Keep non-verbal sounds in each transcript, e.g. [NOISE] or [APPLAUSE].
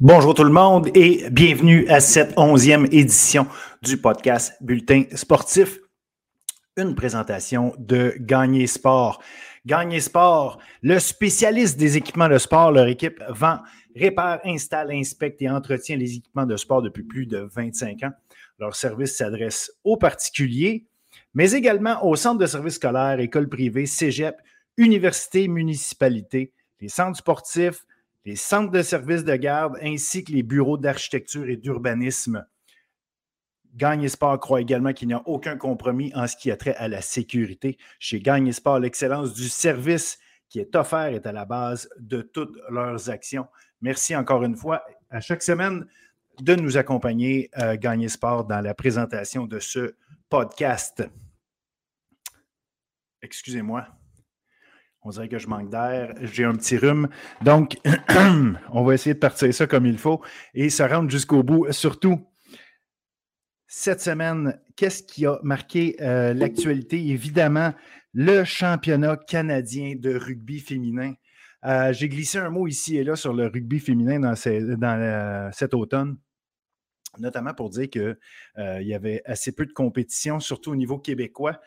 Bonjour tout le monde et bienvenue à cette onzième édition du podcast Bulletin sportif. Une présentation de Gagner Sport. Gagner Sport, le spécialiste des équipements de sport, leur équipe vend, répare, installe, inspecte et entretient les équipements de sport depuis plus de 25 ans. Leur service s'adresse aux particuliers, mais également aux centres de services scolaires, écoles privées, cégep, universités, municipalités, les centres sportifs, les centres de services de garde ainsi que les bureaux d'architecture et d'urbanisme. Gagne Sport croit également qu'il n'y a aucun compromis en ce qui a trait à la sécurité. Chez Gagne Sport, l'excellence du service qui est offert est à la base de toutes leurs actions. Merci encore une fois à chaque semaine de nous accompagner, Sport, dans la présentation de ce podcast. Excusez-moi. On dirait que je manque d'air. J'ai un petit rhume. Donc, [CLEARS THROAT] on va essayer de partir ça comme il faut et se rendre jusqu'au bout. Surtout, cette semaine, qu'est-ce qui a marqué euh, l'actualité? Évidemment, le championnat canadien de rugby féminin. Euh, j'ai glissé un mot ici et là sur le rugby féminin dans, dans cet automne notamment pour dire qu'il euh, y avait assez peu de compétition, surtout au niveau québécois.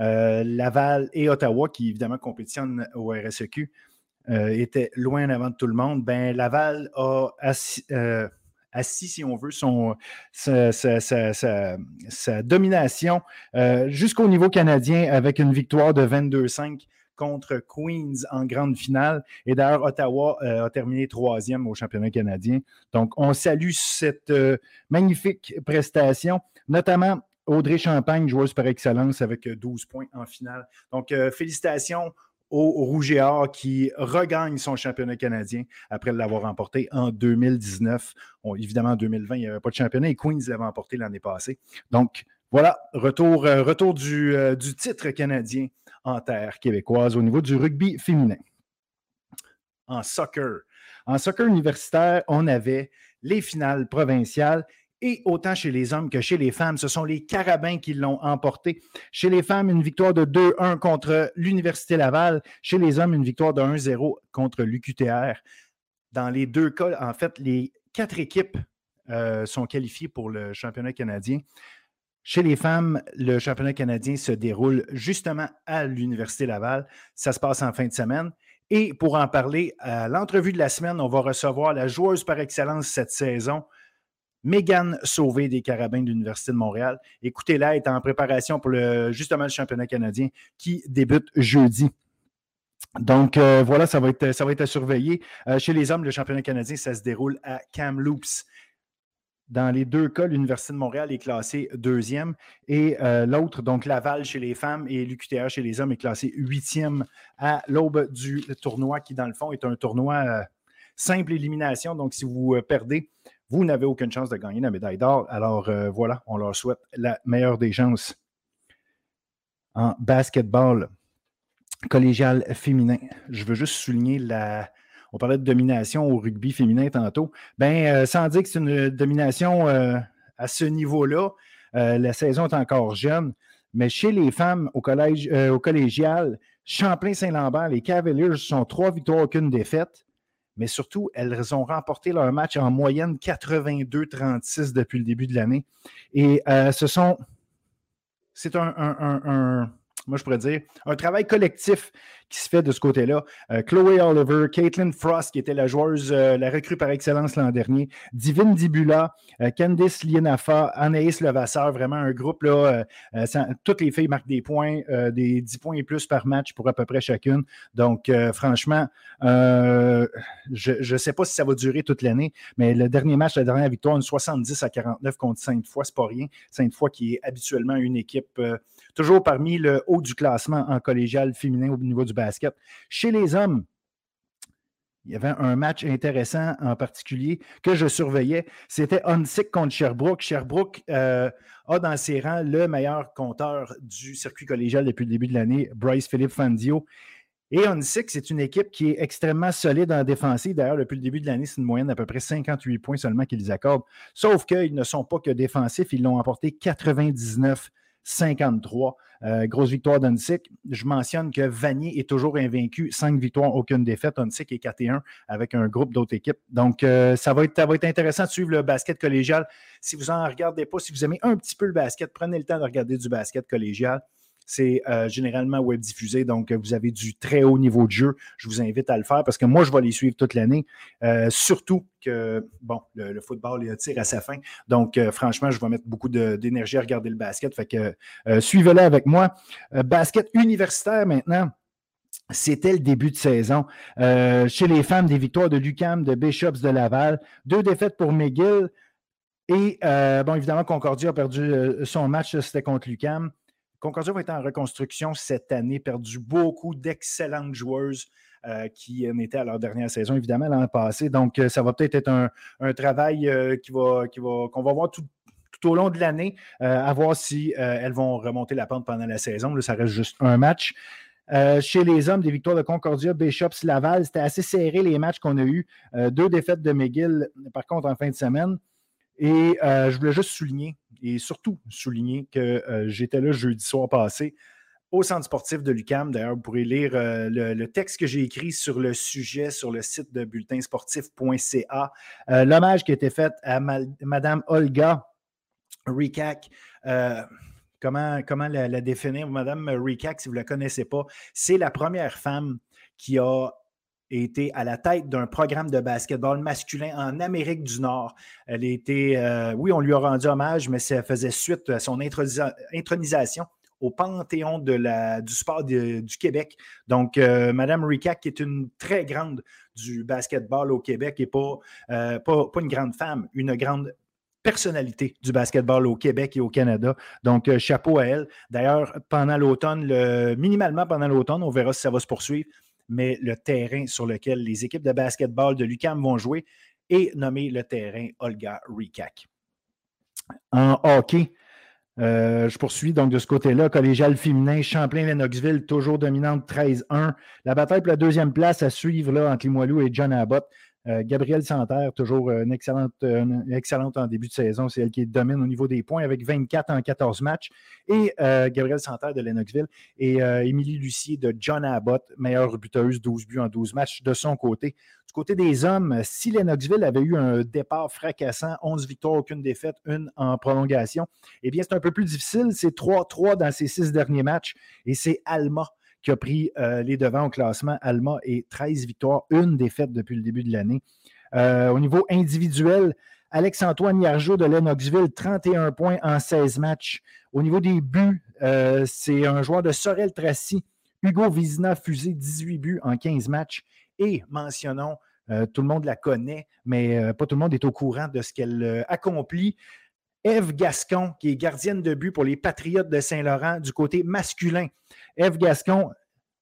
Euh, Laval et Ottawa, qui évidemment compétitionnent au RSEQ, euh, étaient loin avant de tout le monde. Ben, Laval a assis, euh, si on veut, sa, domination jusqu'au niveau canadien avec une victoire de 22-5 contre Queens en grande finale. Et d'ailleurs, Ottawa a terminé troisième au championnat canadien. Donc, on salue cette magnifique prestation, notamment Audrey Champagne, joueuse par excellence avec 12 euh, points en finale. Donc, euh, félicitations au Rouge et Or qui regagne son championnat canadien après l'avoir remporté en 2019. évidemment, en 2020, il n'y avait pas de championnat et Queens l'avait emporté l'année passée. Donc, voilà, retour, euh, retour du, du, titre canadien en terre québécoise au niveau du rugby féminin. En soccer. En soccer universitaire, on avait les finales provinciales et autant chez les hommes que chez les femmes. Ce sont les Carabins qui l'ont emporté. Chez les femmes, une victoire de 2-1 contre l'Université Laval. Chez les hommes, une victoire de 1-0 contre l'UQTR. Dans les deux cas, en fait, les quatre équipes euh, sont qualifiées pour le championnat canadien. Chez les femmes, le championnat canadien se déroule justement à l'Université Laval. Ça se passe en fin de semaine. Et pour en parler, à l'entrevue de la semaine, on va recevoir la joueuse par excellence cette saison, Mégane Sauvé des Carabins de l'Université de Montréal. Écoutez-la, est en préparation pour le, justement le championnat canadien qui débute jeudi. Donc euh, voilà, ça va, être, ça va être à surveiller. Euh, chez les hommes, le championnat canadien, ça se déroule à Kamloops. Dans les deux cas, l'Université de Montréal est classée deuxième et euh, l'autre, donc Laval chez les femmes et l'UQTR chez les hommes, est classé huitième à l'aube du tournoi qui, dans le fond, est un tournoi simple élimination. Donc, si vous perdez, vous n'avez aucune chance de gagner la médaille d'or. Alors euh, voilà, on leur souhaite la meilleure des chances. En basketball collégial féminin, je veux juste souligner la. On parlait de domination au rugby féminin tantôt. Ben, euh, sans dire que c'est une domination euh, à ce niveau-là, la saison est encore jeune. Mais chez les femmes au collégial, Champlain-Saint-Lambert, les Cavaliers sont trois victoires, aucune défaite mais surtout, elles ont remporté leur match en moyenne 82-36 depuis le début de l'année. Et euh, ce sont. C'est un, moi je pourrais dire, un travail collectif qui se fait de ce côté-là. Euh, Chloé Oliver, Caitlin Frost, qui était la joueuse, euh, la recrue par excellence l'an dernier, Divine Dibula, euh, Candice Lienafa, Anaïs Levasseur, vraiment un groupe, là, toutes les filles marquent des points, des 10 points et plus par match pour à peu près chacune. Donc, franchement, je ne sais pas si ça va durer toute l'année, mais le dernier match, la dernière victoire, une 70 à 49 contre Sainte-Foy, c'est pas rien. Sainte-Foy qui est habituellement une équipe toujours parmi le haut du classement en collégial féminin au niveau du basket. Chez les hommes, il y avait un match intéressant en particulier que je surveillais. C'était Onsick contre Sherbrooke. Sherbrooke euh, a dans ses rangs le meilleur compteur du circuit collégial depuis le début de l'année, Bryce Philippe Fandio. Et Onsick, c'est une équipe qui est extrêmement solide en défensive. D'ailleurs, depuis le début de l'année, c'est une moyenne d'à peu près 58 points seulement qu'ils accordent. Sauf qu'ils ne sont pas que défensifs. Ils l'ont emporté 99 53. grosse victoire d'Onsic. Je mentionne que Vanier est toujours invaincu. Cinq victoires, aucune défaite. Onsic est 4 1 avec un groupe d'autres équipes. Donc, ça, va être, ça va être intéressant de suivre le basket collégial. Si vous en regardez pas, si vous aimez un petit peu le basket, prenez le temps de regarder du basket collégial. C'est euh, généralement web diffusé, donc vous avez du très haut niveau de jeu. Je vous invite à le faire parce que moi, je vais les suivre toute l'année. Euh, surtout que, bon, le, football il tire à sa fin. Donc, euh, franchement, je vais mettre beaucoup d'énergie à regarder le basket. Fait que suivez-le avec moi. basket universitaire maintenant. C'était le début de saison. chez les femmes, des victoires de Lucam, de Bishops de Laval, deux défaites pour McGill. Et bon, évidemment, Concordia a perdu son match, c'était contre Lucam. Concordia va être en reconstruction cette année, perdu beaucoup d'excellentes joueuses euh, qui en étaient à leur dernière saison, évidemment, l'an passé. Donc, euh, ça va peut-être être un, travail euh, qu'on va voir tout, au long de l'année, à voir si elles vont remonter la pente pendant la saison. ça reste juste un match. chez les hommes, des victoires de Concordia, Bishops, Laval, c'était assez serré les matchs qu'on a eus. deux défaites de McGill, par contre, en fin de semaine. Et je voulais juste souligner et surtout souligner que euh, j'étais là jeudi soir passé au centre sportif de l'UCAM. D'ailleurs, vous pourrez lire euh, le, texte que j'ai écrit sur le sujet sur le site de bulletinsportif.ca. Euh, l'hommage qui a été fait à Mme Olga Rikak. comment, comment la, la, définir? Madame Rikak, si vous ne la connaissez pas, c'est la première femme qui a été à la tête d'un programme de basketball masculin en Amérique du Nord. Elle était, euh, oui, on lui a rendu hommage, mais ça faisait suite à son intronisation au Panthéon du sport du Québec. Donc, euh, Madame Ricak, qui est une très grande du basketball au Québec et pas, euh, pas, pas, une grande femme, une grande personnalité du basketball au Québec et au Canada. Donc, chapeau à elle. D'ailleurs, pendant l'automne, minimalement pendant l'automne, on verra si ça va se poursuivre mais le terrain sur lequel les équipes de basketball de l'UCAM vont jouer est nommé le terrain Olga Rikak. En hockey, euh, je poursuis donc de ce côté-là. Collégial féminin, Champlain-Lennoxville, toujours dominante 13-1. La bataille pour la deuxième place à suivre là, entre Limoilou et John Abbott. Euh, Gabrielle Santerre, toujours une excellente, excellente en début de saison. C'est elle qui domine au niveau des points avec 24 en 14 matchs. Et euh, Gabrielle Santerre de Lennoxville et euh, Émilie Lucier de John Abbott, meilleure buteuse, 12 buts en 12 matchs de son côté. Du côté des hommes, si Lennoxville avait eu un départ fracassant, 11 victoires, aucune défaite, une en prolongation, eh bien, c'est un peu plus difficile. C'est 3-3 dans ces six derniers matchs et c'est Alma qui a pris euh, les devants au classement. Alma est 13 victoires, une défaite depuis le début de l'année. Euh, au niveau individuel, Alex-Antoine Yargeau de Lennoxville, 31 points en 16 matchs. Au niveau des buts, euh, c'est un joueur de Sorel-Tracy, Hugo Vizina, fusé 18 buts en 15 matchs. Et mentionnons, tout le monde la connaît, mais pas tout le monde est au courant de ce qu'elle accomplit. Eve Gascon, qui est gardienne de but pour les Patriotes de Saint-Laurent du côté masculin. Eve Gascon,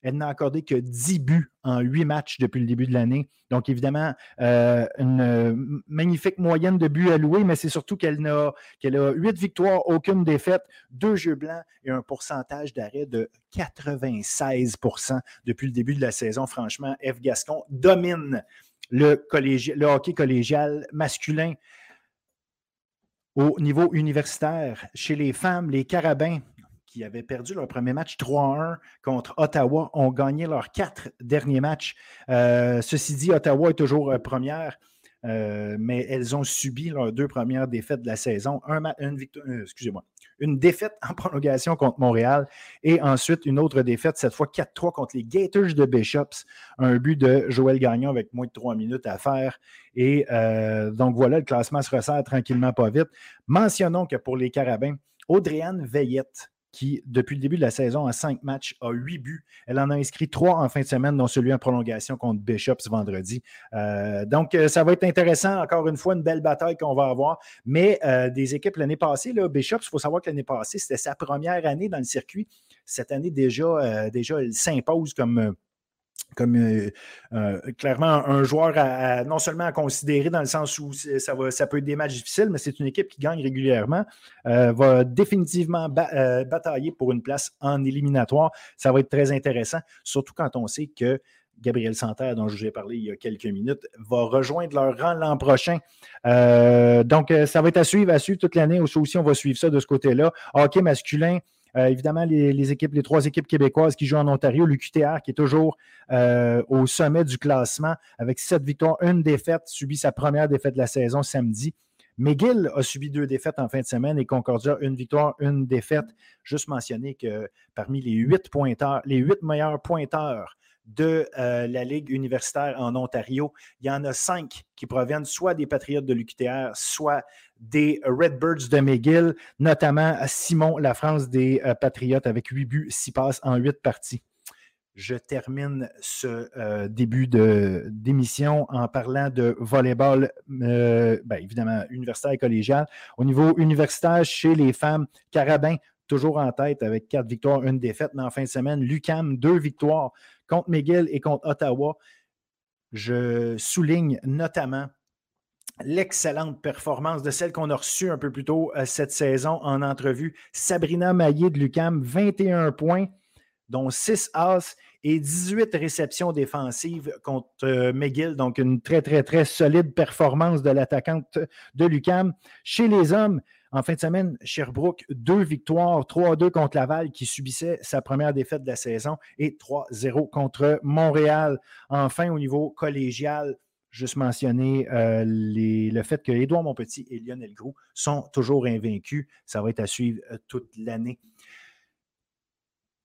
elle n'a accordé que 10 buts en 8 matchs depuis le début de l'année. Donc, évidemment, euh, une euh, magnifique moyenne de buts alloués, mais c'est surtout qu'elle a, qu'elle a 8 victoires, aucune défaite, 2 jeux blancs et un pourcentage d'arrêt de 96% depuis le début de la saison. Franchement, Eve Gascon domine le hockey collégial masculin. Au niveau universitaire, chez les femmes, les Carabins, qui avaient perdu leur premier match 3-1 contre Ottawa, ont gagné leurs quatre derniers matchs. Euh, ceci dit, Ottawa est toujours euh, première. Euh, mais elles ont subi leurs deux premières défaites de la saison. une, victoire, excusez-moi, une défaite en prolongation contre Montréal et ensuite une autre défaite, cette fois 4-3 contre les Gators de Bishops. Un but de Joël Gagnon avec moins de trois minutes à faire. Et donc voilà, le classement se resserre tranquillement, pas vite. Mentionnons que pour les Carabins, Audriane Veillette, qui, depuis le début de la saison, a cinq matchs, a huit buts. Elle en a inscrit trois en fin de semaine, dont celui en prolongation contre Bishops vendredi. Euh, donc, euh, ça va être intéressant. Encore une fois, une belle bataille qu'on va avoir. Mais euh, des équipes l'année passée, là, Bishops, il faut savoir que l'année passée, c'était sa première année dans le circuit. Cette année, déjà, déjà elle s'impose comme comme euh, euh, clairement un joueur non seulement à considérer dans le sens où ça, va, ça peut être des matchs difficiles, mais c'est une équipe qui gagne régulièrement, euh, va définitivement batailler pour une place en éliminatoire. Ça va être très intéressant, surtout quand on sait que Gabriel Santerre, dont je vous ai parlé il y a quelques minutes, va rejoindre leur rang l'an prochain. donc, ça va être à suivre, à suivre toute l'année. Aussi, on va suivre ça de ce côté-là. Hockey masculin, évidemment, les, trois équipes québécoises qui jouent en Ontario, l'UQTR qui est toujours au sommet du classement avec sept victoires, une défaite, subit sa première défaite de la saison samedi. McGill a subi deux défaites en fin de semaine et Concordia, une victoire, une défaite. Juste mentionner que parmi les huit meilleurs pointeurs de euh, la Ligue universitaire en Ontario, il y en a cinq qui proviennent soit des Patriotes de l'UQTR, soit des Redbirds de McGill, notamment Simon La France des euh, Patriotes avec huit buts, six passes en huit parties je termine ce euh, début d'émission en parlant de volleyball, ben, évidemment, universitaire et collégial. Au niveau universitaire, chez les femmes, Carabin, toujours en tête avec quatre victoires, une défaite, mais en fin de semaine, Lucam, deux victoires contre McGill et contre Ottawa. Je souligne notamment l'excellente performance de celle qu'on a reçue un peu plus tôt euh, cette saison en entrevue. Sabrina Maillé de Lucam, 21 points dont 6 as et 18 réceptions défensives contre euh, McGill. Donc, une très, très, très solide performance de l'attaquante de Lucam. Chez les hommes, en fin de semaine, Sherbrooke, deux victoires, 3-2 contre Laval qui subissait sa première défaite de la saison et 3-0 contre Montréal. Enfin, au niveau collégial, juste mentionner euh, le fait que Édouard Montpetit et Lionel Groux sont toujours invaincus. Ça va être à suivre euh, toute l'année.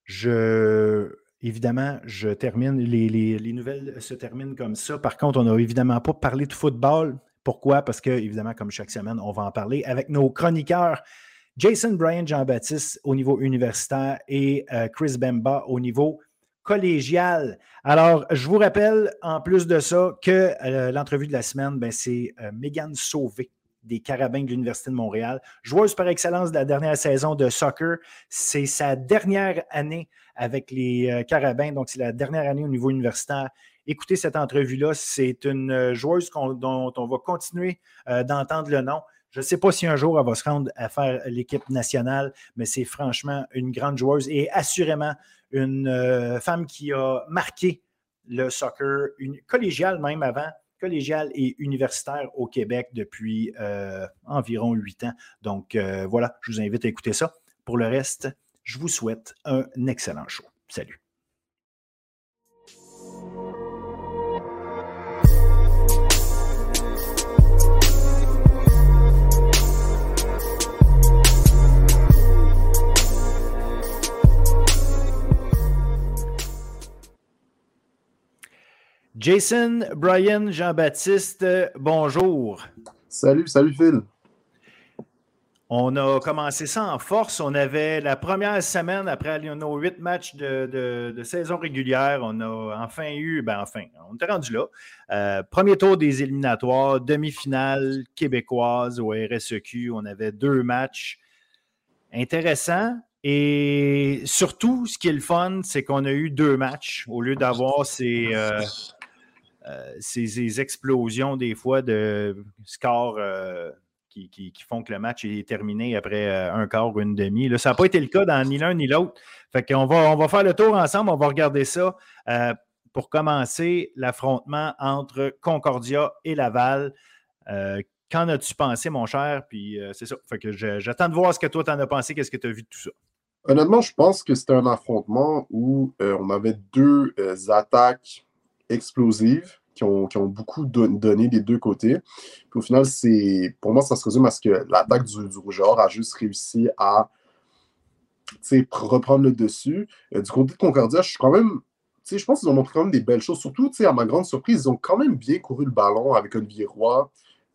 Je, évidemment, je termine, les, nouvelles se terminent comme ça. Par contre, on n'a évidemment pas parlé de football. Pourquoi? Parce que, évidemment, comme chaque semaine, on va en parler avec nos chroniqueurs. Jason Bryan Jean-Baptiste au niveau universitaire et euh, Chris Bemba au niveau collégial. Alors, je vous rappelle, en plus de ça, que euh, l'entrevue de la semaine, ben, c'est euh, Megan Sauvé des Carabins de l'Université de Montréal. Joueuse par excellence de la dernière saison de soccer. C'est sa dernière année avec les Carabins, donc c'est la dernière année au niveau universitaire. Écoutez cette entrevue-là, c'est une euh, joueuse dont on va continuer euh, d'entendre le nom. Je ne sais pas si un jour elle va se rendre à faire l'équipe nationale, mais c'est franchement une grande joueuse et assurément une femme qui a marqué le soccer, une collégiale même avant, collégial et universitaire au Québec depuis euh, environ huit ans. Donc euh, voilà, je vous invite à écouter ça. Pour le reste, je vous souhaite un excellent show. Salut. Jason, Brian, Jean-Baptiste, bonjour. Salut, salut Phil. On a commencé ça en force. On avait la première semaine après nos huit matchs de, saison régulière. On a enfin eu, ben enfin, on était rendu là. Euh, premier tour des éliminatoires, demi-finale québécoise au RSEQ. On avait deux matchs intéressants. Et surtout, ce qui est le fun, c'est qu'on a eu deux matchs au lieu d'avoir ces, euh, euh, ces, explosions des fois de scores euh, qui, font que le match est terminé après euh, un quart ou une demi. Là, ça n'a pas été le cas dans ni l'un ni l'autre. Fait qu'on va, on va faire le tour ensemble, on va regarder ça. pour commencer, l'affrontement entre Concordia et Laval. Qu'en as-tu pensé, mon cher? Puis c'est ça. Fait que j'attends de voir ce que toi t'en as pensé, qu'est-ce que tu as vu de tout ça? Honnêtement, je pense que c'était un affrontement où on avait deux attaques explosives qui ont, beaucoup donné des deux côtés. Puis au final, c'est pour moi, ça se résume à ce que l'attaque du, du Rougeur a juste réussi à reprendre le dessus. Euh, du côté de Concordia, je suis quand même. Je pense qu'ils ont montré quand même des belles choses. Surtout, à ma grande surprise, ils ont quand même bien couru le ballon avec Olivier Roy,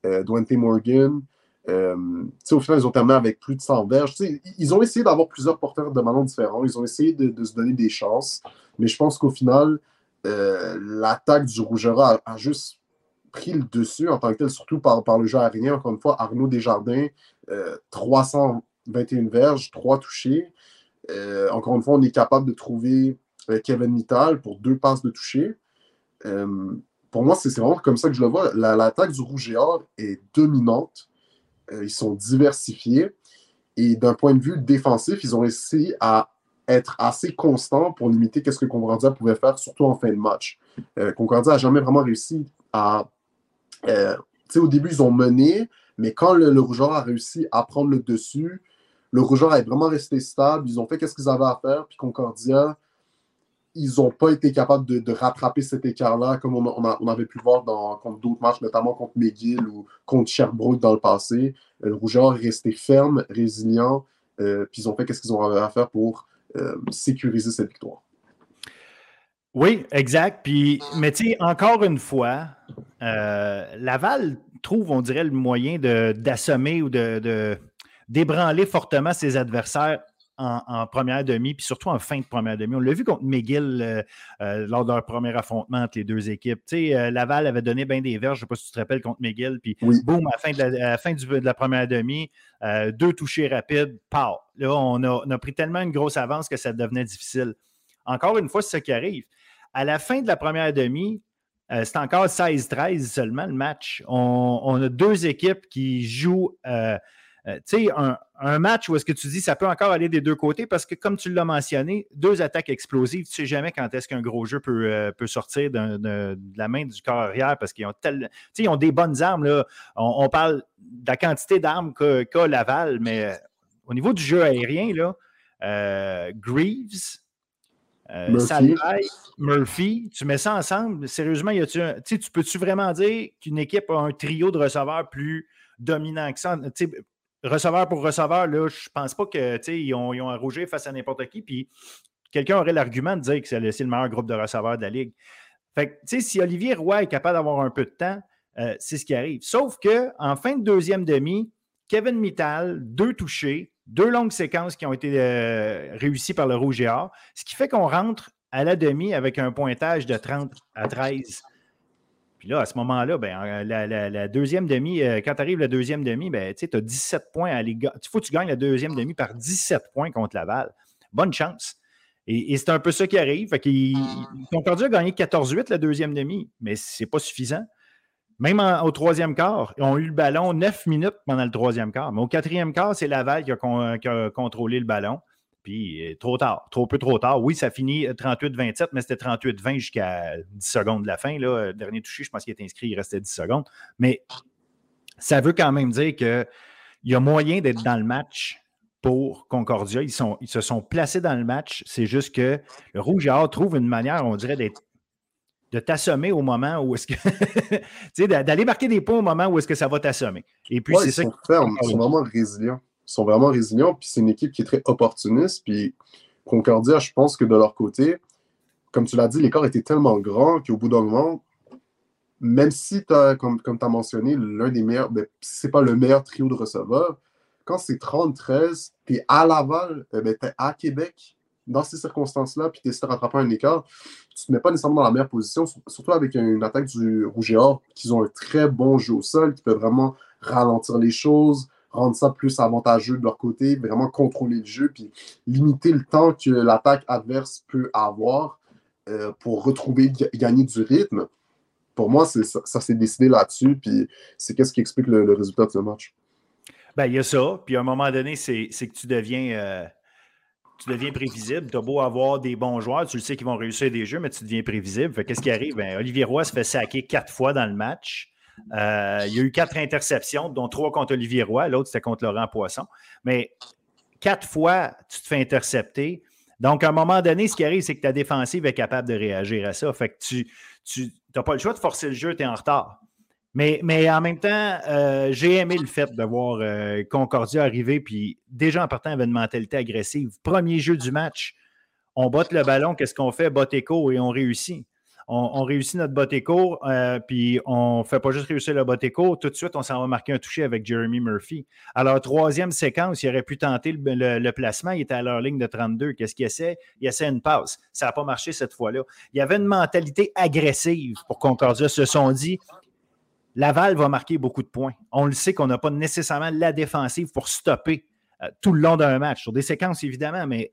euh, Morgan. Euh, au final, ils ont terminé avec plus de 100 verges. ils ont essayé d'avoir plusieurs porteurs de ballon différents. Ils ont essayé de se donner des chances. Mais je pense qu'au final, euh, l'attaque du Rougera a, juste pris le dessus en tant que tel, surtout par, par le jeu aérien. Encore une fois, Arnaud Desjardins, 321 euh, verges, 3 touchés. Euh, encore une fois, on est capable de trouver Kevin Mittal pour deux passes de toucher. pour moi, c'est vraiment comme ça que je le vois. L'attaque du Rouge est dominante. ils sont diversifiés. Et d'un point de vue défensif, ils ont réussi à être assez constant pour limiter qu'est-ce que Concordia pouvait faire, surtout en fin de match. Euh, Concordia n'a jamais vraiment réussi à. Euh, tu sais, au début, ils ont mené, mais quand le, le a réussi à prendre le dessus, le Rougeur est vraiment resté stable. Ils ont fait ce qu'ils avaient à faire. Puis Concordia, ils n'ont pas été capables de, rattraper cet écart-là, comme on, avait pu voir dans, contre d'autres matchs, notamment contre McGill ou contre Sherbrooke dans le passé. Euh, le Rougeur est resté ferme, résilient. puis ils ont fait ce qu'ils ont à faire pour sécuriser cette victoire. Oui, exact. Puis, mais tu sais, encore une fois, euh, Laval trouve, on dirait, le moyen d'assommer ou de, d'ébranler fortement ses adversaires en, première demi, puis surtout en fin de première demi. On l'a vu contre McGill euh, euh, lors de leur premier affrontement entre les deux équipes. Tu sais, Laval avait donné bien des verges, je ne sais pas si tu te rappelles, contre McGill, puis boum, à la fin de la, fin de la première demi, deux touchés rapides, pow! Là, on a, on a, pris tellement une grosse avance que ça devenait difficile. Encore une fois, c'est ce qui arrive. À la fin de la première demi, euh, c'est encore 16-13 seulement le match. On, a deux équipes qui jouent. Euh, euh, tu sais, un, match où est-ce que tu dis ça peut encore aller des deux côtés parce que, comme tu l'as mentionné, deux attaques explosives, tu ne sais jamais quand est-ce qu'un gros jeu peut, sortir de, la main du corps arrière parce qu'ils ont, ils ont des bonnes armes. Là. On, parle de la quantité d'armes qu'a Laval, mais au niveau du jeu aérien, là, Greaves, euh, Murphy. Murphy, tu mets ça ensemble. Sérieusement, y tu, tu peux-tu vraiment dire qu'une équipe a un trio de receveurs plus dominant que ça? Receveur pour receveur, là, je pense pas qu'ils ont, ils ont face à n'importe qui. Puis quelqu'un aurait l'argument de dire que c'est le, meilleur groupe de receveurs de la Ligue. Fait que, si Olivier Roy est capable d'avoir un peu de temps, euh, c'est ce qui arrive. Sauf qu'en fin de deuxième demi, Kevin Mittal, deux touchés, deux longues séquences qui ont été euh, réussies par le Rouge et Or, ce qui fait qu'on rentre à la demi avec un pointage de 30 à 13. Puis là, à ce moment-là, ben, la, deuxième demi, euh, quand tu arrives la deuxième demi, ben, tu as 17 points à aller. Il faut que tu gagnes la deuxième demi par 17 points contre Laval. Bonne chance. Et, c'est un peu ça qui arrive. Fait ils, ont perdu à gagner 14-8 la deuxième demi, mais ce n'est pas suffisant. Même au troisième quart, ils ont eu le ballon neuf minutes pendant le troisième quart. Mais au quatrième quart, c'est Laval qui a, contrôlé le ballon. Puis euh, trop tard, trop peu trop tard. Oui, ça finit 38-27, euh, mais c'était 38-20 jusqu'à 10 secondes de la fin. Là. Dernier touché, je pense qu'il est inscrit, il restait 10 secondes. Mais ça veut quand même dire qu'il y a moyen d'être dans le match pour Concordia. Ils, sont, ils se sont placés dans le match. C'est juste que le Rouge et Or trouve une manière, on dirait, d'être de t'assommer au moment où est-ce que. [LAUGHS] tu sais, d'aller marquer des points au moment où est-ce que ça va t'assommer. Et puis, c'est ça. Fermes, ils sont vraiment résilients. Sont vraiment résilients, puis c'est une équipe qui est très opportuniste. Puis Concordia, je pense que de leur côté, comme tu l'as dit, l'écart était tellement grand qu'au bout d'un moment, même si tu as, comme, comme tu as mentionné, l'un des meilleurs, ben, c'est pas le meilleur trio de receveurs, quand c'est 30-13, tu es à Laval, eh ben, tu es à Québec, dans ces circonstances-là, puis tu essaies de rattraper un écart, tu ne te mets pas nécessairement dans la meilleure position, surtout avec une attaque du Rouge et Or, qui ont un très bon jeu au sol, qui peut vraiment ralentir les choses, rendre ça plus avantageux de leur côté, vraiment contrôler le jeu, puis limiter le temps que l'attaque adverse peut avoir euh, pour retrouver, gagner du rythme. Pour moi, ça, ça s'est décidé là-dessus, puis c'est qu'est-ce qui explique le, résultat de ce match. Ben, il y a ça, puis à un moment donné, c'est que tu deviens. Euh, tu deviens prévisible. Tu as beau avoir des bons joueurs, tu le sais qu'ils vont réussir des jeux, mais tu deviens prévisible. Qu'est-ce qui arrive? Ben, Olivier Roy se fait saquer quatre fois dans le match. Euh, il y a eu quatre interceptions, dont trois contre Olivier Roy, l'autre c'était contre Laurent Poisson. Mais quatre fois, tu te fais intercepter. Donc, à un moment donné, ce qui arrive, c'est que ta défensive est capable de réagir à ça. Fait que tu n'as pas le choix de forcer le jeu, tu es en retard. Mais, en même temps, euh, j'ai aimé le fait de voir euh, Concordia arriver, puis déjà en partant avait une mentalité agressive. Premier jeu du match, on botte le ballon, qu'est-ce qu'on fait? Botte écho et on réussit. On, réussit notre botte écho, euh, puis on ne fait pas juste réussir le botte écho, tout de suite, on s'en va marquer un toucher avec Jeremy Murphy. Alors, troisième séquence, il aurait pu tenter le, placement, il était à leur ligne de 32. Qu'est-ce qu'il essaie? Il essaie une passe. Ça n'a pas marché cette fois-là. Il y avait une mentalité agressive pour Concordia. se sont dit, Laval va marquer beaucoup de points. On le sait qu'on n'a pas nécessairement la défensive pour stopper euh, tout le long d'un match. Sur des séquences, évidemment, mais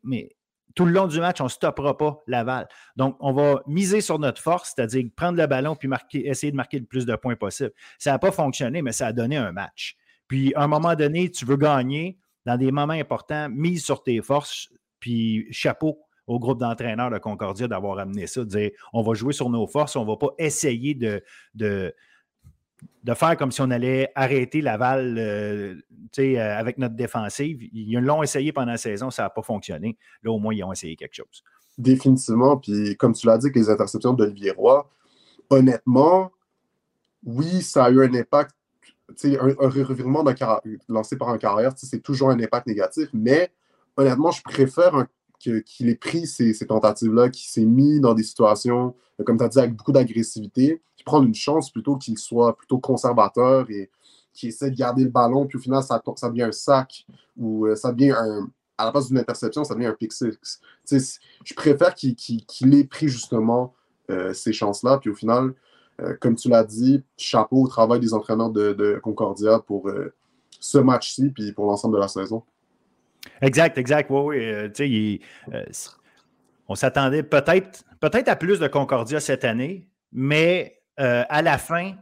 tout le long du match, on ne stoppera pas Laval. Donc, on va miser sur notre force, c'est-à-dire prendre le ballon puis essayer de marquer le plus de points possible. Ça n'a pas fonctionné, mais ça a donné un match. Puis, à un moment donné, tu veux gagner dans des moments importants, mise sur tes forces, puis chapeau au groupe d'entraîneurs de Concordia d'avoir amené ça, de dire on va jouer sur nos forces, on ne va pas essayer de de faire comme si on allait arrêter Laval, euh, avec notre défensive. Ils l'ont essayé pendant la saison, ça n'a pas fonctionné. Là, au moins, ils ont essayé quelque chose. Définitivement. Puis, comme tu l'as dit, avec les interceptions d'Olivier Roy, honnêtement, oui, ça a eu un impact. Un, un revirement lancé par un carrière, c'est toujours un impact négatif, mais honnêtement, je préfère qu'il ait pris ces, tentatives-là, qu'il s'est mis dans des situations, comme tu as dit, avec beaucoup d'agressivité, qu'il prenne une chance plutôt qu'il soit plutôt conservateur et qu'il essaie de garder le ballon, puis au final, ça, devient un sac ou euh, ça devient un. À la place d'une interception, ça devient un pick six. je préfère qu'il ait pris justement euh, ces chances-là, puis au final, euh, comme tu l'as dit, chapeau au travail des entraîneurs de, Concordia pour ce match-ci, puis pour l'ensemble de la saison. Exact, exact. Oui, oui. on s'attendait peut-être peut à plus de Concordia cette année, mais à la fin,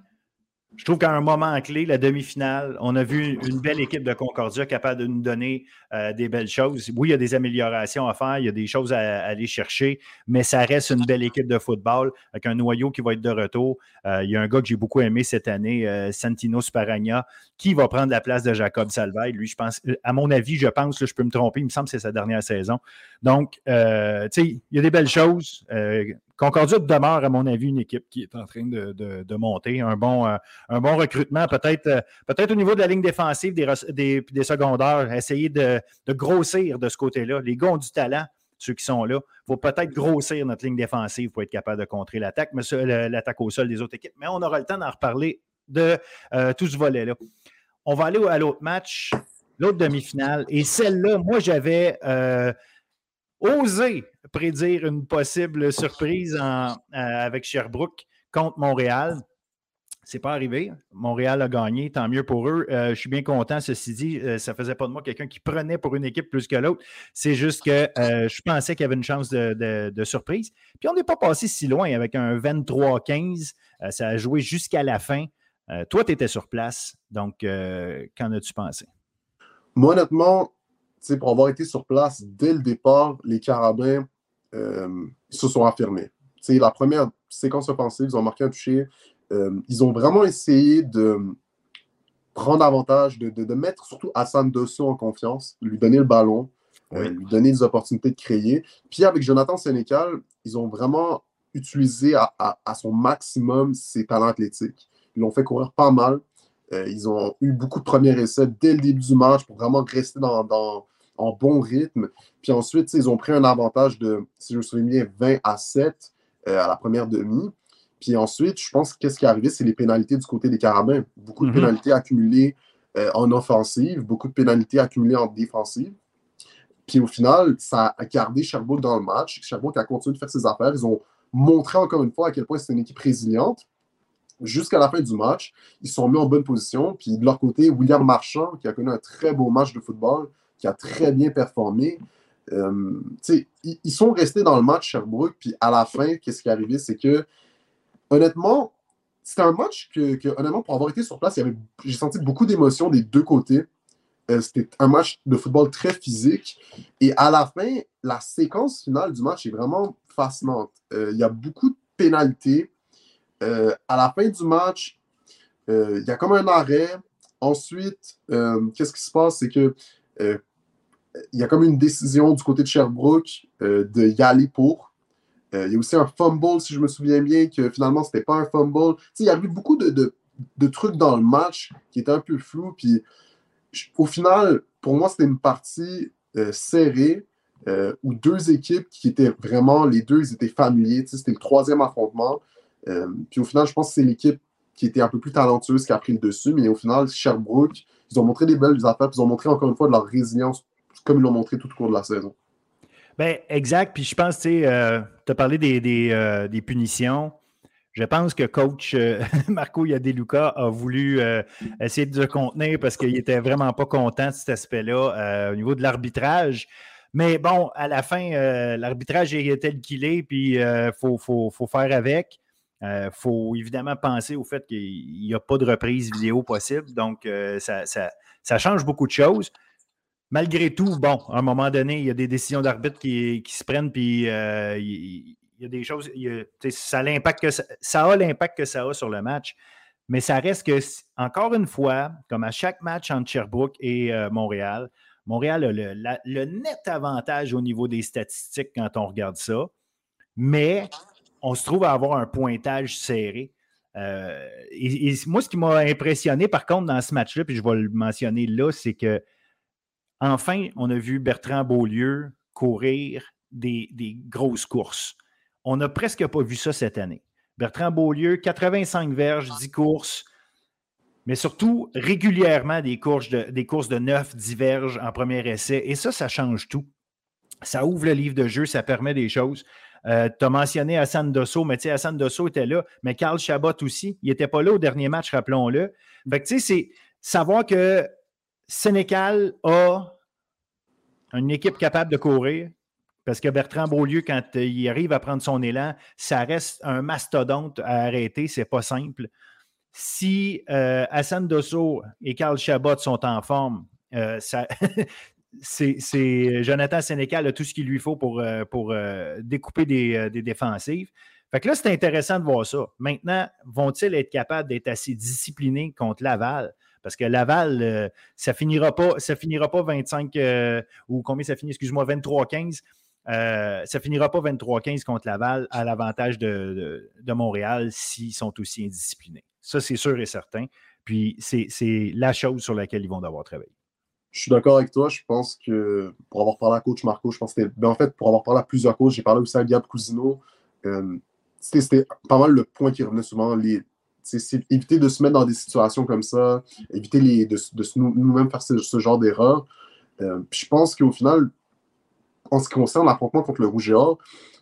je trouve qu'à un moment clé, la demi-finale, on a vu une belle équipe de Concordia capable de nous donner euh, des belles choses. Oui, il y a des améliorations à faire, il y a des choses à, aller chercher, mais ça reste une belle équipe de football avec un noyau qui va être de retour. Euh, il y a un gars que j'ai beaucoup aimé cette année, euh, Santino Sparagna, qui va prendre la place de Jacob Salvaille. Lui, je pense, à mon avis, je pense, je peux me tromper, il me semble que c'est sa dernière saison. Donc, tu sais, il y a des belles choses. Concordia demeure, à mon avis, une équipe qui est en train de, monter. Un bon, euh, un bon recrutement, peut-être euh, peut-être au niveau de la ligne défensive des, des, secondaires, essayer de, grossir de ce côté-là. Les gars ont du talent, ceux qui sont là. Il faut peut-être grossir notre ligne défensive pour être capable de contrer l'attaque, l'attaque au sol des autres équipes. Mais on aura le temps d'en reparler de euh, tout ce volet-là. On va aller à l'autre match, l'autre demi-finale. Et celle-là, moi, j'avais osé prédire une possible surprise euh, avec Sherbrooke contre Montréal. C'est pas arrivé. Montréal a gagné, tant mieux pour eux. Euh, je suis bien content. Ceci dit, euh, ça faisait pas de moi quelqu'un qui prenait pour une équipe plus que l'autre. C'est juste que je pensais qu'il y avait une chance de, surprise. Puis on n'est pas passé si loin avec un 23-15. ça a joué jusqu'à la fin. toi, tu étais sur place. Donc, qu'en as-tu pensé? Moi, honnêtement, pour avoir été sur place dès le départ, les Carabins euh, se sont affirmés. la première séquence offensive, ils ont marqué un toucher. Euh, ils ont vraiment essayé de prendre avantage, de, mettre surtout Hassan Dosso en confiance, lui donner le ballon, euh, lui donner des opportunités de créer. Puis avec Jonathan Sénécal, ils ont vraiment utilisé à, son maximum ses talents athlétiques. Ils l'ont fait courir pas mal. ils ont eu beaucoup de premiers essais dès le début du match pour vraiment rester dans, en bon rythme. Puis ensuite, ils ont pris un avantage de, si je me souviens bien, 20 à 7 euh, à la première demi. Puis ensuite, je pense que qu'est-ce qui est arrivé, c'est les pénalités du côté des Carabins. Beaucoup de mhm. pénalités accumulées euh, en offensive, beaucoup de pénalités accumulées en défensive. Puis au final, ça a gardé Sherbrooke dans le match. Sherbrooke a continué de faire ses affaires. Ils ont montré encore une fois à quel point c'est une équipe résiliente. Jusqu'à la fin du match, ils sont mis en bonne position. Puis de leur côté, William Marchand, qui a connu un très beau match de football, qui a très bien performé. Euh, ils, sont restés dans le match Sherbrooke, puis à la fin, qu'est-ce qui est arrivé, c'est que, honnêtement, c'était un match que, honnêtement, pour avoir été sur place, j'ai senti beaucoup d'émotions des deux côtés. Euh, c'était un match de football très physique. Et à la fin, la séquence finale du match est vraiment fascinante. Euh, il y a beaucoup de pénalités. à la fin du match, il y a comme un arrêt. Ensuite, qu'est-ce qui se passe? C'est que il y a comme une décision du côté de Sherbrooke euh, de y aller pour. Euh, il y a aussi un fumble, si je me souviens bien, que finalement, ce n'était pas un fumble. il y a eu beaucoup de, trucs dans le match qui étaient un peu flous. Puis, au final, pour moi, c'était une partie euh, serrée où deux équipes qui étaient vraiment, les deux, ils étaient familiers. C'était le troisième affrontement. puis au final, je pense que c'est l'équipe qui était un peu plus talentueuse qui a pris le dessus. Mais au final, Sherbrooke, ils ont montré des belles affaires. ils ont montré encore une fois de leur résilience comme ils l'ont montré tout au cours de la saison. Ben, exact. Puis je pense, tu euh, tu as parlé euh, des, punitions. Je pense que coach euh, [LAUGHS] Marco Yadeluca a voulu essayer de se contenir parce qu'il n'était vraiment pas content de cet aspect-là au niveau de l'arbitrage. Mais bon, à la fin, l'arbitrage est tel qu'il est, puis il faut, faut, faire avec. Il faut évidemment penser au fait qu'il n'y a pas de reprise vidéo possible. Donc, ça, ça, change beaucoup de choses malgré tout, bon, à un moment donné, il y a des décisions d'arbitre qui, se prennent, puis euh, il, y a des choses, ça, a l'impact que ça, a l'impact que ça a sur le match. Mais ça reste que, encore une fois, comme à chaque match entre Sherbrooke et euh, Montréal, Montréal a le, net avantage au niveau des statistiques quand on regarde ça. Mais on se trouve à avoir un pointage serré. Euh, moi, ce qui m'a impressionné, par contre, dans ce match-là, puis je vais le mentionner là, c'est que enfin, on a vu Bertrand Beaulieu courir des, grosses courses. On n'a presque pas vu ça cette année. Bertrand Beaulieu, 85 verges, 10 courses, mais surtout régulièrement des courses de, des courses de 9, 10 verges en premier essai. Et ça, ça change tout. Ça ouvre le livre de jeu, ça permet des choses. Euh, tu as mentionné Hassan Dosso, mais tu sais, Hassan Dosso était là, mais Carl Chabot aussi. Il n'était pas là au dernier match, rappelons-le. Fait que tu sais, c'est savoir que Sénécal a une équipe capable de courir, parce que Bertrand Beaulieu, quand il arrive à prendre son élan, ça reste un mastodonte à arrêter, c'est pas simple. Si euh, Hassan Dosso et Carl Chabot sont en forme, euh, [LAUGHS] c'est Jonathan Sénécal a tout ce qu'il lui faut pour, euh, découper des, des, défensives. Fait que là, c'est intéressant de voir ça. Maintenant, vont-ils être capables d'être assez disciplinés contre Laval? Parce que Laval, ça finira pas, ça finira pas 25 ou combien ça finit, excuse-moi, 23-15. Euh, ça finira pas 23-15 contre Laval à l'avantage de, Montréal s'ils sont aussi indisciplinés. Ça, c'est sûr et certain. Puis c'est la chose sur laquelle ils vont devoir travailler. Je suis d'accord avec toi. Je pense que pour avoir parlé à coach Marco, je pense que. Ben, en fait, pour avoir parlé à plusieurs coachs, j'ai parlé aussi à Gab Cousino. Euh, c'était pas mal le point qui revenait souvent. Les, éviter de se mettre dans des situations comme ça, éviter de, nous-mêmes faire ce, genre d'erreur. Euh, je pense qu'au final, en ce qui concerne l'affrontement contre le Rouge et Or,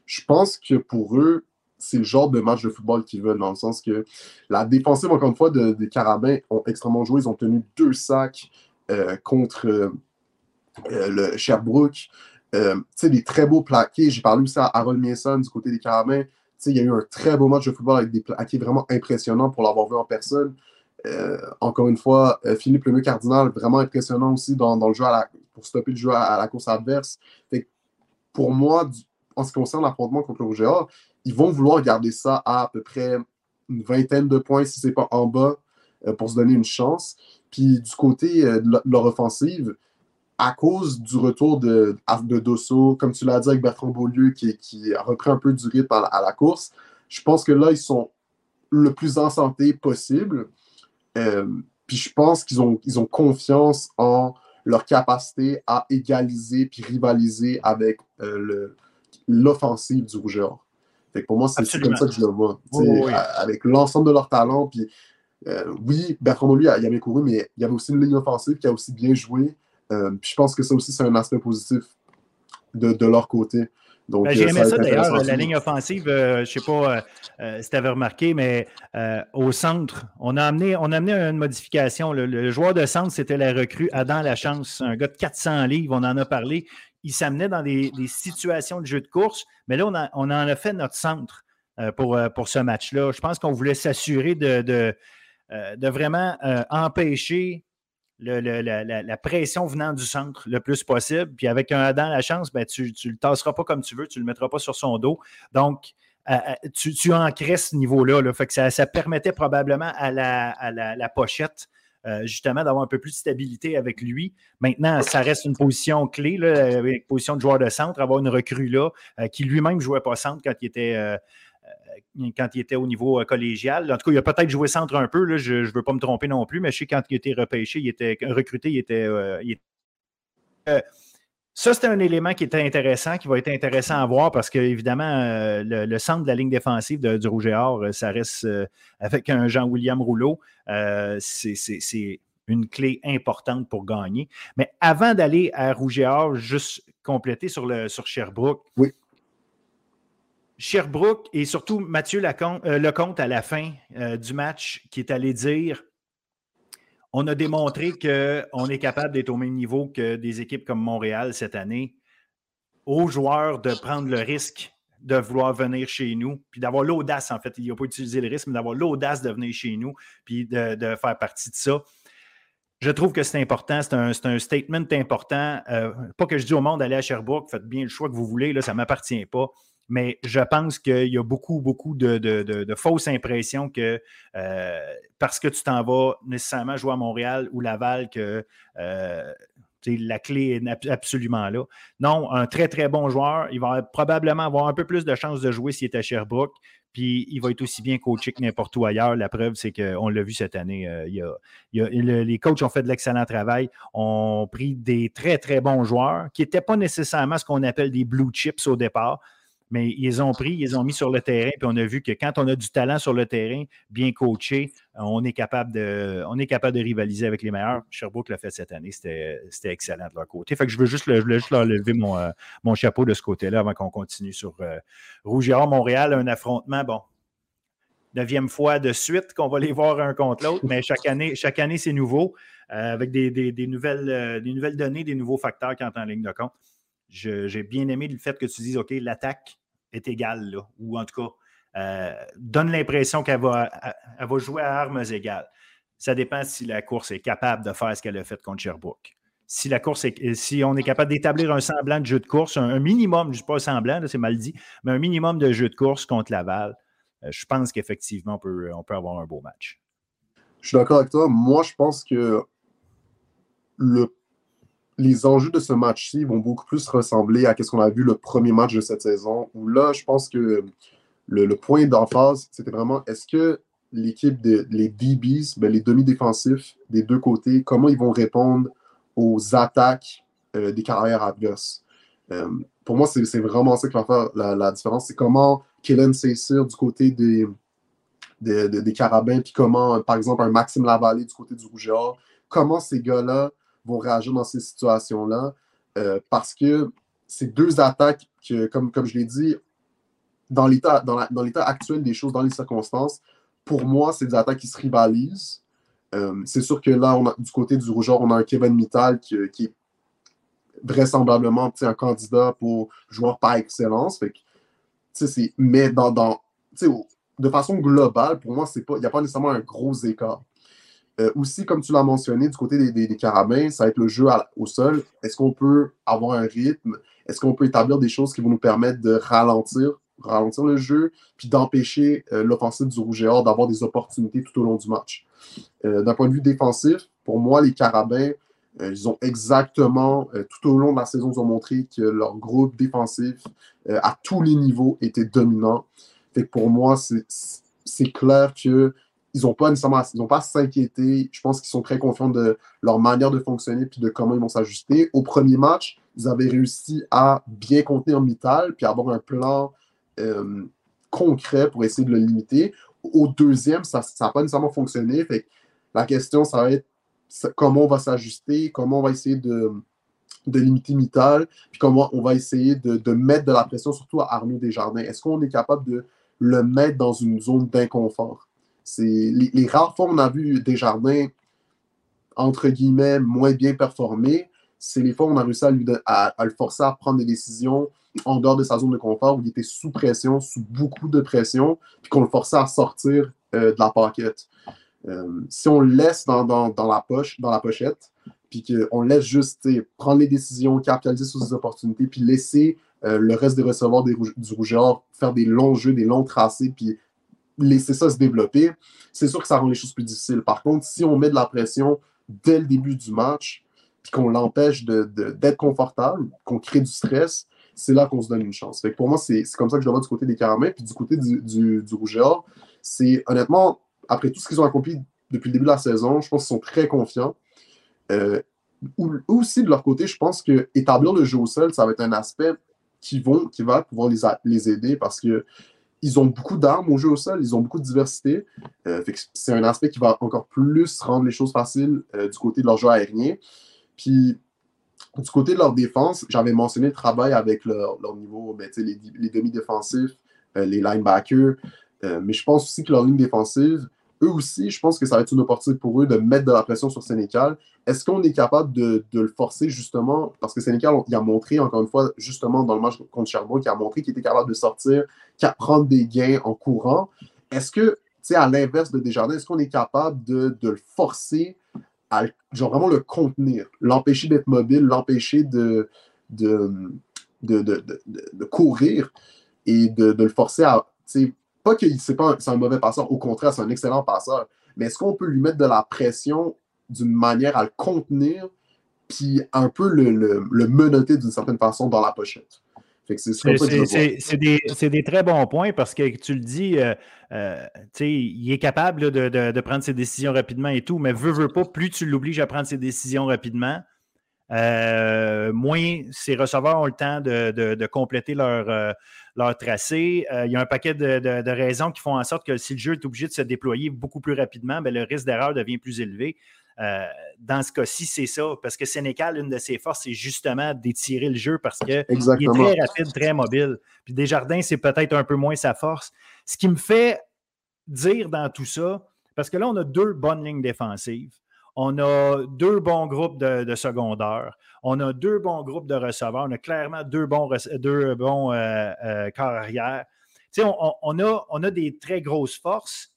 je pense que pour eux, c'est le genre de match de football qu'ils veulent, dans le sens que la défensive, encore une fois, des Carabins ont extrêmement joué. Ils ont tenu deux sacs euh, contre euh, le Sherbrooke. Euh, des très beaux plaqués. J'ai parlé aussi à Harold Mason du côté des Carabins. Il y a eu un très beau match de football avec des plaqués vraiment impressionnants pour l'avoir vu en personne. encore une fois, Philippe Lemieux Cardinal, vraiment impressionnant aussi dans, le jeu pour stopper le jeu à, la course adverse pour moi, en ce qui concerne l'affrontement contre le Rouge ils vont vouloir garder ça à à peu près une vingtaine de points, si ce n'est pas en bas, euh, pour se donner une chance. Puis du côté euh, de leur offensive, à cause du retour de, de Dosso, comme tu l'as dit avec Bertrand Beaulieu, qui, qui, a repris un peu du rythme à, la course, je pense que là, ils sont le plus en santé possible. Euh, puis je pense qu'ils ont, ils ont confiance en leur capacité à égaliser puis rivaliser avec euh, l'offensive du rougeur. pour moi, c'est comme ça que je le vois. Avec l'ensemble de leurs talents. Puis, euh, oui, Bertrand lui, il avait couru, mais il y avait aussi une ligne offensive qui a aussi bien joué. Euh, je pense que ça aussi, c'est un aspect positif de, de leur côté. Ben, j'ai aimé ça, d'ailleurs, la ligne offensive, euh, je ne sais pas euh, euh, si tu avais remarqué, mais au centre, on a amené, on a amené une modification. Le, joueur de centre, c'était la recrue Adam Lachance, un gars de 400 livres, on en a parlé. Il s'amenait dans des, situations de jeu de course, mais là, on, on en a fait notre centre pour, pour ce match-là. Je pense qu'on voulait s'assurer de, de, de, vraiment empêcher la, pression venant du centre le plus possible. Puis avec un Adam la chance, ben, tu ne le tasseras pas comme tu veux, tu ne le mettras pas sur son dos. Donc, euh, euh, tu, tu ancrais ce niveau-là. Là. Fait que ça, permettait probablement à la, pochette. Euh, justement, d'avoir un peu plus de stabilité avec lui. Maintenant, ça reste une position clé, là, une position de joueur de centre, avoir une recrue là, qui lui-même ne jouait pas centre quand il était quand il était au niveau euh, collégial. En tout cas, il a peut-être joué centre un peu, je ne veux pas me tromper non plus, mais je sais quand il était repêché, il était recruté, il était. Euh, ça, c'était un élément qui était intéressant, qui va être intéressant à voir parce qu'évidemment, le, centre de la ligne défensive du Rouge et Or, ça reste avec un Jean-William Rouleau. c'est une clé importante pour gagner. Mais avant d'aller à Rouge et Or, juste compléter sur, le, sur Sherbrooke. Oui. Sherbrooke et surtout Mathieu euh, Lecomte à la fin euh, du match qui est allé dire on a démontré qu'on est capable d'être au même niveau que des équipes comme Montréal cette année, aux joueurs de prendre le risque de vouloir venir chez nous, puis d'avoir l'audace, en fait, il n'a pas utilisé le risque, mais d'avoir l'audace de venir chez nous, puis de, faire partie de ça. Je trouve que c'est important, c'est un, statement important. Euh, pas que je dis au monde d'aller à Sherbrooke, faites bien le choix que vous voulez, là, ça ne m'appartient pas. Mais je pense qu'il y a beaucoup, beaucoup de, fausses impressions que euh, parce que tu t'en vas nécessairement jouer à Montréal ou Laval, que euh, la clé est absolument là. Non, un très, très bon joueur. Il va probablement avoir un peu plus de chances de jouer s'il est à Sherbrooke. Puis il va être aussi bien coaché que n'importe où ailleurs. La preuve, c'est qu'on l'a vu cette année. Euh, les coachs ont fait de l'excellent travail, ont pris des très, très bons joueurs qui n'étaient pas nécessairement ce qu'on appelle des blue chips au départ mais ils ont pris, ils ont mis sur le terrain, puis on a vu que quand on a du talent sur le terrain, bien coaché, on est capable de, on est capable de rivaliser avec les meilleurs. Sherbrooke l'a fait cette année, c'était excellent de leur côté. Fait que je veux juste, je juste leur lever mon, euh, mon chapeau de ce côté-là avant qu'on continue sur euh, Rouge et Montréal, un affrontement, bon, neuvième fois de suite qu'on va les voir un contre l'autre, mais chaque année, chaque année c'est nouveau, euh, avec des, des, nouvelles, des nouvelles données, des nouveaux facteurs qui entrent en ligne de compte. J'ai bien aimé le fait que tu dises, OK, l'attaque est égale, ou en tout cas, euh, donne l'impression qu'elle va, va jouer à armes égales. Ça dépend si la course est capable de faire ce qu'elle a fait contre Sherbrooke. Si la course est, si on est capable d'établir un semblant de jeu de course, un, minimum, je ne dis pas un semblant, c'est mal dit, mais un minimum de jeu de course contre Laval, euh, je pense qu'effectivement, on peut avoir un beau match. Je suis d'accord avec toi. Moi, je pense que le les enjeux de ce match-ci vont beaucoup plus ressembler à ce qu'on a vu le premier match de cette saison, où là, je pense que le, point d'emphase, c'était vraiment est-ce que l'équipe, des les DBs, ben, les demi-défensifs des deux côtés, comment ils vont répondre aux attaques euh, des carrières adverses? Euh, pour moi, c'est vraiment ça qui va faire la, différence. C'est comment Kellen Sacer du côté des, des, Carabins, puis comment, par exemple, un Maxime Lavallée du côté du Rouge comment ces gars-là vont réagir dans ces situations-là euh, parce que ces deux attaques que, comme, comme je l'ai dit, dans l'état dans, dans actuel des choses, dans les circonstances, pour moi, c'est des attaques qui se rivalisent. Euh, c'est sûr que là, on a, du côté du rougeur, on a un Kevin Mittal qui, est vraisemblablement un candidat pour joueur par excellence. Fait mais dans, dans de façon globale, pour moi, il n'y a pas nécessairement un gros écart. Euh, aussi, comme tu l'as mentionné, du côté des, carabins, ça va être le jeu au sol. Est-ce qu'on peut avoir un rythme? Est-ce qu'on peut établir des choses qui vont nous permettre de ralentir, ralentir le jeu, puis d'empêcher euh, l'offensive du Rouge et Or d'avoir des opportunités tout au long du match? Euh, d'un point de vue défensif, pour moi, les carabins, ils ont exactement, tout au long de la saison, ils ont montré que leur groupe défensif, à tous les niveaux, était dominant. Fait que pour moi, c'est clair que ils n'ont pas nécessairement ils pas à s'inquiéter. Je pense qu'ils sont très confiants de leur manière de fonctionner puis de comment ils vont s'ajuster. Au premier match, ils avaient réussi à bien contenir Mittal puis avoir un plan euh, concret pour essayer de le limiter. Au deuxième, ça n'a pas nécessairement fonctionné. La question, ça va être comment on va s'ajuster, comment on va essayer de, de limiter Mittal, puis comment on va essayer de, de, mettre de la pression, surtout à Arnaud Desjardins. Est-ce qu'on est capable de le mettre dans une zone d'inconfort? Les, rares fois où on a vu Desjardins, entre guillemets, moins bien performer, c'est les fois où on a réussi à, le forcer à prendre des décisions en dehors de sa zone de confort, où il était sous pression, sous beaucoup de pression, puis qu'on le forçait à sortir euh, de la paquette. Euh, si on le laisse dans, la poche, dans la pochette, puis qu'on laisse juste prendre les décisions, capitaliser sur ses opportunités, puis laisser euh, le reste des receveurs du rougeur faire des longs jeux, des longs tracés, puis laisser ça se développer, c'est sûr que ça rend les choses plus difficiles. Par contre, si on met de la pression dès le début du match, puis qu'on l'empêche d'être confortable, qu'on crée du stress, c'est là qu'on se donne une chance. Pour moi, c'est comme ça que je le vois du côté des caramels. Puis du côté du, du, du c'est honnêtement, après tout ce qu'ils ont accompli depuis le début de la saison, je pense qu'ils sont très confiants. Euh, aussi, de leur côté, je pense que établir le jeu au sol, ça va être un aspect qui, vont, qui va pouvoir les, les aider parce que ils ont beaucoup d'armes au jeu au sol, ils ont beaucoup de diversité. Euh, c'est un aspect qui va encore plus rendre les choses faciles euh, du côté de leur jeu aérien. Puis, du côté de leur défense, j'avais mentionné le travail avec leur, niveau, ben, les, les demi-défensifs, euh, les linebackers, mais je pense aussi que leur ligne défensive, eux aussi, je pense que ça va être une opportunité pour eux de mettre de la pression sur Sénécal. Est-ce qu'on est capable de, le forcer justement, parce que Sénécal, il a montré, encore une fois, justement dans le match contre Sherbrooke, il a montré qu'il était capable de sortir, qu'à prendre des gains en courant. Est-ce que, tu sais, à l'inverse de Desjardins, est-ce qu'on est capable de, le forcer à genre vraiment le contenir, l'empêcher d'être mobile, l'empêcher de, de, courir? et de, le forcer à. Pas que c'est pas un, un mauvais passeur, au contraire, c'est un excellent passeur. Mais est-ce qu'on peut lui mettre de la pression d'une manière à le contenir, puis un peu le, le, menotter d'une certaine façon dans la pochette? C'est des, des, très bons points parce que tu le dis, euh, euh, il est capable de, de, prendre ses décisions rapidement et tout, mais veut, veut pas, plus tu l'obliges à prendre ses décisions rapidement, euh, moins ses receveurs ont le temps de, compléter leur, leur tracé. il y a un paquet de, raisons qui font en sorte que si le jeu est obligé de se déployer beaucoup plus rapidement, ben, le risque d'erreur devient plus élevé. Euh, dans ce cas-ci, c'est ça. Parce que Sénécal, une de ses forces, c'est justement d'étirer le jeu parce qu'il est très rapide, très mobile. Puis Desjardins, c'est peut-être un peu moins sa force. Ce qui me fait dire dans tout ça, parce que là, on a deux bonnes lignes défensives. On a deux bons groupes de, secondaires. On a deux bons groupes de receveurs. On a clairement deux bons, deux bons euh, euh, corps arrière. On, on, a, on a des très grosses forces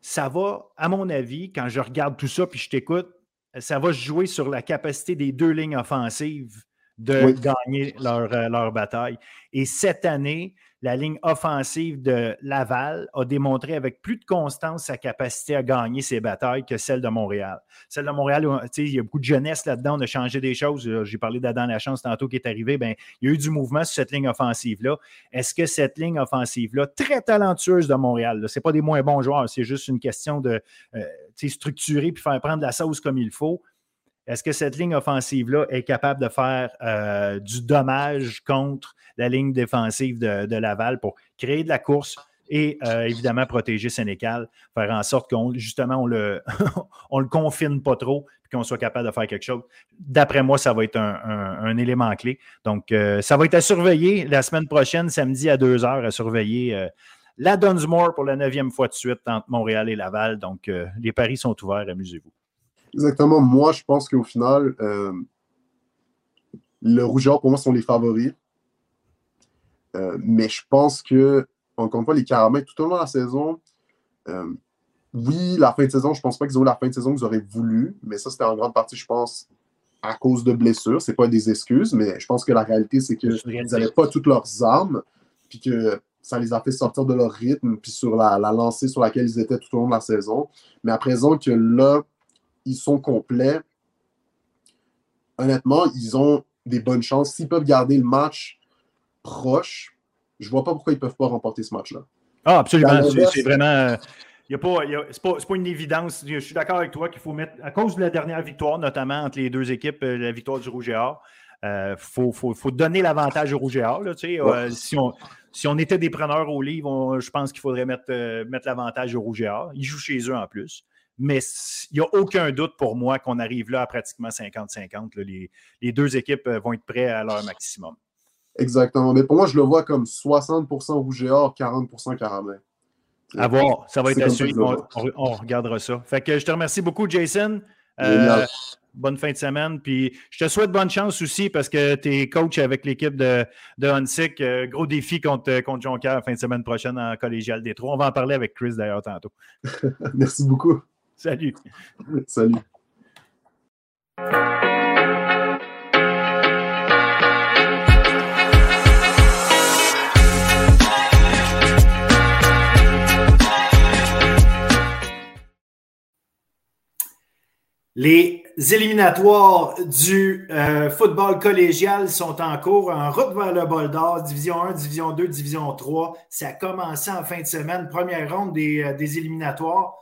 ça va, à mon avis, quand je regarde tout ça puis je t'écoute, ça va jouer sur la capacité des deux lignes offensives de gagner leur, euh, leur, bataille. Et cette année, la ligne offensive de Laval a démontré avec plus de constance sa capacité à gagner ses batailles que celle de Montréal. Celle de Montréal, il y a beaucoup de jeunesse là-dedans, on a changé des choses. J'ai parlé d'Adam Lachance tantôt qui est arrivé. Ben, il y a eu du mouvement sur cette ligne offensive-là. Est-ce que cette ligne offensive-là, très talentueuse de Montréal, ce n'est pas des moins bons joueurs, c'est juste une question de euh, structurer puis faire prendre la sauce comme il faut. Est-ce que cette ligne offensive-là est capable de faire euh, du dommage contre la ligne défensive de, Laval pour créer de la course et euh, évidemment protéger Sénécal, faire en sorte qu'on justement on le, [LAUGHS] on le confine pas trop et qu'on soit capable de faire quelque chose? D'après moi, ça va être un, élément clé. Donc, euh, ça va être à surveiller la semaine prochaine, samedi à 2 heures, à surveiller la Dunsmore pour la neuvième fois de suite entre Montréal et Laval. Donc, les paris sont ouverts, amusez-vous. Exactement. Moi, je pense qu'au final, euh, le rougeur, pour moi, sont les favoris. Euh, mais je pense que, encore une fois, les Caramels, tout au long de la saison, euh, oui, la fin de saison, je ne pense pas qu'ils ont eu la fin de saison qu'ils auraient voulu, mais ça, c'était en grande partie, je pense, à cause de blessures. Ce n'est pas des excuses, mais je pense que la réalité, c'est qu'ils n'avaient pas toutes leurs armes, puis que ça les a fait sortir de leur rythme, puis sur la, la lancée sur laquelle ils étaient tout au long de la saison. Mais à présent que là, ils sont complets. Honnêtement, ils ont des bonnes chances. S'ils peuvent garder le match proche, je ne vois pas pourquoi ils ne peuvent pas remporter ce match-là. Ah, absolument. C'est vraiment. Ce n'est pas, pas, une évidence. Je suis d'accord avec toi qu'il faut mettre, à cause de la dernière victoire, notamment entre les deux équipes, euh, la victoire du Rouge et Or, il euh, faut, faut, donner l'avantage au Rouge et Or. Euh, si, on, si on était des preneurs au livre, je pense qu'il faudrait mettre, mettre l'avantage au Rouge et Or. Ils jouent chez eux en plus. Mais il n'y a aucun doute pour moi qu'on arrive là à pratiquement 50-50. Les, les, deux équipes euh, vont être prêtes à leur maximum. Exactement. Mais pour moi, je le vois comme 60% rouge et or, 40% caramel. À voir. Ça va être à suivre. On, regardera ça. Fait que je te remercie beaucoup, Jason. Euh, bonne fin de semaine. Puis je te souhaite bonne chance aussi parce que tu es coach avec l'équipe de, de Hunsick. Euh, gros défi contre, contre Jonker fin de semaine prochaine en collégial des trois. On va en parler avec Chris d'ailleurs tantôt. [LAUGHS] Merci beaucoup. Salut. [LAUGHS] Salut. Les éliminatoires du euh, football collégial sont en cours en route vers le bol d'or, division 1, division 2, division 3. Ça a commencé en fin de semaine, première ronde des, euh, des éliminatoires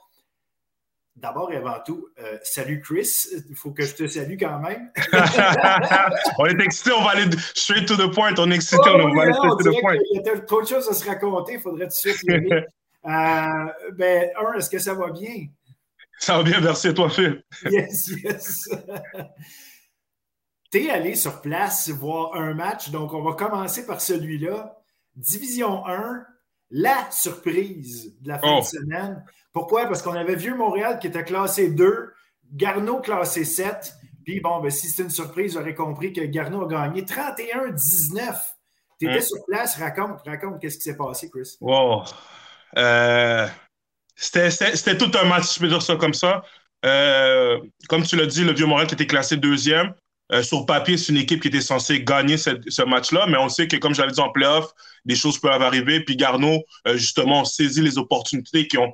d'abord et avant tout, euh, salut Chris. Il faut que je te salue quand même. [LAUGHS] on est excité, on va aller straight to the point. On est excité, on va aller straight to the point. Il y a trop de choses à se raconter, il faudrait tout de suite. [LAUGHS] Euh, ben, un, est-ce que ça va bien? Ça va bien, merci à toi, Phil? Yes, yes. [LAUGHS] Tu es allé sur place voir un match, donc on va commencer par celui-là. Division 1, la surprise de la fin de oh. semaine. Pourquoi? Parce qu'on avait vu Montréal qui était classé 2, Garneau classé 7. Puis bon, ben, si c'est une surprise, j'aurais compris que Garneau a gagné 31-19. Tu étais sur place, raconte, raconte qu'est-ce qui s'est passé, Chris. Wow. Euh, c'était tout un match, je peux dire ça comme ça. Euh, comme tu l'as dit, le Vieux Montréal qui était classé deuxième. euh, sur papier, c'est une équipe qui était censée gagner ce match-là, mais on sait que, comme j'avais dit en playoff, des choses peuvent arriver. Puis Garneau, euh, justement, saisit les opportunités qui ont,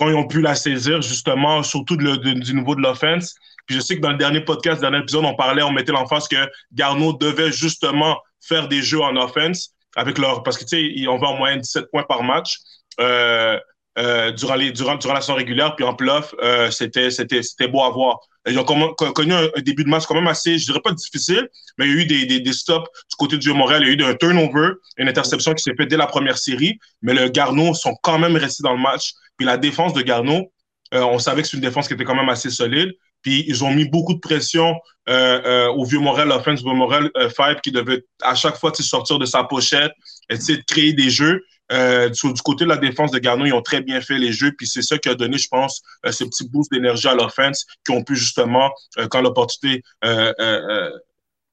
quand ils ont pu la saisir, justement, surtout du niveau de l'offense. Puis je sais que dans le dernier podcast, le dernier épisode, on parlait, on mettait l'emphase que Garneau devait justement faire des jeux en offense avec leur, parce que tu sais, on va en moyenne 17 points par match. Euh, euh, durant, les, durant, durant la saison régulière, puis en playoff, euh, c'était, c'était, c'était beau à voir. Ils ont connu un, début de match quand même assez, je dirais pas difficile, mais il y a eu des, des, stops du côté du Montréal. Il y a eu un turnover, une interception qui s'est faite dès la première série, mais le Garneau sont quand même restés dans le match. Puis la défense de Garneau, euh, on savait que c'est une défense qui était quand même assez solide. Puis ils ont mis beaucoup de pression au vieux Morel offense, vieux Morel euh, Five, qui devait à chaque fois sortir de sa pochette, essayer de créer des jeux. Euh, du, côté de la défense de Garneau, ils ont très bien fait les jeux, puis c'est ça qui a donné, je pense, euh, ce petit boost d'énergie à l'offense, qui ont pu justement, euh, quand l'opportunité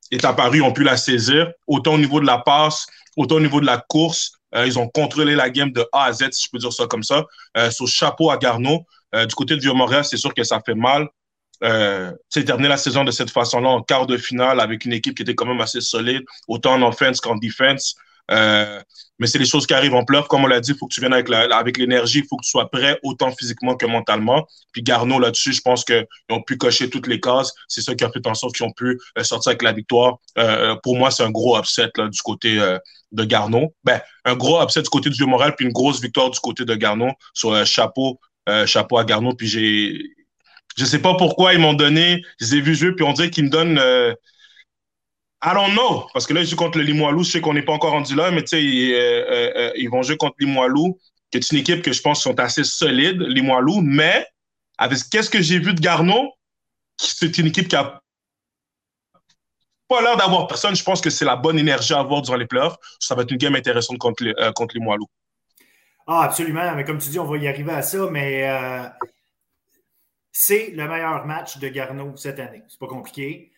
est apparue, ont pu la saisir, autant au niveau de la passe, autant au niveau de la course. ils ont contrôlé la game de A à Z, si je peux dire ça comme ça. sur chapeau à Garneau. du côté du Vieux-Montréal, c'est sûr que ça fait mal. Euh, terminer la saison de cette façon-là en quart de finale avec une équipe qui était quand même assez solide, autant en offense qu'en defense. Euh, mais c'est les choses qui arrivent en playoff. Comme on l'a dit, il faut que tu viennes avec, avec l'énergie, il faut que tu sois prêt autant physiquement que mentalement. Puis Garneau, là-dessus, je pense qu'ils ont pu cocher toutes les cases. C'est ça qui a fait en sorte qu'ils ont pu euh, sortir avec la victoire. Euh, pour moi, c'est un gros upset là, du côté de Garneau. Ben, un gros upset du côté du Vieux-Montréal, puis une grosse victoire du côté de Garneau sur chapeau, chapeau à Garneau. Puis j'ai. Je sais pas pourquoi ils m'ont donné, je les ai vus jouer, puis on dirait qu'ils me donnent don't know. Parce que là, ils jouent contre le Limoilou. Je sais qu'on n'est pas encore rendu là, mais tu sais, ils, euh, euh, euh, ils, vont jouer contre Limoilou, qui est une équipe que je pense sont assez solides, Limoilou. Mais, avec qu'est-ce que j'ai vu de Garneau, c'est une équipe qui a pas l'air d'avoir personne. Je pense que c'est la bonne énergie à avoir durant les playoffs. Ça va être une game intéressante contre, les, contre Limoilou. Ah, absolument. Mais comme tu dis, on va y arriver à ça. Mais c'est le meilleur match de Garneau cette année. C'est pas compliqué.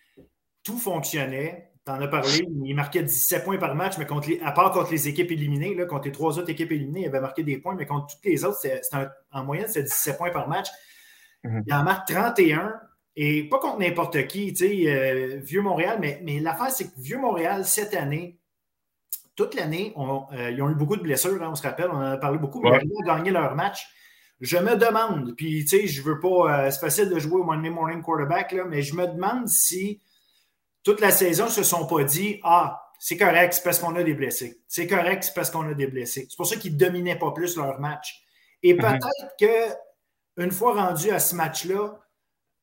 Tout fonctionnait tu en as parlé, il marquait 17 points par match, mais contre à part contre les équipes éliminées, là, contre les trois autres équipes éliminées, il avait marqué des points, mais contre toutes les autres, en moyenne, c'est 17 points par match. Mhm. Il en marque 31, et pas contre n'importe qui, tu sais, euh, Vieux Montréal, mais, mais l'affaire, c'est que Vieux Montréal, cette année, toute l'année, euh, ils ont eu beaucoup de blessures, hein, on se rappelle, on en a parlé beaucoup, mais ils ont gagné leur match. Je me demande, puis tu sais, je veux pas, euh, c'est facile de jouer au Monday Morning Quarterback, là, mais je me demande si toute la saison, ne se sont pas dit Ah, c'est correct, c'est parce qu'on a des blessés. C'est correct, c'est parce qu'on a des blessés. C'est pour ça qu'ils ne dominaient pas plus leur match. Et mhm. peut-être que une fois rendus à ce match-là,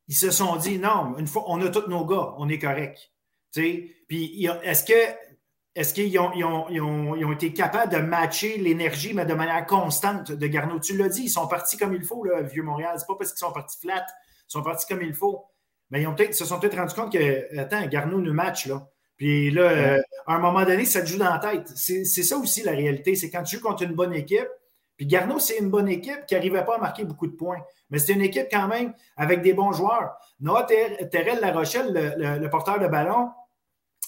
ils se sont dit non, une fois, on a tous nos gars, on est correct. Puis est-ce que est-ce qu'ils ont, ont, été capables de matcher l'énergie, mais de manière constante? De Garneau? Tu l'as dit, ils sont partis comme il faut, là, Vieux Montréal. C'est pas parce qu'ils sont partis flat, ils sont partis comme il faut mais ils, ont se sont peut-être rendus compte que, attends, Garneau nous match, là. Puis là, euh, à un moment donné, ça te joue dans la tête. C'est ça aussi la réalité. C'est quand tu joues contre une bonne équipe. Puis Garneau, c'est une bonne équipe qui n'arrivait pas à marquer beaucoup de points. Mais c'est une équipe quand même avec des bons joueurs. Noah Terrell La Rochelle, le, porteur de ballon,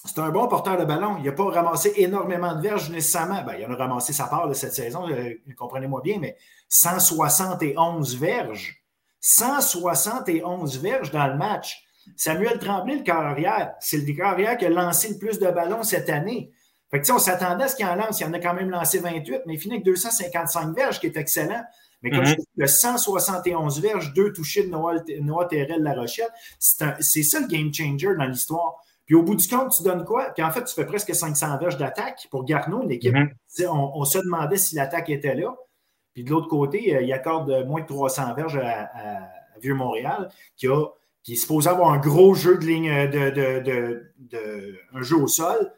c'est un bon porteur de ballon. Il n'a pas ramassé énormément de verges nécessairement. Ben, il en a ramassé sa part de cette saison, euh, comprenez-moi bien, mais 171 verges. 171 verges dans le match. Samuel Tremblay, le carrière, c'est le carrière qui a lancé le plus de ballons cette année. Fait que, on s'attendait à ce qu'il en lance. Il en a quand même lancé 28, mais il finit avec 255 verges, qui est excellent. Mais comme mhm. je dis, le 171 verges, deux touchés de Noah, Noah Terrell La Rochelle, c'est ça le game changer dans l'histoire. Puis au bout du compte, tu donnes quoi? Puis en fait, tu fais presque 500 verges d'attaque pour Garneau, une équipe. Mhm. on, se demandait si l'attaque était là. Puis de l'autre côté, euh, il accorde moins de 300 verges à, Vieux-Montréal, qui, a, qui est supposé avoir un gros jeu de ligne, euh, de, de, un jeu au sol.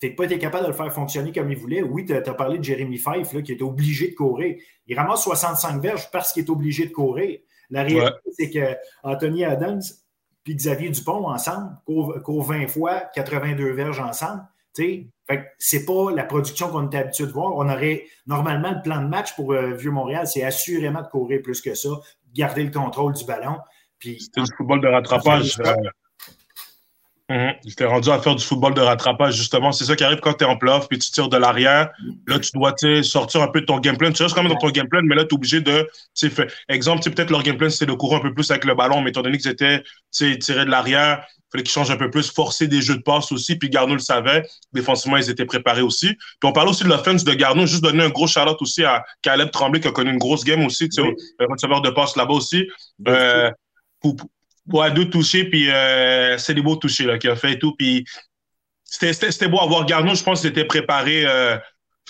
Tu pas été capable de le faire fonctionner comme il voulait. Oui, tu as, parlé de Jérémy Fife, là, qui est obligé de courir. Il ramasse 65 verges parce qu'il est obligé de courir. La réalité, c'est que Anthony Adams puis Xavier Dupont ensemble courent 20 fois 82 verges ensemble. Fait c'est pas la production qu'on est habitué de voir. On aurait normalement le plan de match pour euh, Vieux-Montréal, c'est assurément de courir plus que ça, garder le contrôle du ballon. Puis, c'est du football de rattrapage. Euh, Mhm. J'étais rendu à faire du football de rattrapage, justement. C'est ça qui arrive quand tu es en playoff puis tu tires de l'arrière. Là, tu dois sortir un peu de ton game plan. Tu restes quand même dans ton game plan, mais là, tu es obligé de. Fait, exemple, peut-être leur game plan, c'était de courir un peu plus avec le ballon, mais étant donné qu'ils étaient tirés de l'arrière, il fallait qu'ils changent un peu plus, forcer des jeux de passe aussi. Puis Garneau le savait. Défensivement, ils étaient préparés aussi. Puis on parle aussi de l'offense de Garneau. Juste donner un gros shout aussi à Caleb Tremblay qui a connu une grosse game aussi, tu sais, receveur de passe là-bas aussi. Euh, pour, Ouais, deux touchés, puis euh, c'est des beaux touchés là, qu'il a fait et tout. Puis c'était beau à voir. Je pense qu'il était préparé euh,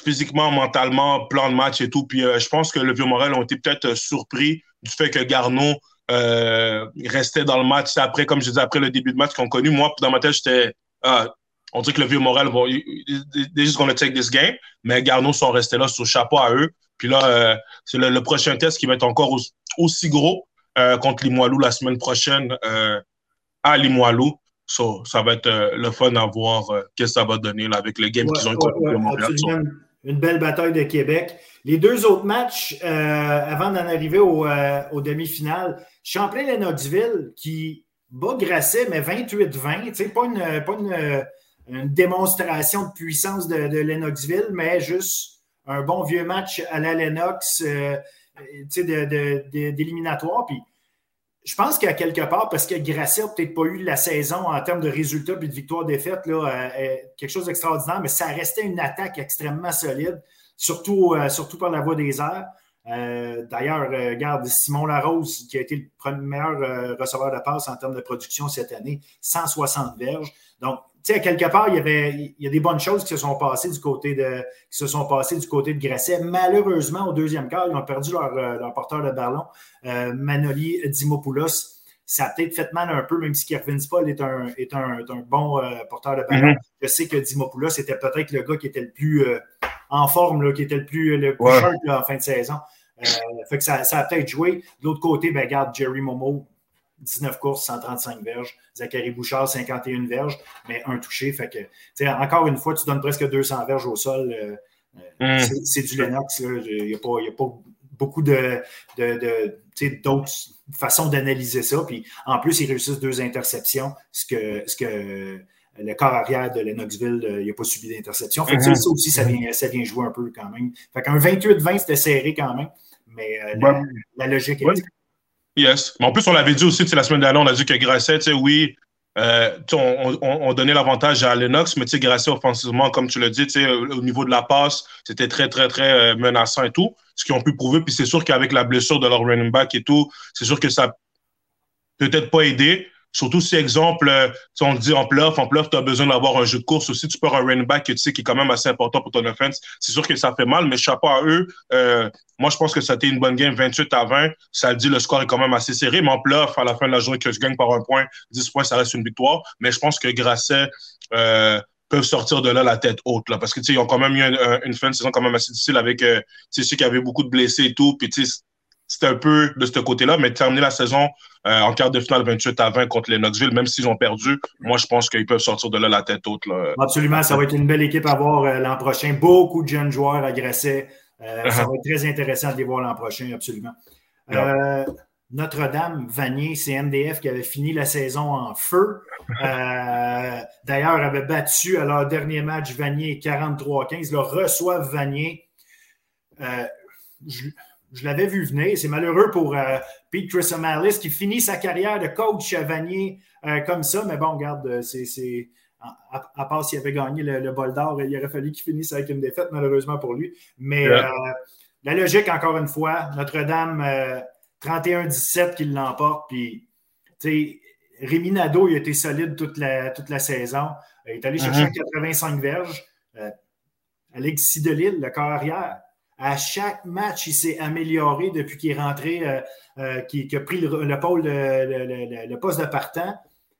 physiquement, mentalement, plan de match et tout. Puis euh, je pense que le Vieux-Morel ont été peut-être surpris du fait que Garneau restait dans le match. Après, comme je disais, après le début de match qu'on connu, moi, dans ma tête, j'étais. Ah, on dit que le Vieux-Morel va. They're just gonna take this game. Mais Garneau sont restés là sur le chapeau à eux. Puis là, c'est le, prochain test qui va être encore aussi gros. Euh, contre Limoilou la semaine prochaine euh, à Limoilou. ça va être euh, le fun à voir qu'est-ce que ça va donner avec les games qu'ils ont ouais, Une belle bataille de Québec. Les deux autres matchs, avant d'en arriver au, demi-finales, Champlain-Lennoxville qui bat Grasset, mais 28-20. Pas, une, pas une, démonstration de puissance de, de, Lennoxville, mais juste un bon vieux match à la Lennox d'éliminatoire. Puis je pense qu'à quelque part, parce que Grasset n'a peut-être pas eu la saison en termes de résultats et de victoire-défaite, euh, euh, quelque chose d'extraordinaire, mais ça restait une attaque extrêmement solide, surtout, euh, surtout par la voie des airs. D'ailleurs, regarde, Simon Larose, qui a été le meilleur receveur de passe en termes de production cette année, 160 verges. Donc, tu sais, quelque part, il y avait il y a des bonnes choses qui se sont passées du côté de qui se sont passées du côté de Grasset. Malheureusement, au deuxième quart, ils ont perdu leur, euh, leur porteur de ballon, euh, Manoli Dimopoulos. Ça a peut-être fait mal un peu, même si Kevin Spall est un, est un, un bon euh, porteur de ballon. Mm-hmm. Je sais que Dimopoulos était peut-être le gars qui était le plus en forme, là, qui était le plus, le plus en fin de saison. fait que ça, ça a peut-être joué. De l'autre côté, ben, regarde, Jerry Momo, 19 courses, 135 verges. Zachary Bouchard, 51 verges, mais un touché. Fait que, encore une fois, tu donnes presque 200 verges au sol. Euh, euh, mm. C'est du Lennox. Il n'y a, pas beaucoup de, d'autres façons d'analyser ça. Puis en plus, ils réussissent deux interceptions, ce que, ce que le corps arrière de Lennoxville, il n'a pas subi d'interception. Fait mm-hmm. ça, aussi, ça vient, ça vient jouer un peu quand même. Fait qu'un 28-20, c'était serré quand même. Mais euh, la, logique est Yes. Mais en plus, on l'avait dit aussi la semaine dernière, on a dit que Grasset, oui, euh, on, on, donnait l'avantage à Lennox, mais Grasset offensivement, comme tu l'as dit, au niveau de la passe, c'était très, très, très euh, menaçant et tout. Ce qu'ils ont pu prouver. Puis c'est sûr qu'avec la blessure de leur running back et tout, c'est sûr que ça peut-être pas aidé. Surtout si, exemple, euh, on dit en playoff, en playoff, tu as besoin d'avoir un jeu de course aussi. Tu peux avoir un running back tu sais, qui est quand même assez important pour ton offense. C'est sûr que ça fait mal, mais chapeau à eux. Euh, moi, je pense que ça a été une bonne game, 28 à 20. Ça dit, le score est quand même assez serré, mais en playoff, à la fin de la journée, que je gagne par un point, 10 points, ça reste une victoire. Mais je pense que Grasset euh, peuvent sortir de là la tête haute, là, parce que, ils ont quand même eu une, fin de saison quand même assez difficile avec, euh, tu qu'il y avait beaucoup de blessés et tout. Tu c'était un peu de ce côté-là, mais terminer la saison euh, en quart de finale 28 à 20 contre les Knoxville, même s'ils ont perdu, moi je pense qu'ils peuvent sortir de là la tête haute. Là. Absolument, ça va être une belle équipe à voir euh, l'an prochain. Beaucoup de jeunes joueurs agressés. Euh, ça uh-huh. va être très intéressant de les voir l'an prochain, absolument. Notre-Dame, Vanier, c'est MDF qui avait fini la saison en feu. [LAUGHS] D'ailleurs, avait battu à leur dernier match Vanier 43-15. Le reçoivent Vanier. Je, je l'avais vu venir. C'est malheureux pour euh, Pete Chrysomalis qui finit sa carrière de coach Vanier euh, comme ça. Mais bon, regarde, euh, c'est. À, part s'il avait gagné le, bol d'or, il aurait fallu qu'il finisse avec une défaite, malheureusement pour lui. Mais la logique, encore une fois, Notre-Dame, 31-17 qui l'emporte. Puis, tu sais, Rémi Nadeau, il a été solide toute la, toute la saison. Il est allé chercher 85 uh-huh. verges. Alexis Delille, le corps arrière, à chaque match, il s'est amélioré depuis qu'il est rentré, euh, euh, qu'il a pris le, pôle, le, poste de partant.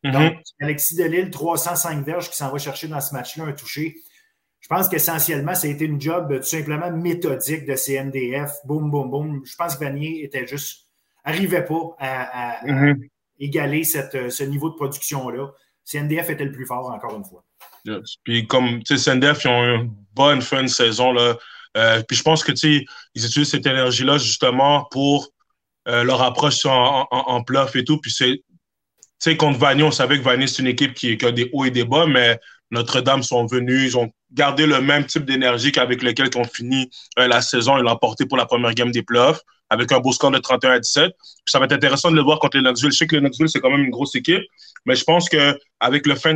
Mm-hmm. Donc, Alexis Delille, 305 verges qui s'en va chercher dans ce match-là, un touché. Je pense qu'essentiellement, ça a été une job tout simplement méthodique de CNDF. Boum, boum, boum. Je pense que Vanier était juste, arrivait pas à, mm-hmm. égaler cette, ce niveau de production-là. CNDF était le plus fort, encore une fois. Puis comme, tu sais, CNDF, ils ont une bonne fin de saison, là. Euh, puis je pense que ils utilisent cette énergie-là justement pour euh, leur approche en, en, en, et tout. Puis c'est sais, contre Vanier, on savait que Vanier, c'est une équipe qui, a des hauts et des bas, mais Notre-Dame sont venus, ils ont gardé le même type d'énergie qu'avec lequel ils ont fini euh, la saison et l'ont emporté pour la première game des playoffs, avec un beau score de 31 à 17. Puis ça va être intéressant de le voir contre les Knoxville. Je sais que les Knoxville, c'est quand même une grosse équipe, mais je pense qu'avec le fin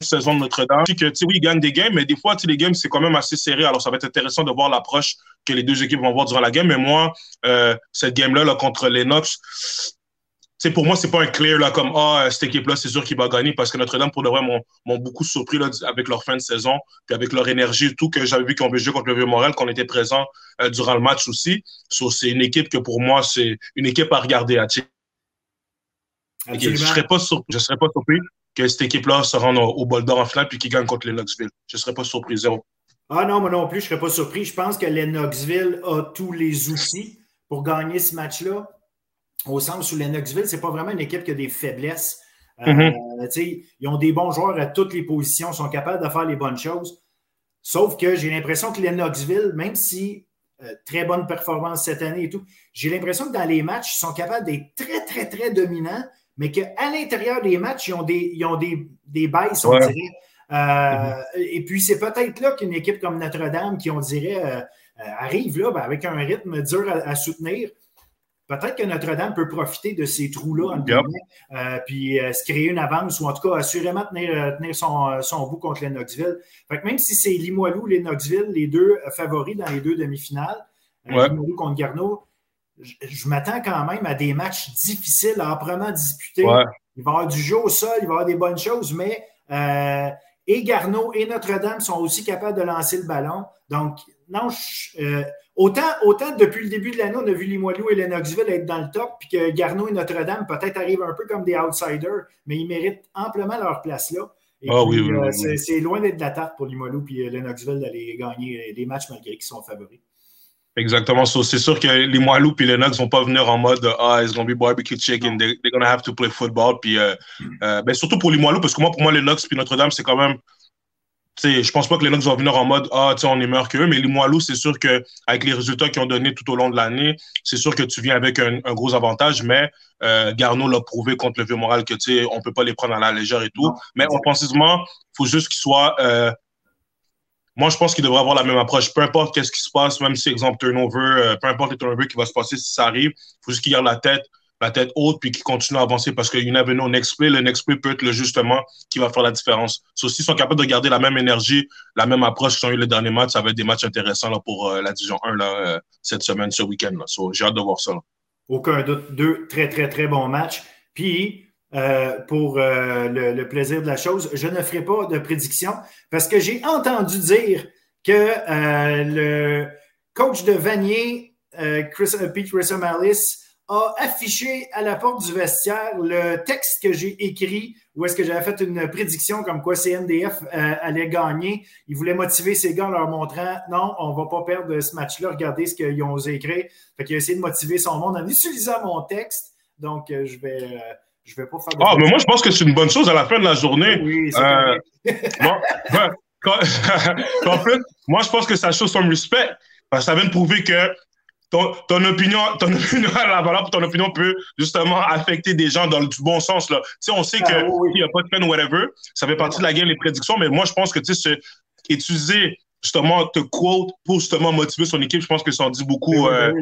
saison de Notre-Dame. Que, oui, ils gagnent des games, mais des fois, les games, c'est quand même assez serré. Alors, ça va être intéressant de voir l'approche que les deux équipes vont voir durant la game. Mais moi, euh, cette game-là là, contre les Knox, pour moi, c'est pas un clear là, comme Ah, cette équipe-là, c'est sûr qu'il va gagner parce que Notre-Dame, pour de vrai, m'ont beaucoup surpris là, avec leur fin de saison, puis avec leur énergie, tout que j'avais vu qu'on avait joué contre le Vieux-Montréal, qu'on était présent euh, durant le match aussi. So, c'est une équipe que pour moi, c'est une équipe à regarder. À je ne serais, pas je serais pas surpris que cette équipe-là se rende au, bol d'or en finale puis qu'ils gagnent contre les Knoxville. Je ne serais pas surpris, zéro. Ah non, moi non plus, je ne serais pas surpris. Je pense que les Knoxville a tous les outils pour gagner ce match-là. Au sens où les Knoxville, ce n'est pas vraiment une équipe qui a des faiblesses. Euh, mm-hmm. ils ont des bons joueurs à toutes les positions, sont capables de faire les bonnes choses. Sauf que j'ai l'impression que les Knoxville, même si euh, très bonne performance cette année et tout, j'ai l'impression que dans les matchs, ils sont capables d'être très, très, très dominants, mais qu'à l'intérieur des matchs, ils ont des, ils ont des, des baisses, on dirait. Euh, mm-hmm. Et puis, c'est peut-être là qu'une équipe comme Notre-Dame, qui on dirait euh, euh, arrive là ben, avec un rythme dur à, soutenir, peut-être que Notre-Dame peut profiter de ces trous-là, en puis se créer une avance, ou en tout cas, assurément tenir, tenir son, son, bout contre les Knoxville. Fait que même si c'est Limoilou, les Knoxville, les deux favoris dans les deux demi-finales, Limoilou contre Garneau, je, m'attends quand même à des matchs difficiles, âprement disputés. Il va y avoir du jeu au sol, il va y avoir des bonnes choses, mais euh, et Garneau et Notre-Dame sont aussi capables de lancer le ballon. Donc, non, euh, autant, autant depuis le début de l'année, on a vu Limoilou et Lennoxville être dans le top, puis que Garneau et Notre-Dame peut-être arrivent un peu comme des outsiders, mais ils méritent amplement leur place là. Ah euh, c'est loin d'être de la tarte pour Limoilou et Lennoxville d'aller gagner les matchs malgré qu'ils sont favoris. Exactement. c'est sûr que les Moilou et les Nugs vont pas venir en mode Ah, it's gonna be barbecue chicken, they're, they're gonna have to play football. Puis, euh, euh, ben, surtout pour les Moilou, parce que moi, pour moi, les Nugs puis Notre-Dame, c'est quand même. je pense pas que les Nugs vont venir en mode Ah, on est meilleur qu'eux, mais les Moilou, c'est sûr qu'avec les résultats qu'ils ont donnés tout au long de l'année, c'est sûr que tu viens avec un, gros avantage, mais euh, Garneau l'a prouvé contre le Vieux-Moral que tu sais, on peut pas les prendre à la légère et tout. mais offensivement, il faut juste qu'ils soient euh, moi, je pense qu'il devrait avoir la même approche. Peu importe qu'est-ce qui se passe, même si, exemple, turnover, euh, peu importe les turnovers qui va se passer si ça arrive, il faut juste qu'il garde la tête, la tête haute, puis qu'il continue à avancer parce que you never know, next play, le next play peut être le justement qui va faire la différence. So, s'ils sont capables de garder la même énergie, la même approche qu'ils ont eu le dernier match, ça va être des matchs intéressants là, pour euh, la division 1 là, euh, cette semaine, ce week-end. So, j'ai hâte de voir ça. Aucun doute. Deux très, très, très bons matchs. Puis, euh, pour euh, le, plaisir de la chose, je ne ferai pas de prédiction parce que j'ai entendu dire que euh, le coach de Vanier, Pete Rissomalis, a affiché à la porte du vestiaire le texte que j'ai écrit où est-ce que j'avais fait une prédiction comme quoi CNDF allait gagner. Il voulait motiver ses gars en leur montrant non, on va pas perdre ce match-là, regardez ce qu'ils ont écrit. Fait qu'il a essayé de motiver son monde en utilisant mon texte. Donc, je vais je vais pas faire. Ah, mais moi, je pense que c'est une bonne chose à la fin de la journée. Oui, c'est euh, [LAUGHS] [LAUGHS] en fait, moi, je pense que ça chose son respect. Parce que ça vient de prouver que ton, ton, opinion, ton [LAUGHS] opinion a la valeur, ton opinion peut justement affecter des gens dans le bon sens. Là. Tu sais, on sait ah, qu'il n'y a pas de peine, whatever. Ça fait partie de la game, les prédictions, mais moi, je pense que tu sais, utiliser justement te quote pour justement motiver son équipe. Je pense que ça en dit beaucoup. Euh,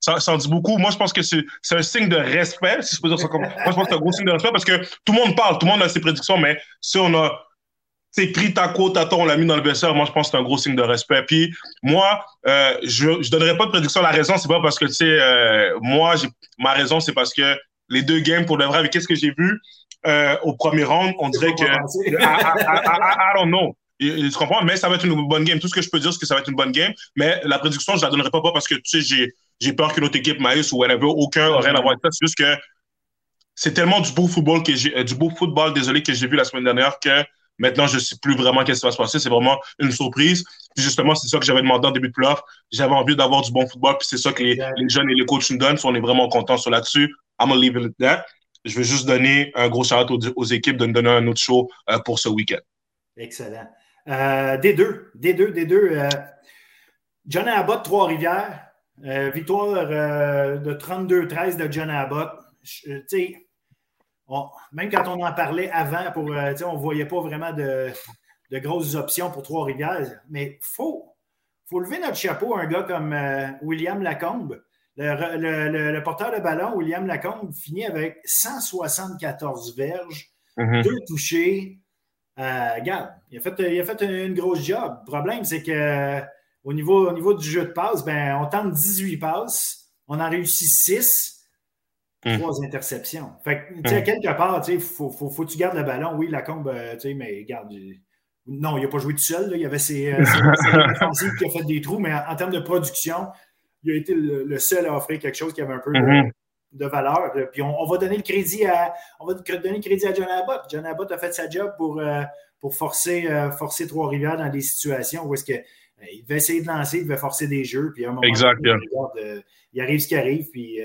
ça, en dit beaucoup. Moi, je pense que c'est un signe de respect, si je peux dire ça comme. Moi, je pense que c'est un gros signe de respect parce que tout le monde parle, tout le monde a ses prédictions, mais si on a pris ta quote à toi, on l'a mis dans le vestiaire, moi, je pense que c'est un gros signe de respect. Puis moi, euh, je ne donnerai pas de prédiction. La raison, c'est pas parce que, tu sais, euh, moi, ma raison, c'est parce que les deux games, pour de vrai, avec qu'est-ce que j'ai vu au premier round, on dirait que. I, I don't know. Tu comprends? Mais ça va être une bonne game. Tout ce que je peux dire, c'est que ça va être une bonne game. Mais la prédiction, je la donnerai pas, pas parce que, tu sais, j'ai peur qu'une autre équipe maïs ou whatever, aucun aurait rien à voir avec ça. C'est juste que c'est tellement du beau football que j'ai, euh, du beau football, désolé, que j'ai vu la semaine dernière que maintenant, je sais plus vraiment qu'est-ce qui va se passer. C'est vraiment une surprise. Puis justement, c'est ça que j'avais demandé en début de playoff. J'avais envie d'avoir du bon football. Puis c'est ça que les, jeunes et les coachs nous donnent. on est vraiment contents sur là-dessus. I'm gonna leave it at that. Je vais juste donner un gros shout aux, aux, équipes de nous donner un autre show euh, pour ce week-end. Excellent. Euh, des deux, des deux, des deux. Euh, John Abbott, Trois-Rivières, euh, victoire de 32-13 de John Abbott. même quand on en parlait avant, pour, on ne voyait pas vraiment de, grosses options pour Trois-Rivières. Mais il faut, faut lever notre chapeau à un gars comme William Lacombe. Le, porteur de ballon, William Lacombe, finit avec 174 verges, mm-hmm. deux touchés. Euh, regarde, il a, fait, il a fait une grosse job. Le problème, c'est que au niveau, au niveau du jeu de passe, ben, on tente 18 passes, on en réussit 6. Hmm. trois interceptions. Fait que, hmm. quelque part, il faut, faut, faut, que tu gardes le ballon. Oui, la combe, euh, tu sais, mais garde. Non, il n'a pas joué tout seul. Il y avait ses, euh, [LAUGHS] qui a fait des trous, mais en, termes de production, il a été le, seul à offrir quelque chose qui avait un peu hmm. Valeur. Puis on, va donner le crédit à on va donner le crédit à John Abbott. John Abbott a fait sa job pour, euh, pour forcer, forcer Trois-Rivières dans des situations où est-ce que il devait essayer de lancer, il devait forcer des jeux, puis à un moment exact, il, arrive ce qui arrive, puis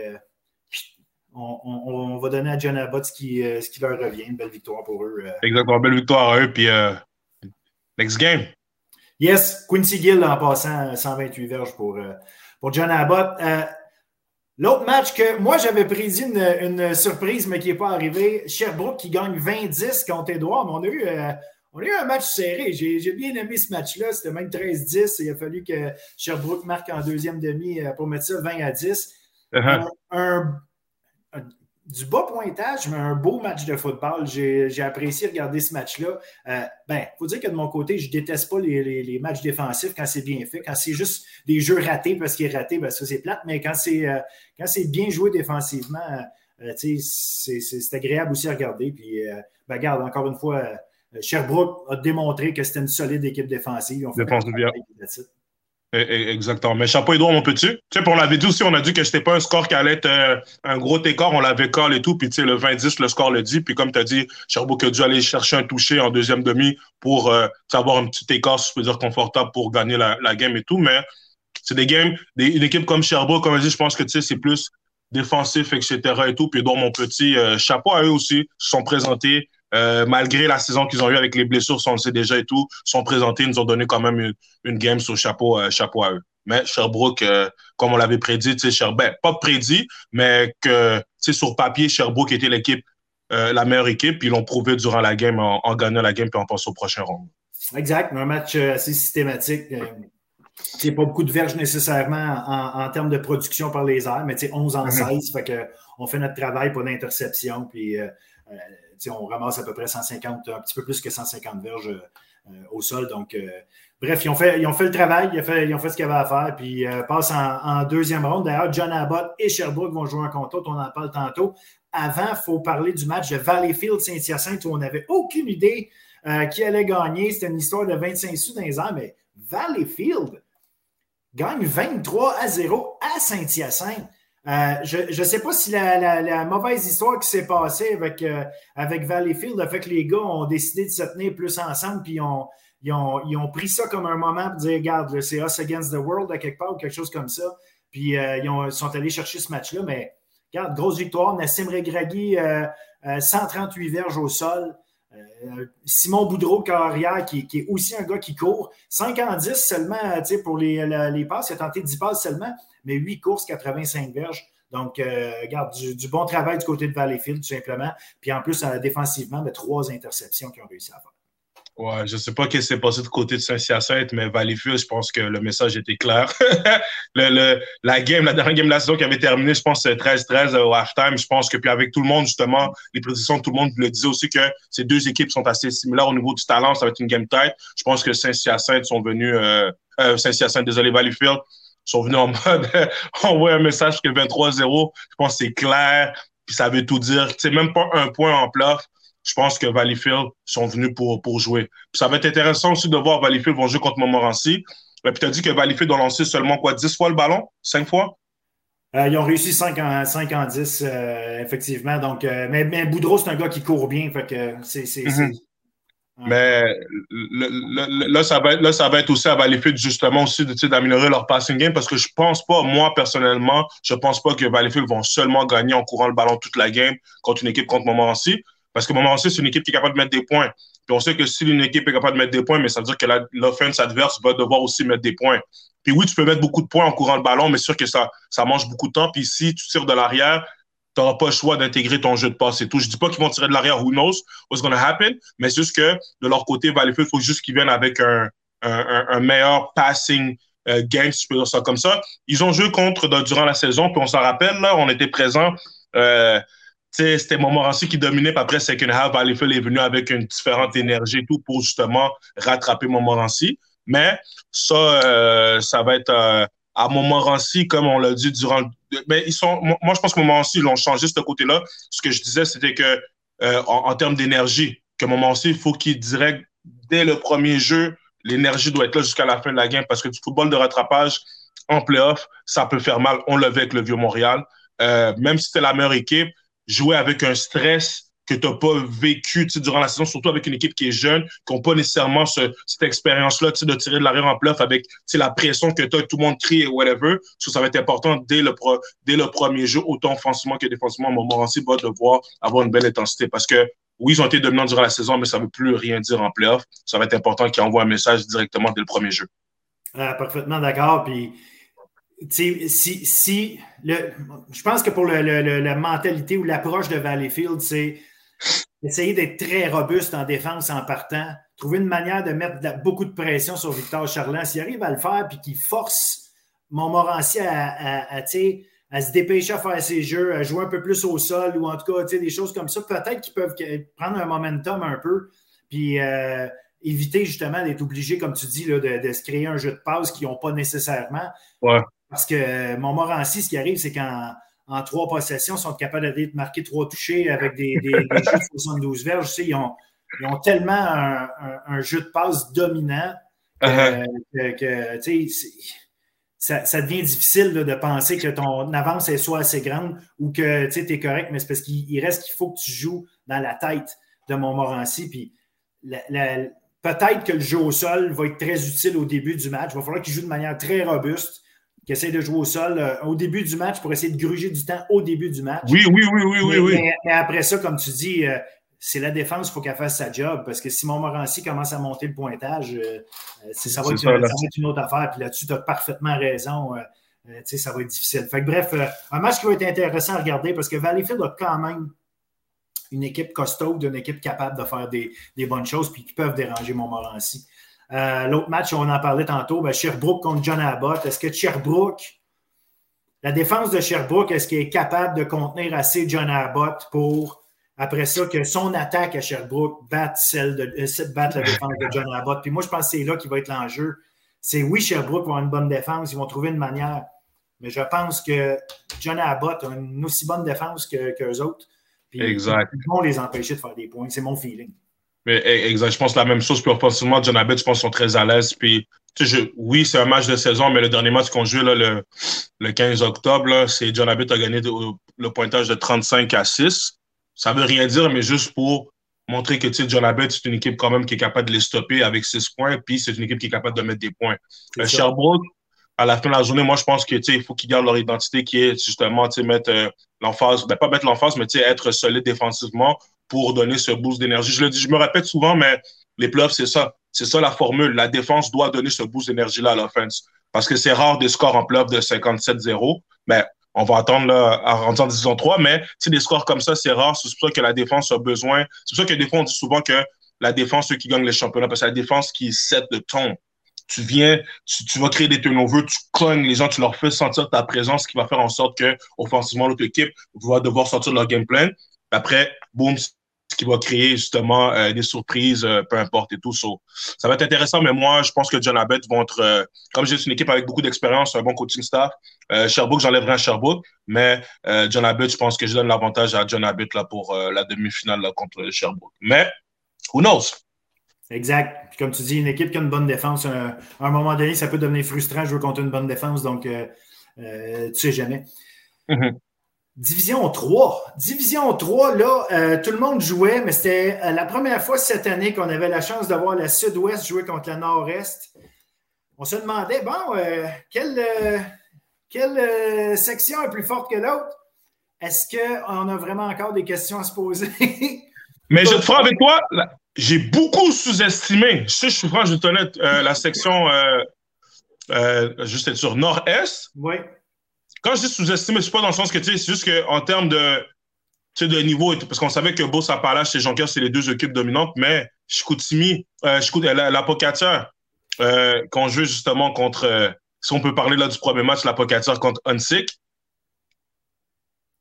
on, va donner à John Abbott ce qui, euh, ce qui leur revient. Une belle victoire pour eux. Euh. Exactement, belle victoire à eux. Puis, euh, next game. Yes, Quincy Gill en passant 128 verges pour, pour John Abbott. L'autre match que moi j'avais prédit une, surprise, mais qui n'est pas arrivée, Sherbrooke qui gagne 20-10 contre Edouard. Mais on a eu, on a eu un match serré. J'ai bien aimé ce match-là. C'était même 13-10. Il a fallu que Sherbrooke marque en deuxième demi pour mettre ça 20 à 10. Uh-huh. un, du bas pointage, mais un beau match de football. J'ai apprécié regarder ce match-là. Euh, ben, faut dire que de mon côté, je déteste pas les, matchs défensifs quand c'est bien fait. Quand c'est juste des jeux ratés parce qu'il est raté, ben ça c'est plate. Mais quand c'est euh, quand c'est bien joué défensivement, euh, c'est agréable aussi à regarder. Puis, ben, regarde, encore une fois, Sherbrooke a démontré que c'était une solide équipe défensive. On fait bien. E, e, exactement. Mais chapeau Edouard, mon petit. Tu sais, on l'avait dit aussi, on a dit que c'était pas un score qui allait être euh, un gros écart. On l'avait call et tout. Puis, tu sais, le 20-10, le score le dit. Puis, comme tu as dit, Sherbrooke a dû aller chercher un toucher en deuxième demi pour euh, avoir un petit écart, si je peux dire, confortable pour gagner la, game et tout. Mais c'est des games, une équipe comme Sherbrooke, comme je dit, je pense que, tu sais, c'est plus défensif, etc. et tout. Puis, Edouard, mon petit, euh, chapeau à eux aussi, se sont présentés. Euh, malgré la saison qu'ils ont eue avec les blessures, on le sait déjà et tout, sont présentés, ils nous ont donné quand même une, game sur chapeau, euh, chapeau à eux. Mais Sherbrooke, euh, comme on l'avait prédit, Sherbrooke, ben, pas prédit, mais que sur papier, Sherbrooke était l'équipe, la meilleure équipe, puis ils l'ont prouvé durant la game en, gagnant la game, puis on passe au prochain round. Exact, un match assez systématique. C'est pas beaucoup de verges nécessairement en, termes de production par les airs, mais 11 en 16, mm-hmm. fait que on fait notre travail pour l'interception, puis on ramasse à peu près 150, un petit peu plus que 150 verges euh, au sol. Donc, euh, bref, ils ont, fait, ils ont fait le travail, ils ont fait, ce qu'ils avaient à faire, puis euh, passent en, deuxième ronde. D'ailleurs, John Abbott et Sherbrooke vont jouer en contact, on en parle tantôt. Avant, il faut parler du match de Valleyfield-Saint-Hyacinthe où on n'avait aucune idée qui allait gagner. C'était une histoire de 25 sous dans les mais Valleyfield gagne 23 à 0 à Saint-Hyacinthe. Euh, je ne sais pas si la, mauvaise histoire qui s'est passée avec, euh, avec Valleyfield a fait que les gars ont décidé de se tenir plus ensemble, puis ils ont, pris ça comme un moment pour dire regarde, c'est us against the world à quelque part ou quelque chose comme ça. Puis euh, ils, sont allés chercher ce match-là. Mais regarde, grosse victoire. Nassim Regragui, 138 verges au sol. Simon Boudreau, carrière, qui, qui, est aussi un gars qui court. 5 en 10 seulement pour les, les passes. Il a tenté 10 passes seulement mais 8 courses, 85 verges. Donc, euh, regarde, du, bon travail du côté de Valleyfield, tout simplement. Puis en plus, euh, défensivement, mais trois interceptions qu'ils ont réussi à faire. Ouais, je sais pas ce qui s'est passé du côté de Saint-Hyacinthe, mais Valleyfield, je pense que le message était clair. [LAUGHS] la game, la dernière game de la saison qui avait terminé, je pense, 13-13 au halftime. Je pense que, puis avec tout le monde, justement, les prédictions de tout le monde le disaient aussi que ces deux équipes sont assez similaires au niveau du talent. Ça va être une game tight. Je pense que Saint-Hyacinthe sont venus, euh, euh Saint-Hyacinthe, désolé, Valleyfield, sont venus en [LAUGHS] mode envoyer un message que 23-0. Je pense que c'est clair, puis ça veut tout dire. C'est même pas un point en playoff. Je pense que Valleyfield sont venus pour, pour jouer. Puis ça va être intéressant aussi de voir Valleyfield vont jouer contre Montmorency. Puis tu as dit que Valleyfield ont lancé seulement quoi, 10 fois le ballon? 5 fois? Euh, ils ont réussi 5 en, 5 en 10, euh, effectivement. Donc, euh, mais, mais, Boudreau, c'est un gars qui court bien. Fait que c'est, mm-hmm. Mais là, ça va être, là, ça va être aussi à Valleyfield, justement, aussi d'améliorer leur passing game parce que je pense pas, moi, personnellement, je pense pas que Valleyfield vont seulement gagner en courant le ballon toute la game contre une équipe contre Montmorency. Parce que Montmorency, c'est une équipe qui est capable de mettre des points. Puis on sait que si une équipe est capable de mettre des points, mais ça veut dire que l'offense adverse va devoir aussi mettre des points. Puis oui, tu peux mettre beaucoup de points en courant le ballon, mais sûr que ça, ça mange beaucoup de temps. Puis si tu tires de l'arrière, tu n'auras pas le choix d'intégrer ton jeu de passe et tout. Je dis pas qu'ils vont tirer de l'arrière, who knows what's going to happen, mais c'est juste que de leur côté, il faut juste qu'ils viennent avec un, meilleur passing euh, game, si je peux dire ça comme ça. Ils ont joué contre durant la saison, puis on s'en rappelle, là, on était présents. Euh, c'était Montmorency qui dominait, puis après second half, Valleyfield est venu avec une différente énergie tout pour justement rattraper Montmorency. Mais ça, euh, ça va être euh, à Montmorency, comme on l'a dit durant. Mais ils sont, moi, je pense que Montmorency, ils l'ont changé ce côté-là. Ce que je disais, c'était que euh, en, termes d'énergie, que Montmorency, il faut qu'il direct dès le premier jeu, l'énergie doit être là jusqu'à la fin de la game parce que du football de rattrapage en playoff, ça peut faire mal. On le vu avec le Vieux-Montréal. même si c'était la meilleure équipe, jouer avec un stress que tu n'as pas vécu durant la saison, surtout avec une équipe qui est jeune, qui n'a pas nécessairement cette expérience-là de tirer de l'arrière en bluff avec la pression que tu as, tout le monde crie et whatever. Ça, ça va être important dès le, dès le premier jeu, autant offensivement que défensivement. Montmorency va devoir avoir une belle intensité parce que oui, ils ont été dominants durant la saison, mais ça ne veut plus rien dire en playoff. Ça va être important qu'ils envoient un message directement dès le premier jeu. Ah, parfaitement d'accord. Puis si, si le, je pense que pour le, la mentalité ou l'approche de Valleyfield, c'est essayer d'être très robuste en défense en partant, trouver une manière de mettre beaucoup de pression sur Victor Charland. S'il arrive à le faire puis qu'il force Montmorency à, à, se dépêcher à faire ses jeux, à jouer un peu plus au sol ou en tout cas des choses comme ça, peut-être qu'ils peuvent prendre un momentum un peu puis euh, éviter justement d'être obligés, comme tu dis, là, de, se créer un jeu de passe qu'ils n'ont pas nécessairement. Parce que Montmorency, ce qui arrive, c'est qu'en en trois possessions, sont capables de marquer trois touchés avec des, des, des [LAUGHS] jeux de 72 verges. ils, ont, ils ont tellement un, jeu de passe dominant que, uh-huh. ça, devient difficile de penser que ton avance est soit assez grande ou que tu es correct, mais c'est parce qu'il reste qu'il faut que tu joues dans la tête de Montmorency. Puis peut-être que le jeu au sol va être très utile au début du match. Il va falloir qu'il joue de manière très robuste qui essaie de jouer au sol euh, au début du match pour essayer de gruger du temps au début du match. Oui, oui, oui, oui, oui. Mais, mais, après ça, comme tu dis, euh, c'est la défense, il faut qu'elle fasse sa job parce que si Montmorency commence à monter le pointage, euh, ça, va être, ça, être, une autre affaire. Puis là-dessus, tu as parfaitement raison. ça va être difficile. Fait que, bref, un match qui va être intéressant à regarder parce que Valleyfield a quand même une équipe costaud, une équipe capable de faire des, des bonnes choses puis qui peuvent déranger Montmorency. Euh, l'autre match, on en parlait tantôt, ben, Sherbrooke contre John Abbott. Est-ce que Sherbrooke, la défense de Sherbrooke, est-ce qu'il est capable de contenir assez John Abbott pour, après ça, que son attaque à Sherbrooke batte, celle de, euh, batte la défense de John Abbott? Puis moi, je pense que c'est là qui va être l'enjeu. C'est oui, Sherbrooke va avoir une bonne défense, ils vont trouver une manière. Mais je pense que John Abbott a une aussi bonne défense que, qu'eux autres. Puis exact. Ils vont les empêcher de faire des points. C'est mon feeling. Eh, exact. Je pense la même chose. Puis offensivement, John Abbott, je pense, sont très à l'aise. Puis, oui, c'est un match de saison, mais le dernier match qu'on joue là, le, le 15 octobre, c'est John Abbott a gagné le pointage de 35 à 6. Ça veut rien dire, mais juste pour montrer que John Abbott, c'est une équipe quand même qui est capable de les stopper avec 6 points, puis c'est une équipe qui est capable de mettre des points. Euh, Sherbrooke, à la fin de la journée, moi, je pense que il faut qu'ils gardent leur identité qui est justement mettre euh, l'emphase, ben, pas mettre l'emphase, mais être solide défensivement pour donner ce boost d'énergie. Je le dis, je me répète souvent, mais les playoffs, c'est ça. C'est ça la formule. La défense doit donner ce boost d'énergie-là à l'offense. Parce que c'est rare des scores en playoffs de 57-0. Mais on va attendre là, en division 3, mais des scores comme ça, c'est rare. C'est pour ça que la défense a besoin. C'est pour ça que des fois, on dit souvent que la défense, ceux qui gagnent les championnats, parce que la défense qui set de ton. Tu viens, tu, vas créer des turnovers, tu cognes les gens, tu leur fais sentir ta présence, ce qui va faire en sorte que, offensivement, l'autre équipe va devoir sortir de leur game plan. Après, boum, qui va créer justement euh, des surprises, euh, peu importe et tout. ça va être intéressant, mais moi, je pense que John Abbott vont être, euh, comme j'ai une équipe avec beaucoup d'expérience, un bon coaching staff. Sherbrooke, j'enlèverai un Sherbrooke, mais John Abbott, je pense que je donne l'avantage à John Abbott là, pour la demi-finale contre Sherbrooke. Mais, who knows? Exact. Puis comme tu dis, une équipe qui a une bonne défense, à un moment donné, ça peut devenir frustrant jouer contre une bonne défense, donc tu sais jamais. Mm-hmm. Division 3. Division 3, là, euh, tout le monde jouait, mais c'était euh, la première fois cette année qu'on avait la chance de voir la Sud-Ouest jouer contre la Nord-Est. On se demandait, bon, euh, quelle, quelle section est plus forte que l'autre? Est-ce qu'on a vraiment encore des questions à se poser? [LAUGHS] mais je te ferai avec toi, j'ai beaucoup sous-estimé, je sais, je suis franc, je te honnête, la section, juste sûr, Nord-Est. Oui quand je dis sous-estimé, c'est pas dans le sens que, tu sais, c'est juste qu'en termes de, de niveau, parce qu'on savait que Boss Appalache et Jonker, c'est les deux équipes dominantes, mais Chicoutimi, euh, la, la Pocatière, euh, qu'on joue justement contre, euh, si on peut parler là du premier match, la Pocatière contre Unsik,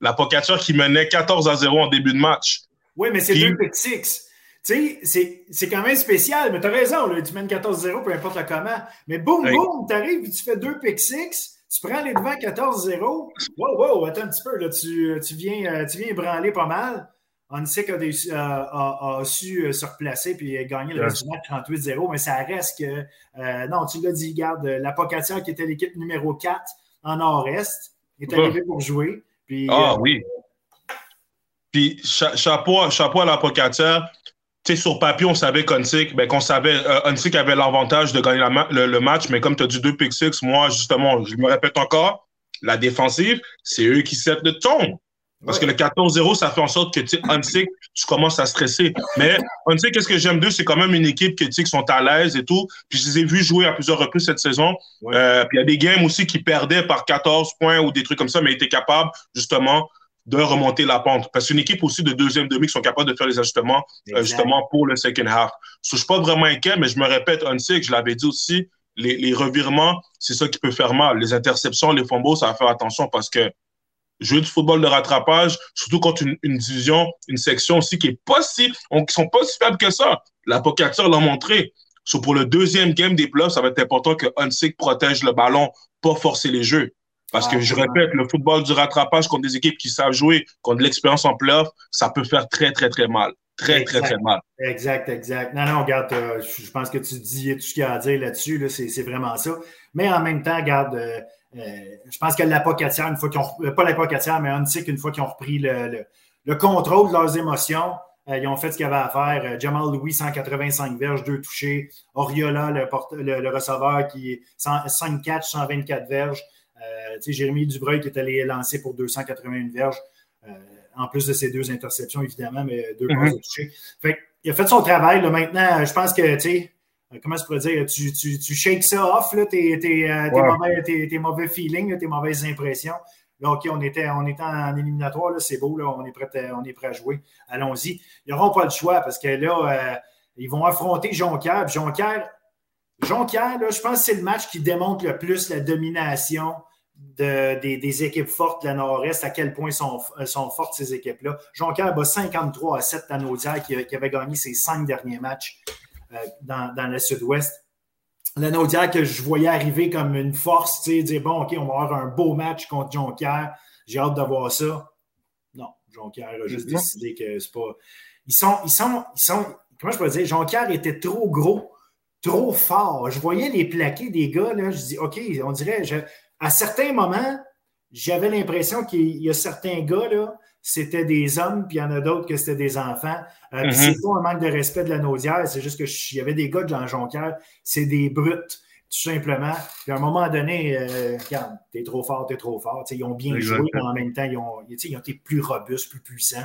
la Pocatière qui menait 14 à 0 en début de match. Oui, mais c'est deux pick six. Tu sais, c'est quand même spécial, mais tu as raison, là, tu mènes 14-0, peu importe le comment. Mais boum, boum, tu arrives et tu fais deux pick six tu prends les devants 14-0. Wow, wow, attends un petit peu. Là, tu, tu, viens, euh, tu viens ébranler pas mal. Onsic a, a, a, su euh, se replacer puis gagner le reste du match 38-0, mais ça reste que. Euh, non, tu l'as dit, garde, la Pocatière qui était l'équipe numéro 4 en nord-est est arrivée pour jouer. Puis, ah oui. Puis chapeau, chapeau à la Sur papier, on savait qu'Onsic, ben, qu'on savait, euh, avait l'avantage de gagner le, match, mais comme tu as dit deux pick six, moi, justement, je me répète encore, la défensive, c'est eux qui set le ton. Parce que le 14-0, ça fait en sorte que, tu tu commences à stresser. Mais Onsic, qu'est-ce que j'aime d'eux, c'est quand même une équipe qui, qui sont à l'aise et tout. Puis je les ai vus jouer à plusieurs reprises cette saison. Euh, puis il y a des games aussi qui perdaient par 14 points ou des trucs comme ça, mais ils étaient capables, justement, de remonter la pente. Parce qu'une équipe aussi de deuxième demi qui sont capables de faire les ajustements euh, justement pour le second half. je ne suis pas vraiment inquiet, mais je me répète, que je l'avais dit aussi, les, les revirements, c'est ça qui peut faire mal. Les interceptions, les fumbles, ça va faire attention parce que jouer du football de rattrapage, surtout contre une, une division, une section aussi qui est pas si, qui sont pas si faibles que ça. La Pocature l'a montré. So, pour le deuxième game des playoffs, ça va être important que Hunsick protège le ballon, pas forcer les jeux. Parce que je répète, le football du rattrapage contre des équipes qui savent jouer, contre de l'expérience en playoff, ça peut faire très, très, très mal. Très, très, très mal. Exact, exact. Non, non, regarde, euh, je pense que tu dis tout ce qu'il y a à dire là-dessus, c'est vraiment ça. Mais en même temps, regarde, euh, euh, je pense que la une fois qu'ils ont, pas la mais Hunsick, une fois qu'ils ont repris le, le, contrôle de leurs émotions, ils ont fait ce qu'ils avaient à faire. Jamal Louis, 185 verges, deux touchés. Oriola, le, le, receveur, qui 5 catch, 124 verges. Euh, Jérémy Dubreuil qui est allé lancer pour 281 verges, euh, en plus de ses deux interceptions, évidemment, mais deux mm de toucher. Fait il a fait son travail. Là, maintenant, je pense que, tu euh, comment je pourrais dire, tu, tu, tu shakes ça off, là, tes, tes, mauvais, tes, mauvais, feelings, tes mauvaises impressions. Là, OK, on était, on était en éliminatoire, c'est beau, là, on, est prêt à, on est prêt à jouer. Allons-y. Ils n'auront pas le choix parce que là, ils vont affronter Jonquière. Jonquière, Jonquière là, je pense que c'est le match qui démontre le plus la domination des, équipes fortes de la Nord-Est, à quel point sont, euh, sont fortes ces équipes-là. Jonquière bat 53 à 7 à Naudière qui, qui, avait gagné ses cinq derniers matchs euh, dans, dans, le Sud-Ouest. La Naudière que je voyais arriver comme une force, tu sais, dire bon, OK, on va avoir un beau match contre Jonquière. J'ai hâte de voir ça. Non, Jonquière a juste décidé que c'est pas. Ils sont, ils sont, ils sont. Comment je peux dire? Jonquière était trop gros, trop fort. Je voyais les plaqués des gars, là. Je dis, OK, on dirait. Je, à certains moments, j'avais l'impression qu'il y a certains gars, là, c'était des hommes, puis il y en a d'autres que c'était des enfants. Euh, mm-hmm. C'est pas un manque de respect de la naudière, c'est juste qu'il y avait des gars de Jean Jonquière, c'est des brutes, tout simplement. Puis à un moment donné, euh, regarde, t'es trop fort, t'es trop fort. ils ont bien joué, mais en même temps, ils ont, ils ont été plus robustes, plus puissants.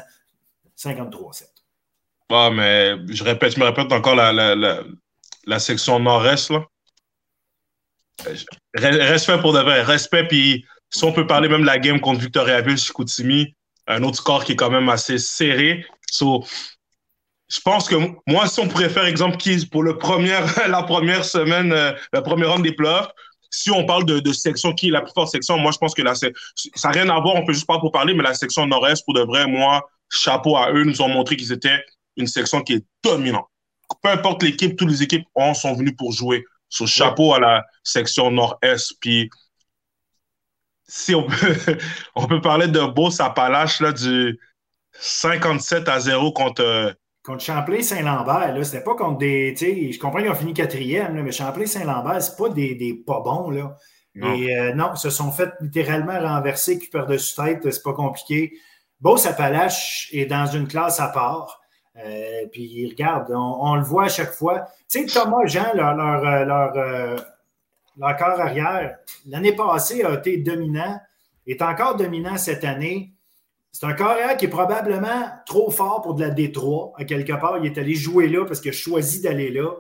53-7. Ah, mais je répète, je me répète encore la, la, la, la section nord-est, là. Respect pour de vrai. Respect, puis si on peut parler même de la game contre Victoriaville Koutimi, un autre score qui est quand même assez serré. So, je pense que moi, si on pourrait faire exemple qui pour le premier, [LAUGHS] la première semaine, euh, la première ronde des playoffs, si on parle de, section qui est la plus forte section, moi je pense que là, ça n'a rien à voir, on peut juste pas pour parler, mais la section nord-est, pour de vrai, moi, chapeau à eux, nous ont montré qu'ils étaient une section qui est dominante. Peu importe l'équipe, toutes les équipes ont, sont venues pour jouer. Sur chapeau à la section nord-est. Puis, si on peut, [LAUGHS] on peut parler de beau sapalache là, du 57 à 0 contre. Euh, contre Champlain-Saint-Lambert, là, c'était pas contre des. Je comprends qu'ils ont fini quatrième, mais Champlain-Saint-Lambert, c'est pas des, des, pas bons, là. Non. Et euh, non, se sont fait littéralement renverser, qui de dessus tête, c'est pas compliqué. Beau Sapalache est dans une classe à part. Euh, puis regarde, on, le voit à chaque fois. Tu sais, Thomas Jean, leur, leur, euh, euh, leur corps arrière, l'année passée a été dominant, est encore dominant cette année. C'est un corps arrière qui est probablement trop fort pour de la D3. À quelque part, il est allé jouer là parce qu'il a choisi d'aller là.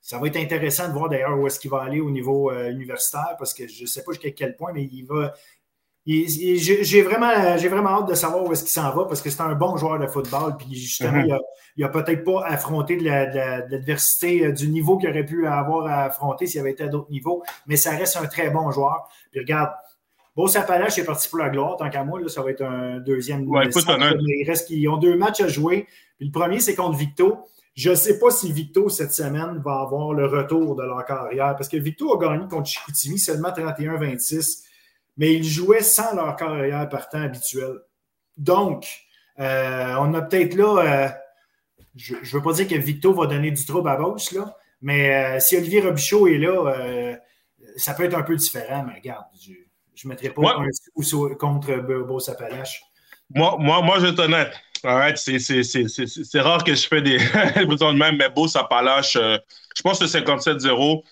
ça va être intéressant de voir d'ailleurs où est-ce qu'il va aller au niveau euh, universitaire parce que je ne sais pas jusqu'à quel point, mais il va. J'ai vraiment, vraiment hâte de savoir où est-ce qu'il s'en va parce que c'est un bon joueur de football. Puis justement, mm-hmm. il n'a peut-être pas affronté de l'adversité euh, du niveau qu'il aurait pu avoir à affronter s'il avait été à d'autres niveaux, mais ça reste un très bon joueur. Puis regarde, Beau Sapalache est parti pour la gloire, tant qu'à moi, là, ça va être un deuxième. Ouais, écoute, il reste qu'ils ont deux matchs à jouer. Puis le premier, c'est contre Victo. Je ne sais pas si Victo, cette semaine, va avoir le retour de leur carrière, parce que Victo a gagné contre Chicoutimi seulement 31-26, mais ils jouaient sans leur carrière partant habituel. Donc, euh, on a peut-être là, euh, je ne veux pas dire que Victo va donner du trouble à Beauce, là, mais euh, si Olivier Robichaud est là, ça peut être un peu différent, mais regarde, je ne mettrai pas un coup contre Beau Sapalache. Moi, moi, moi, je être honnête. c'est rare que je fais des [LAUGHS] de même, mais beau, ça palache. Euh, je pense que 57-0,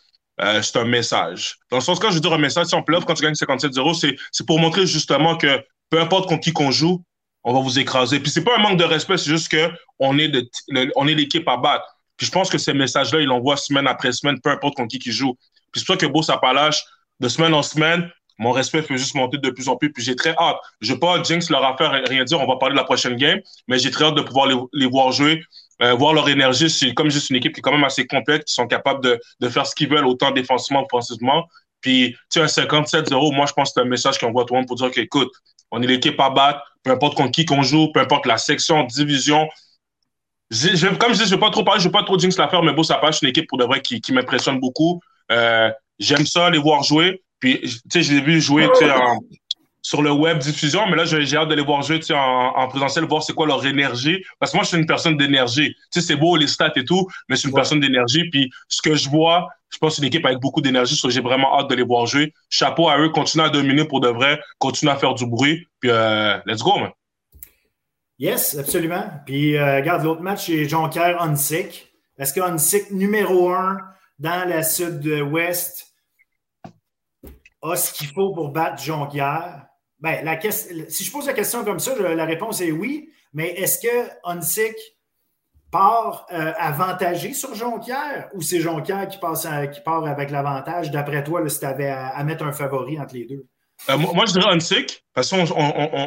euh, c'est un message. Dans le sens, quand je dire un message, si on pleuve quand tu gagnes 57-0, c'est pour montrer justement que peu importe contre qui qu'on joue, on va vous écraser. Puis c'est pas un manque de respect, c'est juste qu'on est l'équipe à battre. Puis je pense que ces messages-là, ils l'envoient semaine après semaine, peu importe contre qui qui joue. Puis c'est pour ça que beau, ça palache de semaine en semaine mon respect peut juste monter de plus en plus. Puis j'ai très hâte. Je ne veux pas Jinx leur affaire rien dire. On va parler de la prochaine game, mais j'ai très hâte de pouvoir les, voir jouer, euh, voir leur énergie. C'est comme juste une équipe qui est quand même assez complète, qui sont capables de, faire ce qu'ils veulent, autant défensivement qu'offensivement. Puis, tu sais, un 57-0, moi, je pense que c'est un message qu'on voit tout le monde pour dire qu'écoute, on est l'équipe à battre, peu importe contre qui qu'on joue, peu importe la section, division. Je, comme je dis, je ne vais pas trop parler, je ne vais pas trop jinx l'affaire, mais bon, ça passe une équipe pour de vrai qui, m'impressionne beaucoup. Euh, j'aime ça, les voir jouer. Puis, tu sais, je l'ai vu jouer sur le web diffusion, mais là, j'ai hâte de les voir jouer en, en présentiel, voir c'est quoi leur énergie. Parce que moi, je suis une personne d'énergie. Tu sais, c'est beau les stats et tout, mais je suis une personne d'énergie. Puis, ce que je vois, je pense que c'est une équipe avec beaucoup d'énergie, j'ai vraiment hâte de les voir jouer. Chapeau à eux, continuez à dominer pour de vrai, continuez à faire du bruit. Puis, euh, let's go, man. Yes, absolument. Puis, euh, regarde, l'autre match, c'est Jonquière Onsic. Est-ce que Onsic, numéro un dans la sud-ouest, a ce qu'il faut pour battre Jonquière? Ben, la si je pose la question comme ça, la réponse est oui. Mais est-ce que Onsic part euh, avantagé sur Jonquière ou c'est Jonquière qui, passe qui part avec l'avantage, d'après toi, si tu avais à, mettre un favori entre les deux? Euh, moi, je dirais Onsic, parce qu'on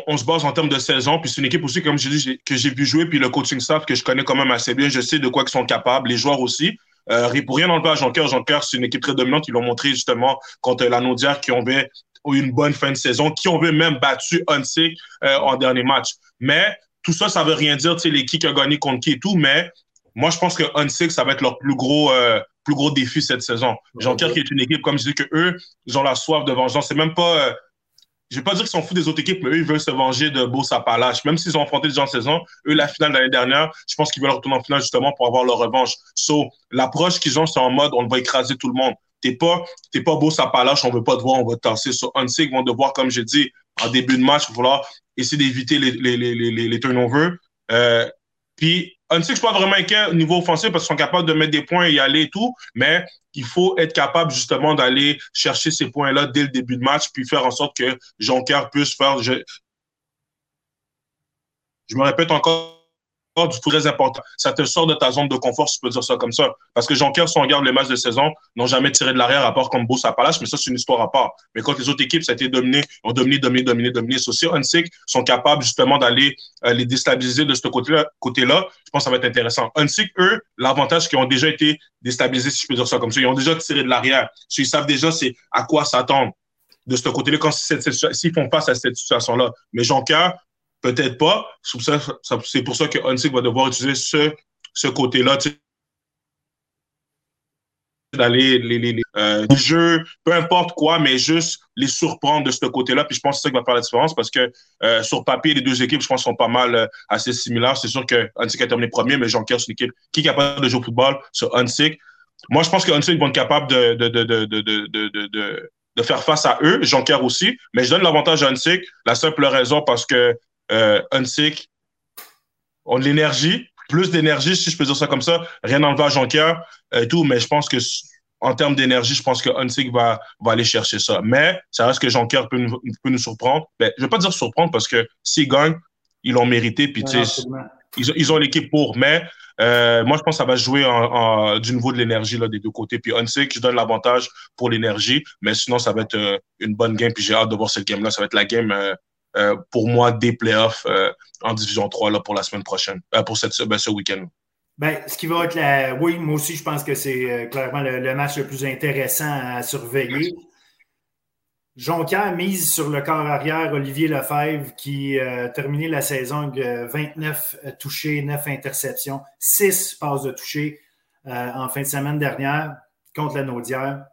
on, se base en termes de saison, puis c'est une équipe aussi, comme je dis, que j'ai vu jouer, puis le coaching staff que je connais quand même assez bien, je sais de quoi ils sont capables, les joueurs aussi. Euh, pour rien enlever à Jean-Cœur, Jean-Cœur, c'est une équipe très dominante. Ils l'ont montré justement contre la Naudière qui ont eu une bonne fin de saison, qui ont même battu Hunsick euh, en dernier match. Mais tout ça, ça veut rien dire, tu sais, les qui a gagné contre qui et tout, mais moi, je pense que Hunsick, ça va être leur plus gros, euh, plus gros défi cette saison. Jean-Pierre, qui est une équipe, comme je dis, que eux, ils ont la soif de vengeance. C'est même pas, euh, je vais pas dire qu'ils sont fous des autres équipes, mais eux, ils veulent se venger de Beau Sapalache. Même s'ils ont affronté des gens en saison, eux, la finale de l'année dernière, je pense qu'ils veulent retourner en finale justement pour avoir leur revanche. So, l'approche qu'ils ont, c'est en mode, on va écraser tout le monde. T'es pas, t'es pas Beau Sapalache, on veut pas te voir, on va te tasser. So, Unsig vont devoir, comme j'ai dit, en début de match, vouloir essayer d'éviter les, les, les, les, les turnovers. Euh, puis, Unsig, je suis pas vraiment inquiet au niveau offensif parce qu'ils sont capables de mettre des points et y aller et tout, mais il faut être capable justement d'aller chercher ces points-là dès le début de match, puis faire en sorte que Jonker puisse faire. Je, je me répète encore du très important. Ça te sort de ta zone de confort, si tu peux dire ça comme ça. Parce que Jonker, si on les matchs de saison, n'ont jamais tiré de l'arrière à part comme Beau Palace, mais ça, c'est une histoire à part. Mais quand les autres équipes, ça a été dominé, ont dominé, dominé, dominé, dominé. C'est aussi Unsick sont capables justement d'aller euh, les déstabiliser de ce côté-là. Côté -là, je pense que ça va être intéressant. Unsick, eux, l'avantage qu'ils ont déjà été déstabilisés, si je peux dire ça comme ça. Ils ont déjà tiré de l'arrière. Ils savent déjà c'est à quoi s'attendre de ce côté-là quand s'ils font face à cette situation-là. Mais Jonker, Peut-être pas. C'est pour ça que Hunsick va devoir utiliser ce, ce côté-là d'aller les, les, euh, jeux, peu importe quoi, mais juste les surprendre de ce côté-là. Puis je pense que c'est ça qui va faire la différence parce que euh, sur papier, les deux équipes, je pense, sont pas mal euh, assez similaires. C'est sûr que a terminé premier, mais Jean-Pierre, c'est une équipe qui est capable de jouer au football sur Hunsick. Moi, je pense que Hunsick vont être capable de, de, de, de, de faire face à eux, Jean-Pierre aussi, mais je donne l'avantage à Hunsick, la simple raison parce que euh, Unsick ont de l'énergie, plus d'énergie, si je peux dire ça comme ça. Rien enlevé à Jonquière euh, et tout, mais je pense que en termes d'énergie, je pense que va, va aller chercher ça. Mais ça reste que Jonquière peut nous, peut nous surprendre. Ben, je ne vais pas dire surprendre parce que s'ils gagnent, ils l'ont mérité. Puis, ils, ont l'équipe pour. Mais moi, je pense que ça va jouer du niveau de l'énergie des deux côtés. Puis Hunsik, je donne l'avantage pour l'énergie, mais sinon, ça va être une bonne game. Puis j'ai hâte de voir cette game-là. Ça va être la game pour moi des playoffs en Division 3 là, pour la semaine prochaine, pour cette, ben, ce week-end. Ben, ce qui va être la. Oui, moi aussi, je pense que c'est euh, clairement le, match le plus intéressant à surveiller. Jonquière mise sur le corps arrière Olivier Lefebvre qui a terminé la saison avec 29 euh, touchés, 9 interceptions, 6 passes de toucher euh, en fin de semaine dernière contre la Naudière.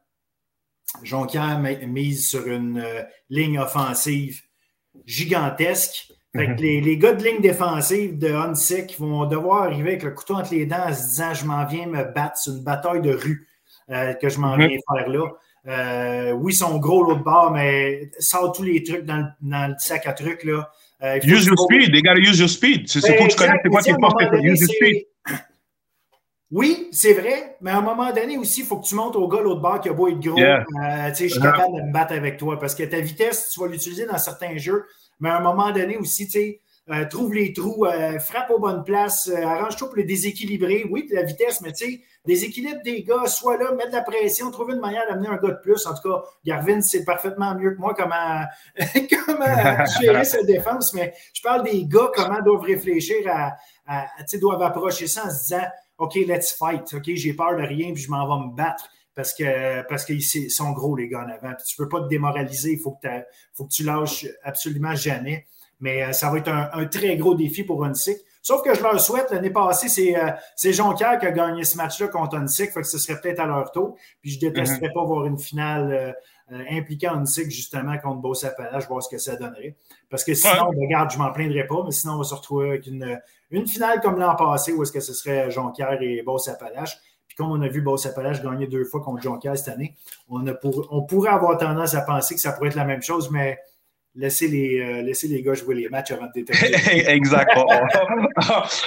Jonquière mise sur une ligne offensive gigantesque fait que les, les, gars de ligne défensive de Hunsick vont devoir arriver avec le couteau entre les dents en se disant Je m'en viens me battre. C'est une bataille de rue euh, que je m'en viens faire là. Euh, oui, ils sont gros l'autre bord, mais sort tous les trucs dans le, dans le sac à trucs. Là. Euh, use your speed. They gotta use your speed. C'est quoi tu connais, c'est quoi qui penses Use your speed. Oui, c'est vrai, mais à un moment donné aussi, il faut que tu montes au gars l'autre bord qui a beau être gros. Yeah. Euh, je suis uh-huh. capable de me battre avec toi parce que ta vitesse, tu vas l'utiliser dans certains jeux mais à un moment donné aussi, tu sais, euh, trouve les trous, euh, frappe aux bonnes places, euh, arrange-toi pour les déséquilibrer. Oui, la vitesse, mais tu sais, déséquilibre des gars, soit là, mettre de la pression, trouver une manière d'amener un gars de plus. En tout cas, Garvin c'est parfaitement mieux que moi comment, [LAUGHS] comment [LAUGHS] gérer sa défense, mais je parle des gars, comment doivent réfléchir à, à tu sais, doivent approcher ça en se disant, OK, let's fight, OK, j'ai peur de rien, puis je m'en vais me battre parce que parce qu'ils sont gros, les gars, en avant. Puis tu peux pas te démoraliser. Il faut que, faut que tu lâches absolument jamais. Mais euh, ça va être un, très gros défi pour Hunsick. Sauf que je leur souhaite, l'année passée, c'est euh, Jonquière qui a gagné ce match-là contre Hunsick, fait que ce serait peut-être à leur tour. Puis je détesterais mm-hmm. pas voir une finale euh, euh, impliquant Hunsick justement contre Boss Appalache, voir ce que ça donnerait. Parce que sinon, regarde, je m'en plaindrais pas, mais sinon, on va se retrouver avec une, une finale comme l'an passé où est-ce que ce serait Jonquière et Boss Appalache. Puis comme on a vu Boss Appalache gagner deux fois contre Jonquière cette année, on, on pourrait avoir tendance à penser que ça pourrait être la même chose, mais laissez les, euh, les gars jouer les matchs avant de déterminer. [LAUGHS] exact.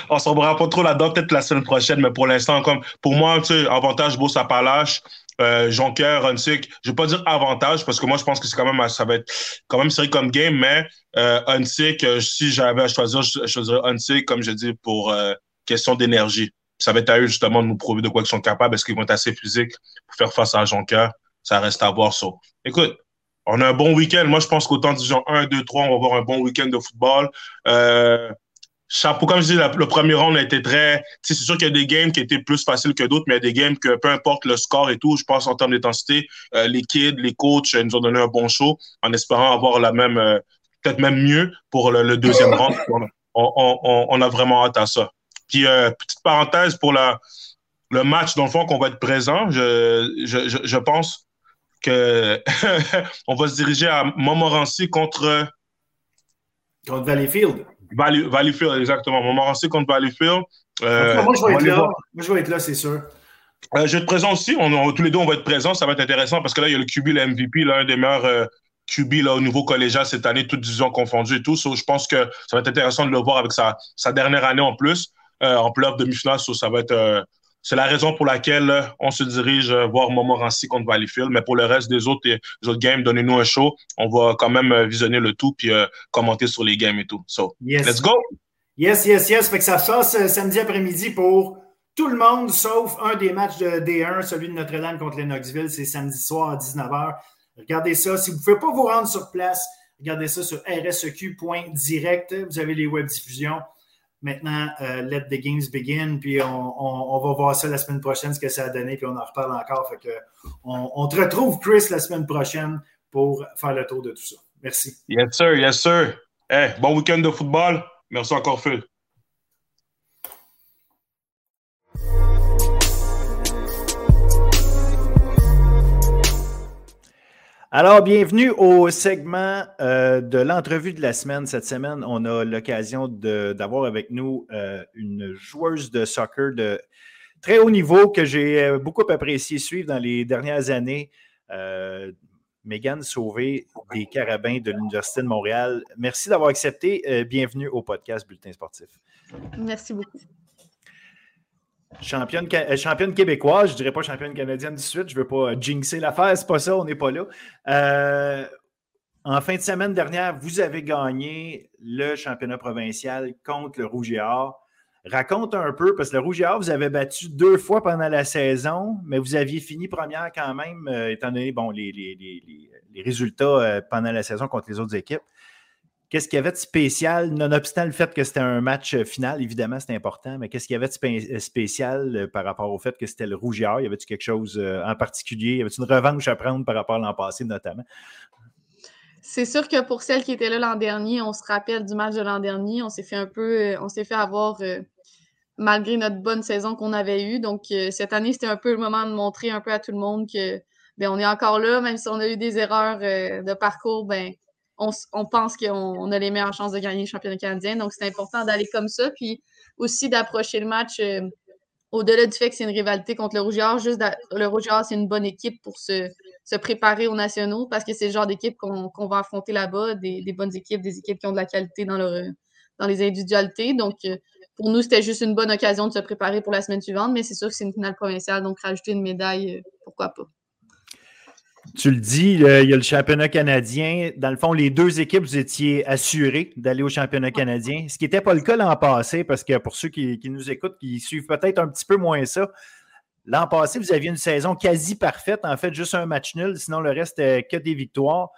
on ne s'en pas trop là-dedans, peut-être la semaine prochaine, mais pour l'instant, comme pour moi, avantage Boss Appalache. Euh, Jonker, Hunsick, je vais pas dire avantage parce que moi je pense que c'est quand même ça va être quand même serré comme game, mais euh, euh, si j'avais à choisir, je choisirais Hunsick comme je dis pour euh, question d'énergie ça va être à eux justement de nous prouver de quoi ils sont capables. Est-ce qu'ils vont être assez physiques pour faire face à Jonker? Ça reste à voir ça. Écoute, on a un bon week-end. Moi, je pense qu'autant disons 1, 2, 3, on va avoir un bon week-end de football. Euh, chapeau, comme je dis, le premier round a été très. C'est sûr qu'il y a des games qui étaient plus faciles que d'autres, mais il y a des games que peu importe le score et tout, je pense en termes d'intensité, euh, les kids, les coachs nous ont donné un bon show en espérant avoir la même, euh, peut-être même mieux pour le, deuxième [LAUGHS] round. on, a vraiment hâte à ça. Puis, euh, petite parenthèse pour la, le match, dans le fond, qu'on va être présent, je, je, je pense que [LAUGHS] on va se diriger à Montmorency contre. Contre Valleyfield. Valleyfield, exactement. Montmorency contre Valleyfield. Euh, moi, je vais être là. Moi, je vais être là, c'est sûr. Euh, je vais être présent aussi. On, tous les deux, on va être présents. Ça va être intéressant parce que là, il y a le QB, le MVP, l'un des meilleurs euh, QB là, au niveau collégial cette année, toutes divisions confondues et tout. je pense que ça va être intéressant de le voir avec sa, sa dernière année en plus. Euh, en playoff demi-finale. ça va être c'est la raison pour laquelle euh, on se dirige voir Montmorency contre Valleyfield. Mais pour le reste des autres, des autres games, donnez-nous un show. On va quand même visionner le tout puis commenter sur les games et tout. So, let's go! Yes, yes, yes. Fait que ça sort samedi après-midi pour tout le monde, sauf un des matchs de D1, celui de Notre-Dame contre les Knoxville. C'est samedi soir à 19h. Regardez ça. Si vous ne pouvez pas vous rendre sur place, regardez ça sur rseq.direct. Vous avez les web diffusions. Maintenant, euh, let the games begin, puis on, va voir ça la semaine prochaine, ce que ça a donné, puis on en reparle encore. Fait que on, te retrouve, Chris, la semaine prochaine pour faire le tour de tout ça. Merci. Yes, sir, yes, sir. Bon week-end de football. Merci encore, Phil. Alors, bienvenue au segment euh, de l'entrevue de la semaine. Cette semaine, on a l'occasion d'avoir avec nous euh, une joueuse de soccer de très haut niveau que j'ai euh, beaucoup apprécié suivre dans les dernières années. Mégane Sauvé des Carabins de l'Université de Montréal. Merci d'avoir accepté. bienvenue au podcast Bulletin sportif. Merci beaucoup. Championne, euh, championne québécoise, je ne dirais pas championne canadienne de suite, je ne veux pas euh, jinxer l'affaire, c'est pas ça, on n'est pas là. Euh, en fin de semaine dernière, vous avez gagné le championnat provincial contre le Rouge et Or. Raconte un peu, parce que le Rouge et Or, vous avez battu deux fois pendant la saison, mais vous aviez fini première quand même, étant donné bon, les, les, résultats euh, pendant la saison contre les autres équipes. Qu'est-ce qu'il y avait de spécial, nonobstant le fait que c'était un match final, évidemment, c'est important, mais qu'est-ce qu'il y avait de spécial par rapport au fait que c'était le Or? Y avait-tu quelque chose en particulier? Y avait-tu une revanche à prendre par rapport à l'an passé, notamment? C'est sûr que pour celles qui étaient là l'an dernier, on se rappelle du match de l'an dernier. On s'est fait un peu, euh, on s'est fait avoir euh, malgré notre bonne saison qu'on avait eue. Donc, euh, cette année, c'était un peu le moment de montrer un peu à tout le monde que ben, on est encore là, même si on a eu des erreurs de parcours, ben, on, pense qu'on a les meilleures chances de gagner le championnat canadien. Donc, c'est important d'aller comme ça. Puis aussi d'approcher le match au-delà du fait que c'est une rivalité contre le Rouge juste le Rouge c'est une bonne équipe pour se, préparer aux nationaux parce que c'est le genre d'équipe qu'on va affronter là-bas, des, bonnes équipes, des équipes qui ont de la qualité dans, leur, dans les individualités. Donc, euh, pour nous, c'était juste une bonne occasion de se préparer pour la semaine suivante, mais c'est sûr que c'est une finale provinciale, donc rajouter une médaille, euh, pourquoi pas. Tu le dis, il y a le championnat canadien. Dans le fond, les deux équipes, vous étiez assurés d'aller au championnat canadien, ce qui n'était pas le cas l'an passé, parce que pour ceux qui, nous écoutent, qui suivent peut-être un petit peu moins ça, l'an passé, vous aviez une saison quasi parfaite, en fait, juste un match nul, sinon le reste, que des victoires.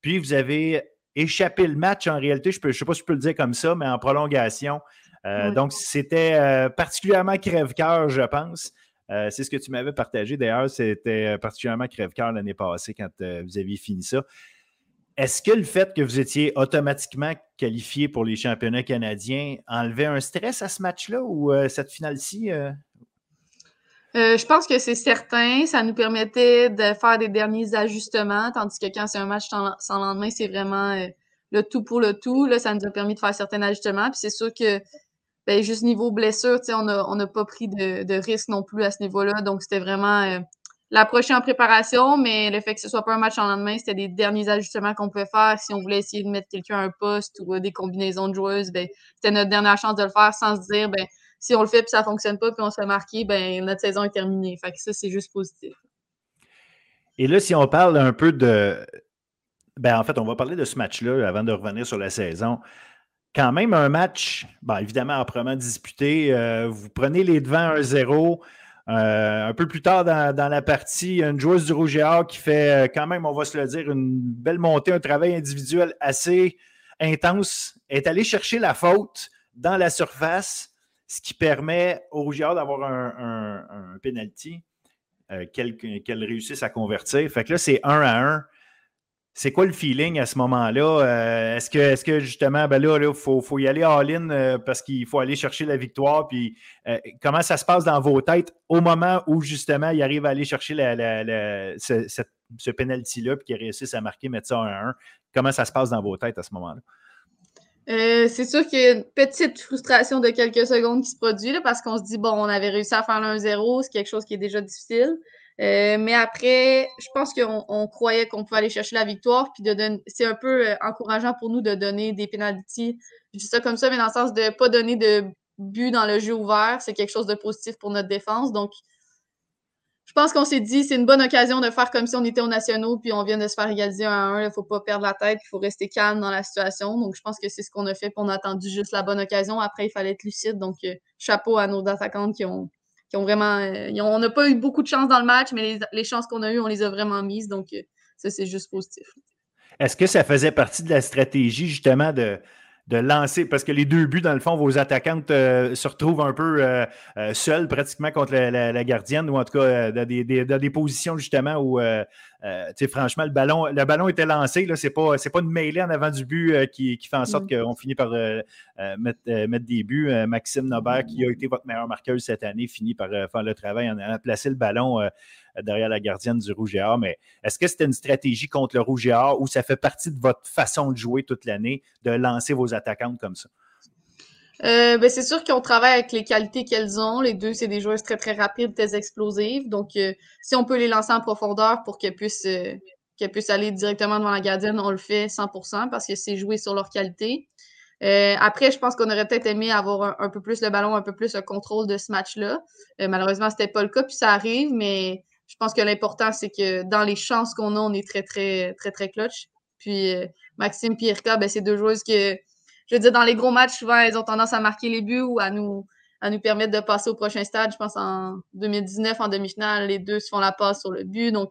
Puis vous avez échappé le match en réalité, je ne sais pas si je peux le dire comme ça, mais en prolongation. Euh, donc, c'était euh, particulièrement crève-cœur, je pense. Euh, c'est ce que tu m'avais partagé. D'ailleurs, c'était euh, particulièrement crève-cœur l'année passée quand euh, vous aviez fini ça. Est-ce que le fait que vous étiez automatiquement qualifié pour les championnats canadiens enlevait un stress à ce match-là ou cette finale-ci? je pense que c'est certain. Ça nous permettait de faire des derniers ajustements, tandis que quand c'est un match sans, lendemain, c'est vraiment le tout pour le tout. Là, ça nous a permis de faire certains ajustements. Puis c'est sûr que ben, juste niveau blessure, on n'a pas pris de, de risque non plus à ce niveau-là. Donc, c'était vraiment euh, l'approcher en préparation, mais le fait que ce soit pas un match en lendemain, c'était des derniers ajustements qu'on pouvait faire. Si on voulait essayer de mettre quelqu'un à un poste ou des combinaisons de joueuses, ben, c'était notre dernière chance de le faire sans se dire, ben, si on le fait puis ça fonctionne pas puis on se fait marquer, ben, notre saison est terminée. Fait que ça, c'est juste positif. Et là, si on parle un peu de. Ben, en fait, on va parler de ce match-là avant de revenir sur la saison quand même un match, évidemment, âprement disputé. Euh, vous prenez les devants 1-0. Euh, un peu plus tard dans, la partie, une joueuse du Rouge qui fait euh, quand même, on va se le dire, une belle montée, un travail individuel assez intense, est allée chercher la faute dans la surface, ce qui permet au Rouge d'avoir un, un, penalty qu'elle réussisse à convertir. Fait que là, c'est 1 à 1. C'est quoi le feeling à ce moment-là? Euh, est-ce, que, est que justement, ben là, il faut, y aller all-in euh, parce qu'il faut aller chercher la victoire? Puis euh, comment ça se passe dans vos têtes au moment où justement il arrive à aller chercher ce, ce penalty-là puis qu'il réussisse à marquer, mettre ça 1 1? Comment ça se passe dans vos têtes à ce moment-là? c'est sûr qu'il y a une petite frustration de quelques secondes qui se produit parce qu'on se dit, bon, on avait réussi à faire le 1-0, c'est quelque chose qui est déjà difficile. Euh, mais après, je pense qu'on croyait qu'on pouvait aller chercher la victoire. Puis de c'est un peu euh, encourageant pour nous de donner des pénalités. Je dis ça comme ça, mais dans le sens de ne pas donner de but dans le jeu ouvert. C'est quelque chose de positif pour notre défense. Donc, je pense qu'on s'est dit c'est une bonne occasion de faire comme si on était aux nationaux, puis on vient de se faire égaliser un à un. Il ne faut pas perdre la tête, il faut rester calme dans la situation. Donc, je pense que c'est ce qu'on a fait, puis on a attendu juste la bonne occasion. Après, il fallait être lucide. Donc, euh, chapeau à nos attaquantes qui ont, Euh, on n'a pas eu beaucoup de chance dans le match, mais les, chances qu'on a eues, on les a vraiment mises. Donc, euh, ça, c'est juste positif. Est-ce que ça faisait partie de la stratégie, justement, de, de lancer, parce que les deux buts, dans le fond, vos attaquantes euh, se retrouvent un peu seules pratiquement contre la, gardienne, ou en tout cas dans des, positions justement où, franchement, le ballon, le ballon était lancé. Ce n'est pas, pas une mêlée en avant du but qui, fait en sorte mm. qu'on finit par mettre, mettre, des buts. Maxime Nobert, qui a été votre meilleur marqueur cette année, finit par faire le travail en allant placer le ballon derrière la gardienne du Rouge et Or. Mais est-ce que c'était une stratégie contre le Rouge et Or ou ça fait partie de votre façon de jouer toute l'année, de lancer vos attaquantes comme ça? Euh, ben c'est sûr qu'on travaille avec les qualités qu'elles ont. Les deux, c'est des joueuses très, très rapides, très explosives. Donc, euh, si on peut les lancer en profondeur pour qu'elles puissent, euh, qu'elles puissent aller directement devant la gardienne, on le fait 100% parce que c'est jouer sur leur qualité. après, je pense qu'on aurait peut-être aimé avoir un, peu plus le ballon, un peu plus le contrôle de ce match-là. malheureusement, c'était pas le cas, puis ça arrive, mais je pense que l'important, c'est que dans les chances qu'on a, on est très, très, très, très clutch. Puis Maxime et ben, c'est deux joueuses que, je veux dire, dans les gros matchs, souvent, elles ont tendance à marquer les buts ou à nous, à nous permettre de passer au prochain stade. Je pense en 2019, en demi-finale, les deux se font la passe sur le but. Donc,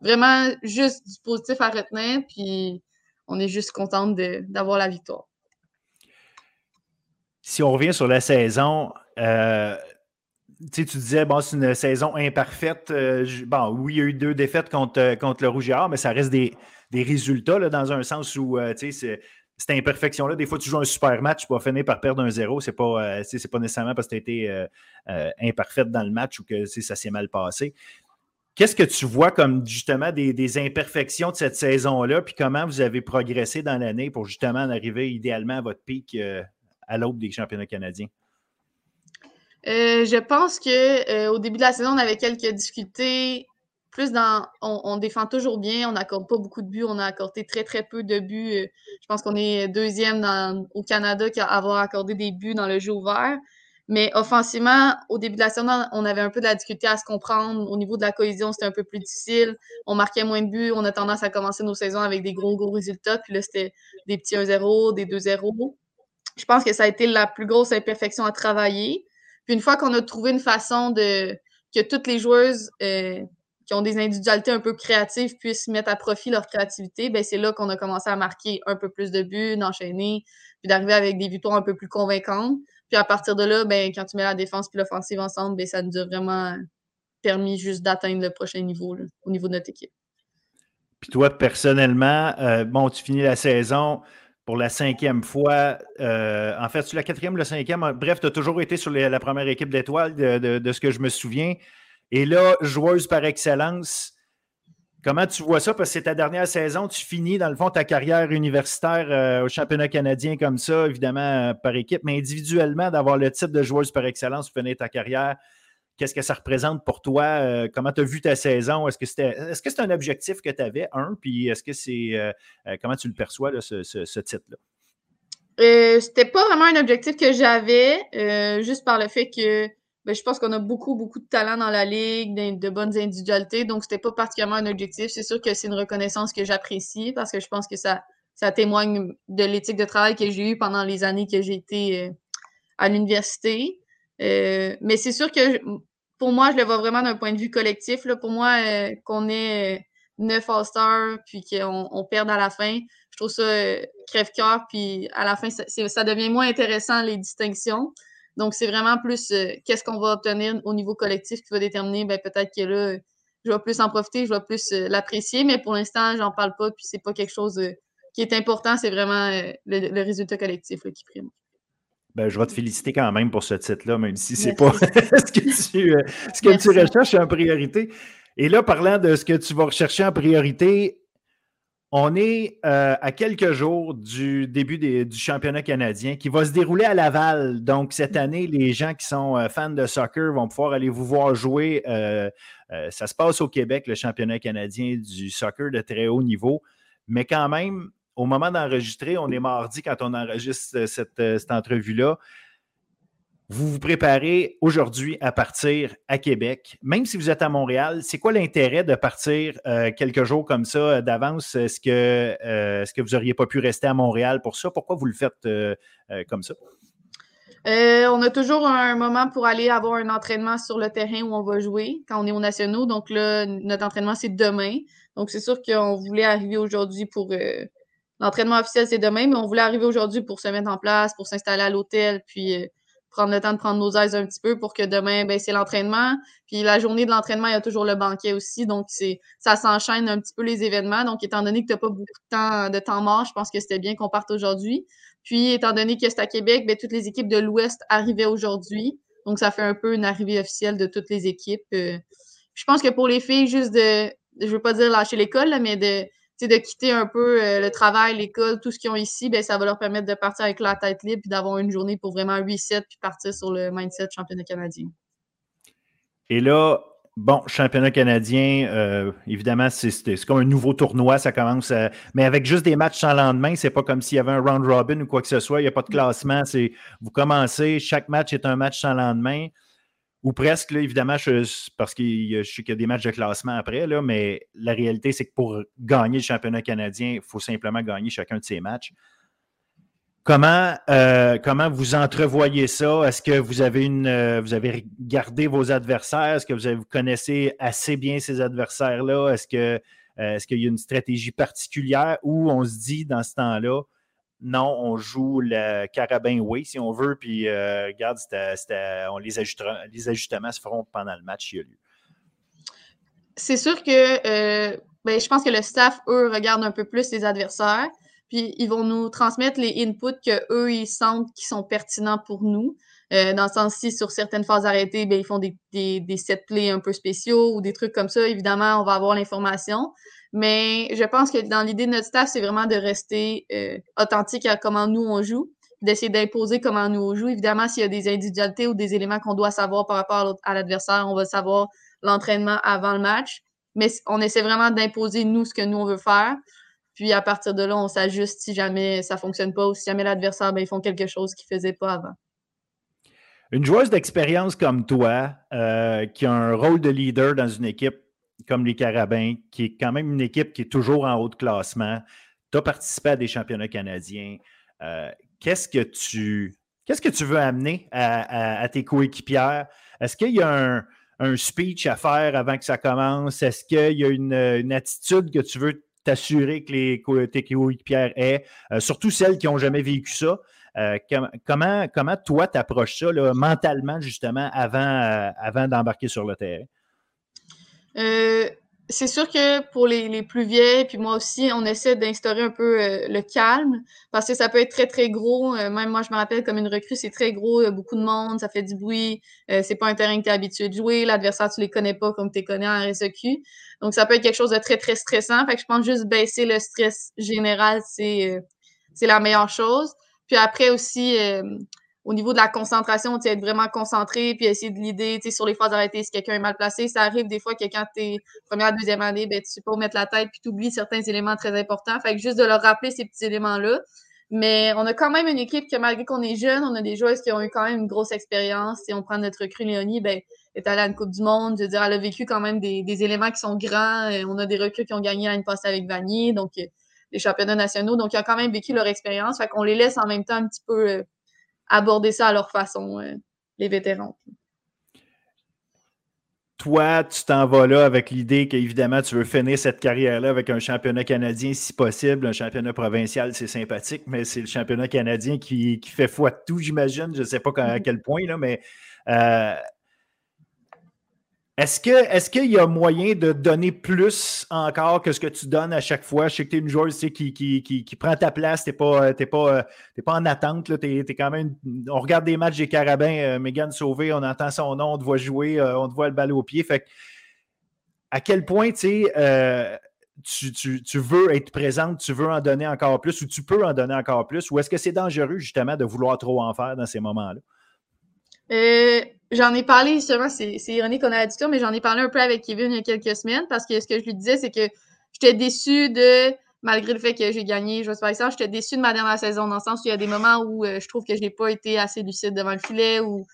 vraiment, juste du positif à retenir. Puis, on est juste contente d'avoir la victoire. Si on revient sur la saison, euh, tu disais, bon, c'est une saison imparfaite. Euh, bon, oui, il y a eu deux défaites contre, contre le Or, mais ça reste des, résultats là, dans un sens où, euh, tu sais, cette imperfection-là, des fois, tu joues un super match, tu vas finir par perdre un zéro. Ce n'est pas, pas nécessairement parce que tu as été imparfaite dans le match ou que ça s'est mal passé. Qu'est-ce que tu vois comme justement des, imperfections de cette saison-là, puis comment vous avez progressé dans l'année pour justement en arriver idéalement à votre pic euh, à l'aube des championnats canadiens? Euh, je pense qu'au euh, début de la saison, on avait quelques difficultés. Plus dans. On, défend toujours bien, on n'accorde pas beaucoup de buts, on a accordé très, très peu de buts. Je pense qu'on est deuxième au Canada a avoir accordé des buts dans le jeu ouvert. Mais offensivement, au début de la saison, on avait un peu de la difficulté à se comprendre. Au niveau de la cohésion, c'était un peu plus difficile. On marquait moins de buts. On a tendance à commencer nos saisons avec des gros, gros résultats. Puis là, c'était des petits 1-0, des 2-0. Je pense que ça a été la plus grosse imperfection à travailler. Puis une fois qu'on a trouvé une façon de que toutes les joueuses euh, qui ont des individualités un peu créatives puissent mettre à profit leur créativité, ben c'est là qu'on a commencé à marquer un peu plus de buts, d'enchaîner, puis d'arriver avec des victoires un peu plus convaincantes. Puis à partir de là, ben, quand tu mets la défense et l'offensive ensemble, ben, ça nous a vraiment permis juste d'atteindre le prochain niveau au niveau de notre équipe. Puis toi, personnellement, euh, bon, tu finis la saison pour la cinquième fois. Euh, en fait, la quatrième la cinquième. Bref, tu as toujours été sur la première équipe d'étoiles de, ce que je me souviens. Et là, joueuse par excellence, Comment tu vois ça? Parce que c'est ta dernière saison, tu finis dans le fond ta carrière universitaire euh, au championnat canadien comme ça, évidemment euh, par équipe, mais individuellement, d'avoir le titre de joueuse par excellence finir ta carrière, qu'est-ce que ça représente pour toi? Euh, comment tu as vu ta saison? Est-ce que c'était est-ce que c'est un objectif que tu avais, un? Puis est-ce que c'est comment tu le perçois, ce, ce titre-là? c'était pas vraiment un objectif que j'avais, juste par le fait que ben, je pense qu'on a beaucoup, beaucoup de talent dans la ligue, de, bonnes individualités. Donc, c'était pas particulièrement un objectif. C'est sûr que c'est une reconnaissance que j'apprécie parce que je pense que ça, ça témoigne de l'éthique de travail que j'ai eue pendant les années que j'ai été euh, à l'université. Euh, mais c'est sûr que pour moi, je le vois vraiment d'un point de vue collectif. Là. Pour moi, euh, qu'on ait neuf All-Stars puis qu'on on perde à la fin, je trouve ça crève-cœur. Puis à la fin, ça, devient moins intéressant, les distinctions. Donc, c'est vraiment plus euh, qu'est-ce qu'on va obtenir au niveau collectif qui va déterminer, ben, peut-être que là, je vais plus en profiter, je vais plus euh, l'apprécier, mais pour l'instant, j'en parle pas, puis c'est pas quelque chose euh, qui est important, c'est vraiment le, résultat collectif qui prime. Ben, je vais te féliciter quand même pour ce titre-là, même si c'est pas [LAUGHS] ce que, tu, ce que tu recherches en priorité. Et là, parlant de ce que tu vas rechercher en priorité, on est euh, à quelques jours du début du championnat canadien qui va se dérouler à Laval. Donc, cette année, les gens qui sont euh, fans de soccer vont pouvoir aller vous voir jouer. Euh, ça se passe au Québec, le championnat canadien du soccer de très haut niveau. Mais quand même, au moment d'enregistrer, on est mardi quand on enregistre cette, cette entrevue-là vous vous préparez aujourd'hui à partir à Québec. Même si vous êtes à Montréal, c'est quoi l'intérêt de partir euh, quelques jours comme ça euh, d'avance? Est-ce que, euh, que vous n'auriez pas pu rester à Montréal pour ça? Pourquoi vous le faites comme ça? on a toujours un moment pour aller avoir un entraînement sur le terrain où on va jouer quand on est aux nationaux. Donc là, notre entraînement, c'est demain. Donc c'est sûr qu'on voulait arriver aujourd'hui pour. L'entraînement officiel, c'est demain, mais on voulait arriver aujourd'hui pour se mettre en place, pour s'installer à l'hôtel, puis prendre le temps de prendre nos aises un petit peu pour que demain, ben, c'est l'entraînement. Puis la journée de l'entraînement, il y a toujours le banquet aussi. Donc, c'est ça s'enchaîne un petit peu les événements. Donc, étant donné que tu n'as pas beaucoup de temps, de temps mort, je pense que c'était bien qu'on parte aujourd'hui. Puis, étant donné que c'est à Québec, ben, toutes les équipes de l'Ouest arrivaient aujourd'hui. Donc, ça fait un peu une arrivée officielle de toutes les équipes. Euh. je pense que pour les filles, juste de, je veux pas dire lâcher l'école, mais de de quitter un peu euh, le travail, l'école, tout ce qu'ils ont ici, ben, ça va leur permettre de partir avec la tête libre et d'avoir une journée pour vraiment reset puis partir sur le mindset championnat canadien. Et là, bon, championnat canadien, euh, évidemment, c'est comme un nouveau tournoi, ça commence, mais avec juste des matchs sans lendemain, c'est pas comme s'il y avait un round robin ou quoi que ce soit, il n'y a pas de classement, c'est vous commencez, chaque match est un match sans lendemain ou presque, évidemment, parce qu'il y a des matchs de classement après, là, mais la réalité, c'est que pour gagner le championnat canadien, il faut simplement gagner chacun de ces matchs. Comment, euh, comment vous entrevoyez ça? Est-ce que vous avez une euh, vous avez regardé vos adversaires? Est-ce que vous, connaissez assez bien ces adversaires-là? Est-ce que est-ce qu'il y a une stratégie particulière? Où on se dit dans ce temps-là, non, on joue le carabin oui, si on veut, puis regarde, on les, ajustements se feront pendant le match qui a lieu. C'est sûr que ben, je pense que le staff, eux, regardent un peu plus les adversaires. Puis ils vont nous transmettre les inputs qu'eux, ils sentent qui sont pertinents pour nous. Euh, dans le sens si sur certaines phases arrêtées, ben, ils font des set plays un peu spéciaux ou des trucs comme ça. Évidemment, on va avoir l'information. Mais je pense que dans l'idée de notre staff, c'est vraiment de rester euh, authentique à comment nous on joue, d'essayer d'imposer comment nous on joue. Évidemment, s'il y a des individualités ou des éléments qu'on doit savoir par rapport à l'adversaire, on va savoir l'entraînement avant le match mais on essaie vraiment d'imposer nous ce que nous on veut faire. Puis à partir de là, on s'ajuste si jamais ça ne fonctionne pas ou si jamais l'adversaire, ben, ils font quelque chose qu'ils ne faisaient pas avant. Une joueuse d'expérience comme toi, euh, qui a un rôle de leader dans une équipe comme les Carabins, qui est quand même une équipe qui est toujours en haut de classement, tu as participé à des championnats canadiens. Euh, qu'est-ce que tu qu'est-ce que tu veux amener à tes coéquipières? Est-ce qu'il y a un, speech à faire avant que ça commence? Est-ce qu'il y a une, attitude que tu veux t'assurer que les tes coéquipières aient, euh, surtout celles qui n'ont jamais vécu ça? Euh, comment, comment toi t'approches ça mentalement justement avant d'embarquer sur le terrain? C'est sûr que pour les, les, plus vieilles, puis moi aussi, on essaie d'instaurer un peu euh, le calme parce que ça peut être très, très gros. Euh, même moi, je me rappelle comme une recrue, c'est très gros, il y a beaucoup de monde, ça fait du bruit. Euh, c'est pas un terrain que tu es habitué de jouer. L'adversaire, tu les connais pas comme tu les connais en RSEQ. Donc, ça peut être quelque chose de très, très stressant. Fait que je pense juste baisser le stress général, c'est c'est la meilleure chose. Puis après aussi, au niveau de la concentration, tu être vraiment concentré, puis essayer de l'idée, tu sur les phases arrêtées, si quelqu'un est mal placé. Ça arrive des fois que quand tu es première, deuxième année, ben, tu sais pas où mettre la tête, puis tu oublies certains éléments très importants. Fait que juste de leur rappeler ces petits éléments-là. Mais on a quand même une équipe que malgré qu'on est jeune, on a des joueuses qui ont eu quand même une grosse expérience. Si on prend notre recrue Léonie, ben, est allée à une Coupe du Monde. Je veux dire, elle a vécu quand même des, éléments qui sont grands. Euh, on a des recrues qui ont gagné l'année passée avec Vanier, donc euh, les championnats nationaux. Donc, ils ont quand même vécu leur expérience. Fait qu'on les laisse en même temps un petit peu euh, aborder ça à leur façon, euh, les vétérans. Toi, tu t'en vas là avec l'idée qu'évidemment, tu veux finir cette carrière-là avec un championnat canadien si possible. Un championnat provincial, c'est sympathique, mais c'est le championnat canadien qui, fait foi de tout, j'imagine. Je ne sais pas à quel point, là, mais euh, est-ce qu'il y a moyen de donner plus encore que ce que tu donnes à chaque fois? Je sais que tu es une joueuse qui, prend ta place, tu n'es pas, pas, pas en attente. Là, on regarde des matchs des Carabins, euh, Megan Sauvé, on entend son nom, on te voit jouer, euh, on te voit le ballon au pied. Fait à quel point euh, tu, tu, tu, veux être présente, tu veux en donner encore plus ou tu peux en donner encore plus? Ou est-ce que c'est dangereux justement de vouloir trop en faire dans ces moments-là? J'en ai parlé justement, c'est ironique qu'on a dit ça, mais j'en ai parlé un peu avec Kevin il y a quelques semaines parce que ce que je lui disais, c'est que j'étais déçue de, malgré le fait que j'ai gagné, je vais ça, j'étais déçue de ma dernière saison dans le sens où il y a des moments où euh, je trouve que je n'ai pas été assez lucide devant le filet ou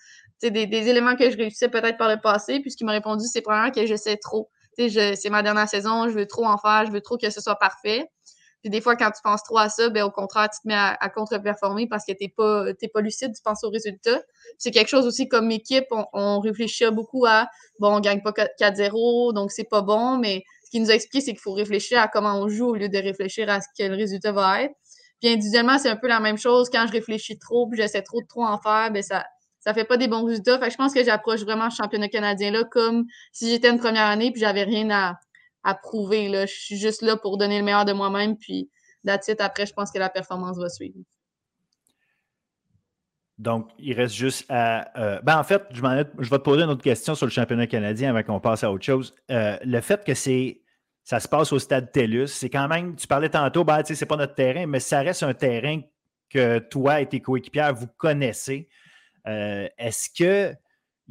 des, des éléments que je réussissais peut-être par le passé. Puis ce qu'il m'a répondu, c'est probablement que je sais trop. C'est ma dernière saison, je veux trop en faire, je veux trop que ce soit parfait. Puis des fois, quand tu penses trop à ça, ben, au contraire, tu te mets à, contre-performer parce que tu n'es pas, pas lucide, tu penses au résultat. C'est quelque chose aussi comme équipe, on, réfléchit beaucoup à bon, on gagne pas 4-0, donc c'est pas bon, mais ce qu'il nous a expliqué, c'est qu'il faut réfléchir à comment on joue au lieu de réfléchir à ce que le résultat va être. Puis individuellement, c'est un peu la même chose. Quand je réfléchis trop, puis j'essaie trop de trop en faire, ben ça ça fait pas des bons résultats. Fait que je pense que j'approche vraiment le championnat canadien là comme si j'étais une première année puis j'avais rien à, à prouver. Là. Je suis juste là pour donner le meilleur de moi-même, puis d'attitude, après, je pense que la performance va suivre. Donc, il reste juste à. Euh, ben en fait, je, vais te poser une autre question sur le championnat canadien avant qu'on passe à autre chose. Euh, le fait que c'est ça se passe au stade TELUS, c'est quand même, tu parlais tantôt, ben, c'est pas notre terrain, mais ça reste un terrain que toi et tes coéquipières, vous connaissez. Euh, est-ce que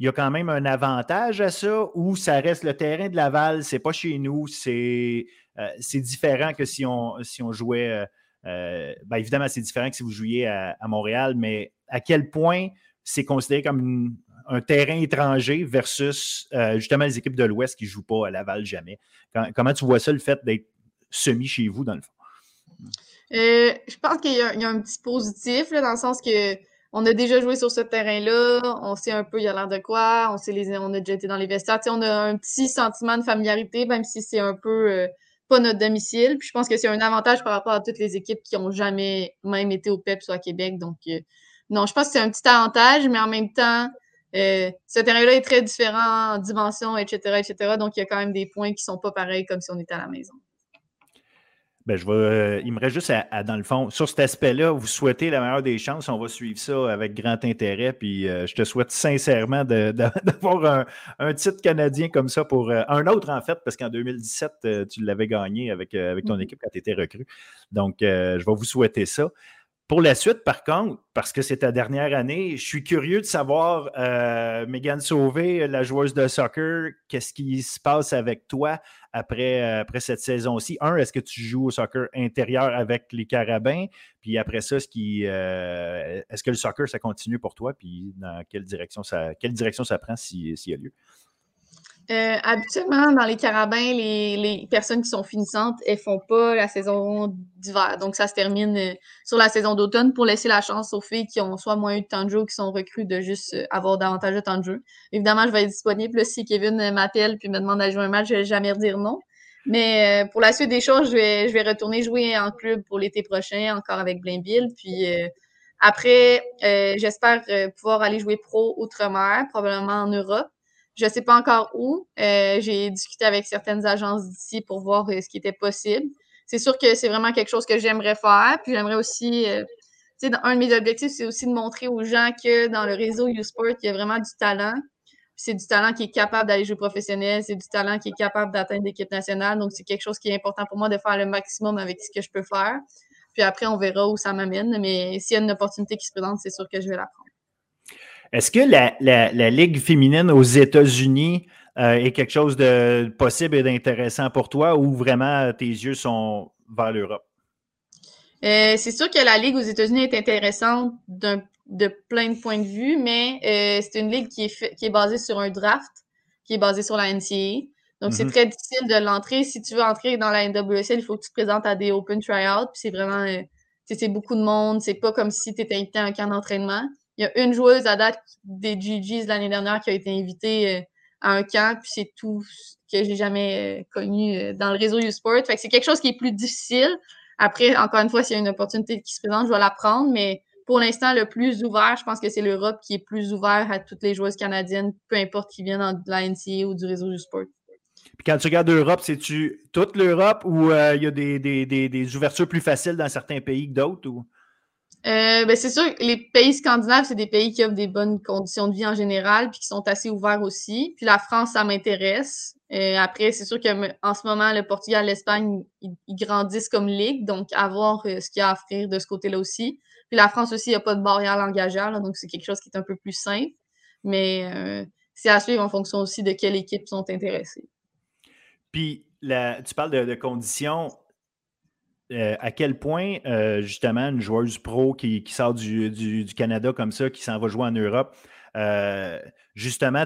il y a quand même un avantage à ça ou ça reste le terrain de Laval, c'est pas chez nous, c'est euh, différent que si on, si on jouait. Euh, euh, ben, évidemment, c'est différent que si vous jouiez à, Montréal, mais à quel point c'est considéré comme un terrain étranger versus justement les équipes de l'Ouest qui ne jouent pas à Laval jamais? comment tu vois ça, le fait d'être semi chez vous, dans le fond? Euh, je pense qu'il y, a un petit positif, dans le sens que on a déjà joué sur ce terrain-là, on sait un peu il y a l'air de quoi, on sait les, on a déjà été dans les vestiaires, on a un petit sentiment de familiarité, même si c'est un peu euh, pas notre domicile. Puis je pense que c'est un avantage par rapport à toutes les équipes qui ont jamais même été au PEP soit à Québec. Donc euh, non, je pense que c'est un petit avantage, mais en même temps, euh, ce terrain-là est très différent en dimension, etc., etc. Donc, il y a quand même des points qui sont pas pareils comme si on était à la maison. Ben, je vais, euh, il me reste juste à, dans le fond, sur cet aspect-là, vous souhaitez la meilleure des chances. On va suivre ça avec grand intérêt. Puis euh, je te souhaite sincèrement [LAUGHS] d'avoir un, titre canadien comme ça pour un autre, en fait, parce qu'en 2017, tu l'avais gagné avec, avec ton mm-hmm. équipe quand tu étais recru. Donc, je vais vous souhaiter ça. Pour la suite, par contre, parce que c'est ta dernière année, je suis curieux de savoir, euh, Megan Sauvé, la joueuse de soccer, qu'est-ce qui se passe avec toi après, euh, cette saison-ci? Un, est-ce que tu joues au soccer intérieur avec les Carabins? Puis après ça, est-ce, euh, est-ce que le soccer, ça continue pour toi? Puis dans quelle direction ça, quelle direction ça prend s'il y a lieu? Euh, habituellement, dans les carabins, les, personnes qui sont finissantes, elles font pas la saison d'hiver. Donc, ça se termine euh, sur la saison d'automne pour laisser la chance aux filles qui ont soit moins eu de temps de jeu ou qui sont recrues de juste euh, avoir davantage de temps de jeu. Évidemment, je vais être disponible. si Kevin m'appelle puis me demande d'aller jouer un match, je vais jamais dire non. Mais pour la suite des choses, je vais, je vais retourner jouer en club pour l'été prochain, encore avec Blainville. Puis après, j'espère pouvoir aller jouer pro outre-mer, probablement en Europe. Je ne sais pas encore où. Euh, j'ai discuté avec certaines agences d'ici pour voir euh, ce qui était possible. C'est sûr que c'est vraiment quelque chose que j'aimerais faire. Puis j'aimerais aussi, euh, tu sais, un de mes objectifs, c'est aussi de montrer aux gens que dans le réseau U-Sport, il y a vraiment du talent. C'est du talent qui est capable d'aller jouer professionnel, c'est du talent qui est capable d'atteindre l'équipe nationale. Donc, c'est quelque chose qui est important pour moi de faire le maximum avec ce que je peux faire. Puis après, on verra où ça m'amène. Mais s'il y a une opportunité qui se présente, c'est sûr que je vais la prendre. Est-ce que la, Ligue féminine aux États-Unis euh, est quelque chose de possible et d'intéressant pour toi ou vraiment tes yeux sont vers l'Europe? Euh, c'est sûr que la Ligue aux États-Unis est intéressante de plein de points de vue, mais euh, c'est une ligue qui est, qui est basée sur un draft, qui est basé sur la NCAA. Donc, c'est mm-hmm. très difficile de l'entrer. Si tu veux entrer dans la NWSL, il faut que tu te présentes à des open tryouts. Puis c'est vraiment, c'est beaucoup de monde. C'est pas comme si tu étais invité à un camp d'entraînement. Il y a une joueuse à date des GGs l'année dernière qui a été invitée euh, à un camp, puis c'est tout que j'ai jamais euh, connu euh, dans le réseau U-Sport. Que c'est quelque chose qui est plus difficile. Après, encore une fois, s'il y a une opportunité qui se présente, je vais la prendre, mais pour l'instant, le plus ouvert, je pense que c'est l'Europe qui est plus ouvert à toutes les joueuses canadiennes, peu importe qui viennent de la NCA ou du réseau U-Sport. Puis quand tu regardes l'Europe, c'est-tu toute l'Europe ou il y a des, des, des, ouvertures plus faciles dans certains pays que d'autres? Ou... Euh, ben c'est sûr, les pays scandinaves, c'est des pays qui offrent des bonnes conditions de vie en général, puis qui sont assez ouverts aussi. Puis la France, ça m'intéresse. Euh, après, c'est sûr qu'en ce moment, le Portugal, l'Espagne, ils, grandissent comme ligue, donc à voir euh, ce qu'il y a à offrir de ce côté-là aussi. Puis la France aussi, il n'y a pas de barrière langagière, donc c'est quelque chose qui est un peu plus simple. Mais c'est à suivre en fonction aussi de quelles équipes sont intéressées. Puis, tu parles de conditions euh, à quel point, euh, justement, une joueuse pro qui, sort du, Canada comme ça, qui s'en va jouer en Europe, euh, justement,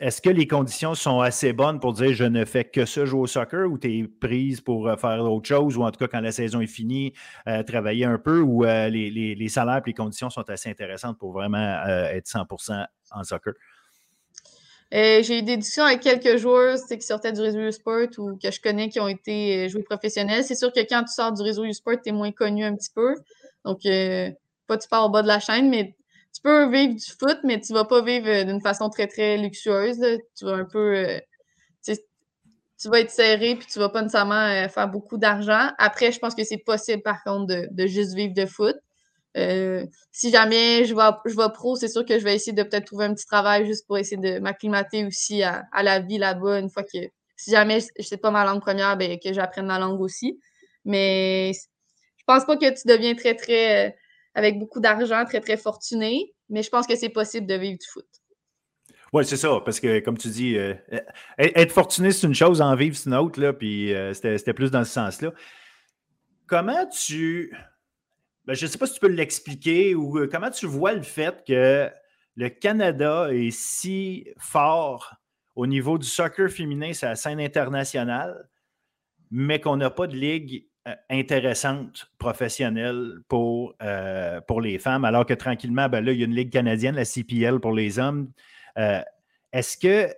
est-ce que les conditions sont assez bonnes pour dire je ne fais que ça jouer au soccer ou tu es prise pour faire autre chose ou en tout cas quand la saison est finie, travailler un peu ou les, les, salaires et les conditions sont assez intéressantes pour vraiment être 100% en soccer? Euh, j'ai eu des discussions avec quelques joueurs qui sortaient du réseau U-Sport ou que je connais qui ont été euh, joués professionnels. C'est sûr que quand tu sors du réseau U-Sport, tu es moins connu un petit peu. Donc, euh, pas tu pars au bas de la chaîne, mais tu peux vivre du foot, mais tu vas pas vivre d'une façon très, très luxueuse. Tu vas un peu. tu vas être serré puis tu vas pas nécessairement faire beaucoup d'argent. Après, je pense que c'est possible, par contre, de, de juste vivre de foot. Euh, si jamais je vais, pro, c'est sûr que je vais essayer de peut-être trouver un petit travail juste pour essayer de m'acclimater aussi à, la vie là-bas une fois que si jamais je sais pas ma langue première, ben, que j'apprenne ma langue aussi. Mais je pense pas que tu deviens très, très, euh, avec beaucoup d'argent, très, très fortuné, mais je pense que c'est possible de vivre du foot. Oui, c'est ça, parce que comme tu dis, euh, être fortuné, c'est une chose, en vivre, c'est une autre, là, puis c'était plus dans ce sens-là. Comment tu ben, je ne sais pas si tu peux l'expliquer ou euh, comment tu vois le fait que le Canada est si fort au niveau du soccer féminin, c'est la scène internationale, mais qu'on n'a pas de ligue intéressante, professionnelle pour, pour les femmes, alors que tranquillement, ben là, il y a une ligue canadienne, la CPL pour les hommes. Est-ce que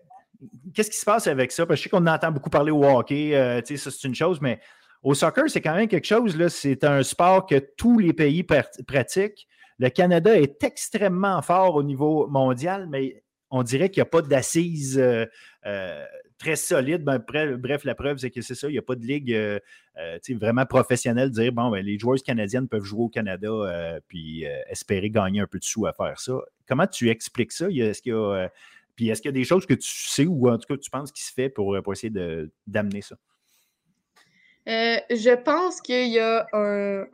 qu'est-ce qui se passe avec ça? Parce que je sais qu'on entend beaucoup parler au hockey, ça c'est une chose, mais au soccer, c'est quand même quelque chose, c'est un sport que tous les pays pratiquent. Le Canada est extrêmement fort au niveau mondial, mais on dirait qu'il n'y a pas d'assises euh, euh, très solides. Ben, bref, la preuve, c'est que c'est ça, il n'y a pas de ligue euh, vraiment professionnelle, dire bon, ben, les joueuses canadiennes peuvent jouer au Canada puis espérer gagner un peu de sous à faire ça. Comment tu expliques ça? Est-ce qu'il y a, puis est-ce qu'il y a des choses que tu sais ou en tout cas tu penses qui se fait pour essayer d'amener ça? Je pense qu'il y a un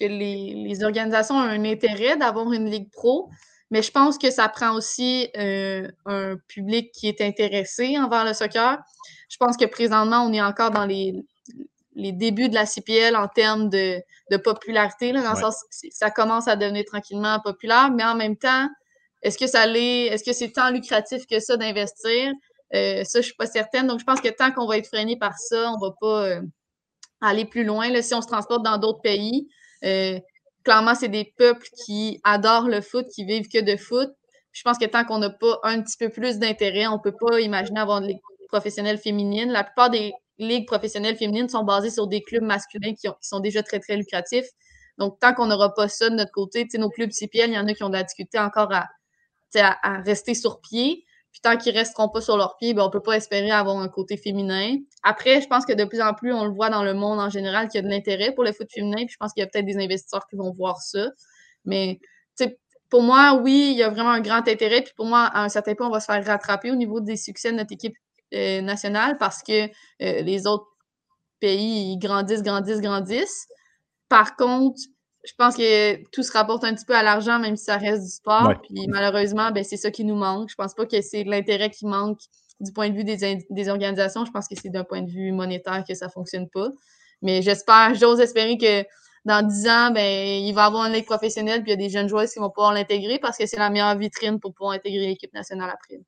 que les, organisations ont un intérêt d'avoir une ligue pro, mais je pense que ça prend aussi euh, un public qui est intéressé envers le soccer. Je pense que présentement, on est encore dans les, les débuts de la CPL en termes de, popularité, là, dans le sens ça commence à devenir tranquillement populaire, mais en même temps, est-ce que ça l'est, est-ce que c'est tant lucratif que ça d'investir? Euh, ça, je ne suis pas certaine. Donc, je pense que tant qu'on va être freiné par ça, on ne va pas euh, aller plus loin. Là, si on se transporte dans d'autres pays, euh, clairement, c'est des peuples qui adorent le foot, qui vivent que de foot. Je pense que tant qu'on n'a pas un petit peu plus d'intérêt, on ne peut pas imaginer avoir une ligue professionnelle féminine. La plupart des ligues professionnelles féminines sont basées sur des clubs masculins qui, sont déjà très, très lucratifs. Donc, tant qu'on n'aura pas ça de notre côté, nos clubs CPL, il y en a qui ont de la difficulté encore à, à rester sur pied. Puis tant qu'ils resteront pas sur leurs pieds, ben, on peut pas espérer avoir un côté féminin. Après, je pense que de plus en plus, on le voit dans le monde en général qu'il y a de l'intérêt pour le foot féminin. Puis je pense qu'il y a peut-être des investisseurs qui vont voir ça. Mais pour moi, oui, il y a vraiment un grand intérêt. Puis pour moi, à un certain point, on va se faire rattraper au niveau des succès de notre équipe euh, nationale parce que euh, les autres pays, ils grandissent, grandissent, grandissent. Par contre, je pense que tout se rapporte un petit peu à l'argent, même si ça reste du sport. Puis malheureusement, ben, c'est ça qui nous manque. Je pense pas que c'est l'intérêt qui manque du point de vue des, organisations. Je pense que c'est d'un point de vue monétaire que ça ne fonctionne pas. Mais j'espère, j'ose espérer que dans 10 ans, ben, il va y avoir une ligue professionnelle, puis il y a des jeunes joueurs qui vont pouvoir l'intégrer parce que c'est la meilleure vitrine pour pouvoir intégrer l'équipe nationale après.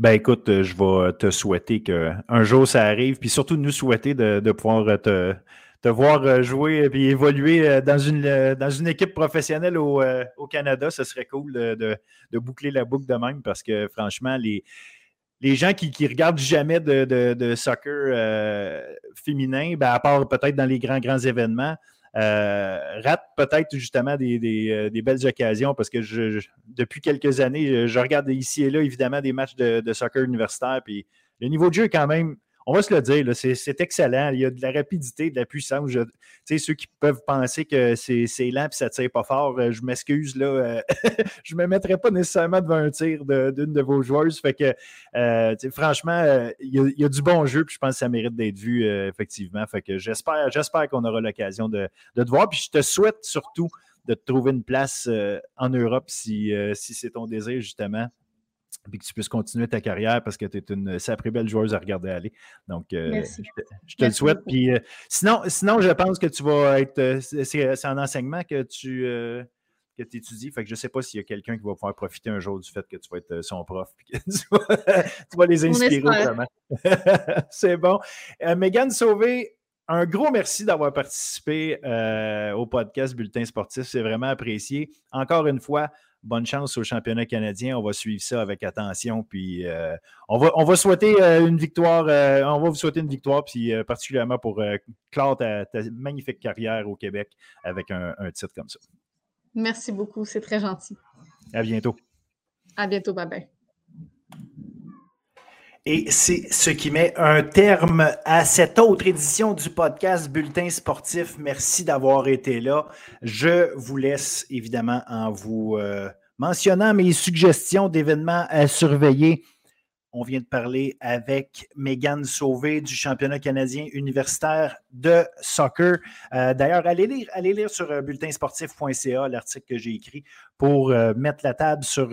Ben écoute, je vais te souhaiter qu'un jour ça arrive, puis surtout nous souhaiter de, de pouvoir te, te voir euh, jouer et évoluer euh, dans une, euh, dans une équipe professionnelle au, Canada, ce serait cool de, boucler la boucle de même parce que franchement, les, les gens qui ne regardent jamais de, soccer féminin, ben, à part peut-être dans les grands, grands événements, ratent peut-être justement des, belles occasions parce que depuis quelques années, je regarde ici et là évidemment des matchs de, de soccer universitaire. Puis le niveau de jeu est quand même on va se le dire, c'est excellent. Il y a de la rapidité, de la puissance. Je, ceux qui peuvent penser que c'est lent et ça ne tire pas fort, euh, je m'excuse. là. Euh, [LAUGHS] je ne me mettrai pas nécessairement devant un tir d'une de, vos joueuses. Euh, franchement, il y, a, du bon jeu, puis je pense que ça mérite d'être vu, effectivement. Fait que j'espère qu'on aura l'occasion de, te voir. Puis je te souhaite surtout de te trouver une place en Europe si c'est ton désir, justement puis que tu puisses continuer ta carrière parce que tu es une sacrée belle joueuse à regarder aller. Donc, euh, je, te, le souhaite. Puis, euh, sinon, sinon, je pense que tu vas être. Euh, c'est un enseignement que tu que étudies. Fait que je ne sais pas s'il y a quelqu'un qui va pouvoir profiter un jour du fait que tu vas être son prof que [LAUGHS] tu vas, les inspirer autrement. [LAUGHS] c'est bon. Megan Sauvé, un gros merci d'avoir participé au podcast Bulletin Sportif. C'est vraiment apprécié. Encore une fois, bonne chance au championnat canadien. On va suivre ça avec attention. Puis euh, on, va, on va souhaiter euh, une victoire. Euh, on va vous souhaiter une victoire, puis particulièrement pour clore ta, magnifique carrière au Québec avec un, un titre comme ça. Merci beaucoup, c'est très gentil. À bientôt. À bientôt, bye bye. Et c'est ce qui met un terme à cette autre édition du podcast Bulletin sportif. Merci d'avoir été là. Je vous laisse évidemment en vous euh, mentionnant mes suggestions d'événements à surveiller on vient de parler avec Megan Sauvé du championnat canadien universitaire de soccer. Euh, d'ailleurs, allez lire, allez lire sur euh, bulletinsportif.ca l'article que j'ai écrit pour euh, mettre la table sur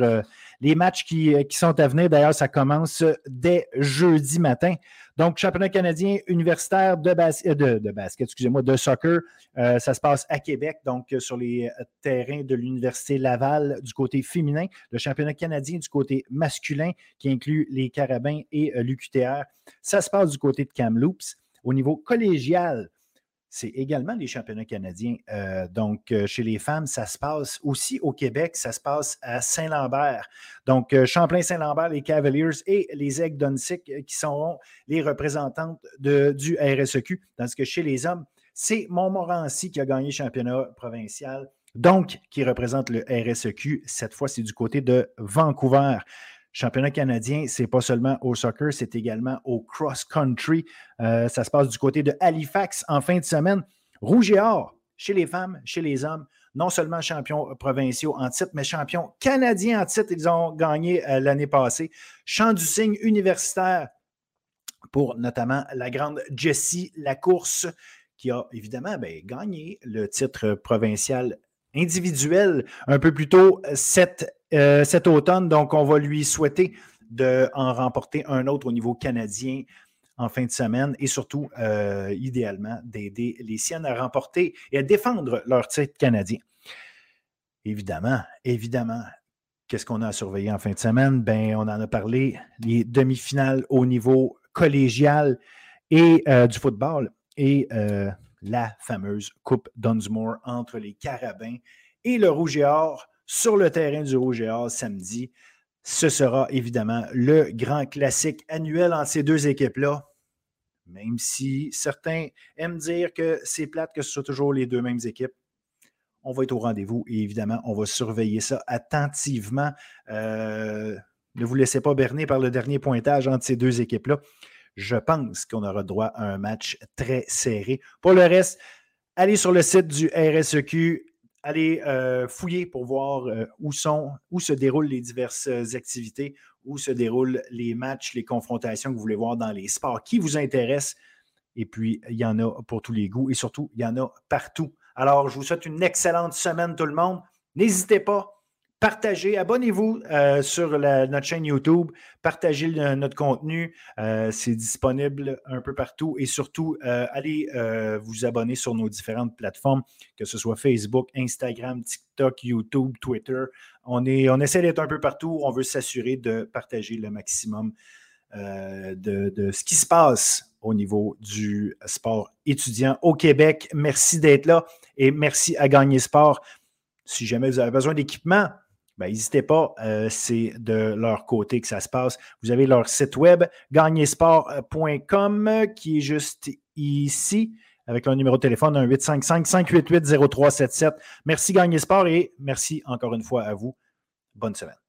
les matchs qui, qui, sont à venir. D'ailleurs, ça commence dès jeudi matin. Donc, championnat canadien universitaire de, euh, de, basket, excusez-moi, de soccer, euh, ça se passe à Québec, donc euh, sur les terrains de l'Université Laval du côté féminin. Le championnat canadien du côté masculin, qui inclut les Carabins et l'UQTR, ça se passe du côté de Kamloops. Au niveau collégial, c'est également les championnats canadiens. Euh, donc, euh, chez les femmes, ça se passe aussi au Québec, ça se passe à Saint-Lambert. Donc, euh, Champlain-Saint-Lambert, les Cavaliers et les Aigles d'Unsick qui seront les représentantes du RSEQ. Tandis que chez les hommes, c'est Montmorency qui a gagné le championnat provincial, donc qui représente le RSEQ. Cette fois, c'est du côté de Vancouver. Championnat canadien, c'est pas seulement au soccer, c'est également au cross-country. Euh, ça se passe du côté de Halifax en fin de semaine. Rouge et or, chez les femmes, chez les hommes, non seulement champions provinciaux en titre, mais champions canadiens en titre. Ils ont gagné euh, l'année passée. Champ du signe universitaire pour notamment la grande Jessie Lacourse, qui a évidemment ben, gagné le titre provincial individuel un peu plus tôt cette euh, cet automne. Donc, on va lui souhaiter d'en remporter un autre au niveau canadien en fin de semaine et surtout, euh, idéalement, d'aider les siennes à remporter et à défendre leur titre canadien. Évidemment, évidemment, qu'est-ce qu'on a à surveiller en fin de semaine? Ben, on en a parlé, les demi-finales au niveau collégial et euh, du football et la fameuse Coupe Dunsmore entre les Carabins et le Rouge et Or sur le terrain du Rouge et samedi. Ce sera évidemment le grand classique annuel entre ces deux équipes-là. Même si certains aiment dire que c'est plate que ce soit toujours les deux mêmes équipes, on va être au rendez-vous et évidemment, on va surveiller ça attentivement. Euh, ne vous laissez pas berner par le dernier pointage entre ces deux équipes-là. Je pense qu'on aura droit à un match très serré. Pour le reste, allez sur le site du RSEQ, allez euh, fouiller pour voir euh, où, où se déroulent les diverses euh, activités, où se déroulent les matchs, les confrontations que vous voulez voir dans les sports qui vous intéressent. Et puis, il y en a pour tous les goûts et surtout, il y en a partout. Alors, je vous souhaite une excellente semaine, tout le monde. N'hésitez pas partagez, abonnez-vous euh, sur notre chaîne YouTube, partagez notre contenu. Euh, c'est disponible un peu partout et surtout, euh, allez vous abonner sur nos différentes plateformes, que ce soit Facebook, Instagram, TikTok, YouTube, Twitter. On, est, on essaie d'être un peu partout. On veut s'assurer de partager le maximum de, de ce qui se passe au niveau du sport étudiant au Québec. Merci d'être là et merci à Gagner Sport. Si jamais vous avez besoin d'équipement, n'hésitez pas, euh, c'est de leur côté que ça se passe. Vous avez leur site web, gagnesport.com, qui est juste ici, avec un numéro de téléphone, 855-588-0377. Merci Gagnesport et merci encore une fois à vous. Bonne semaine.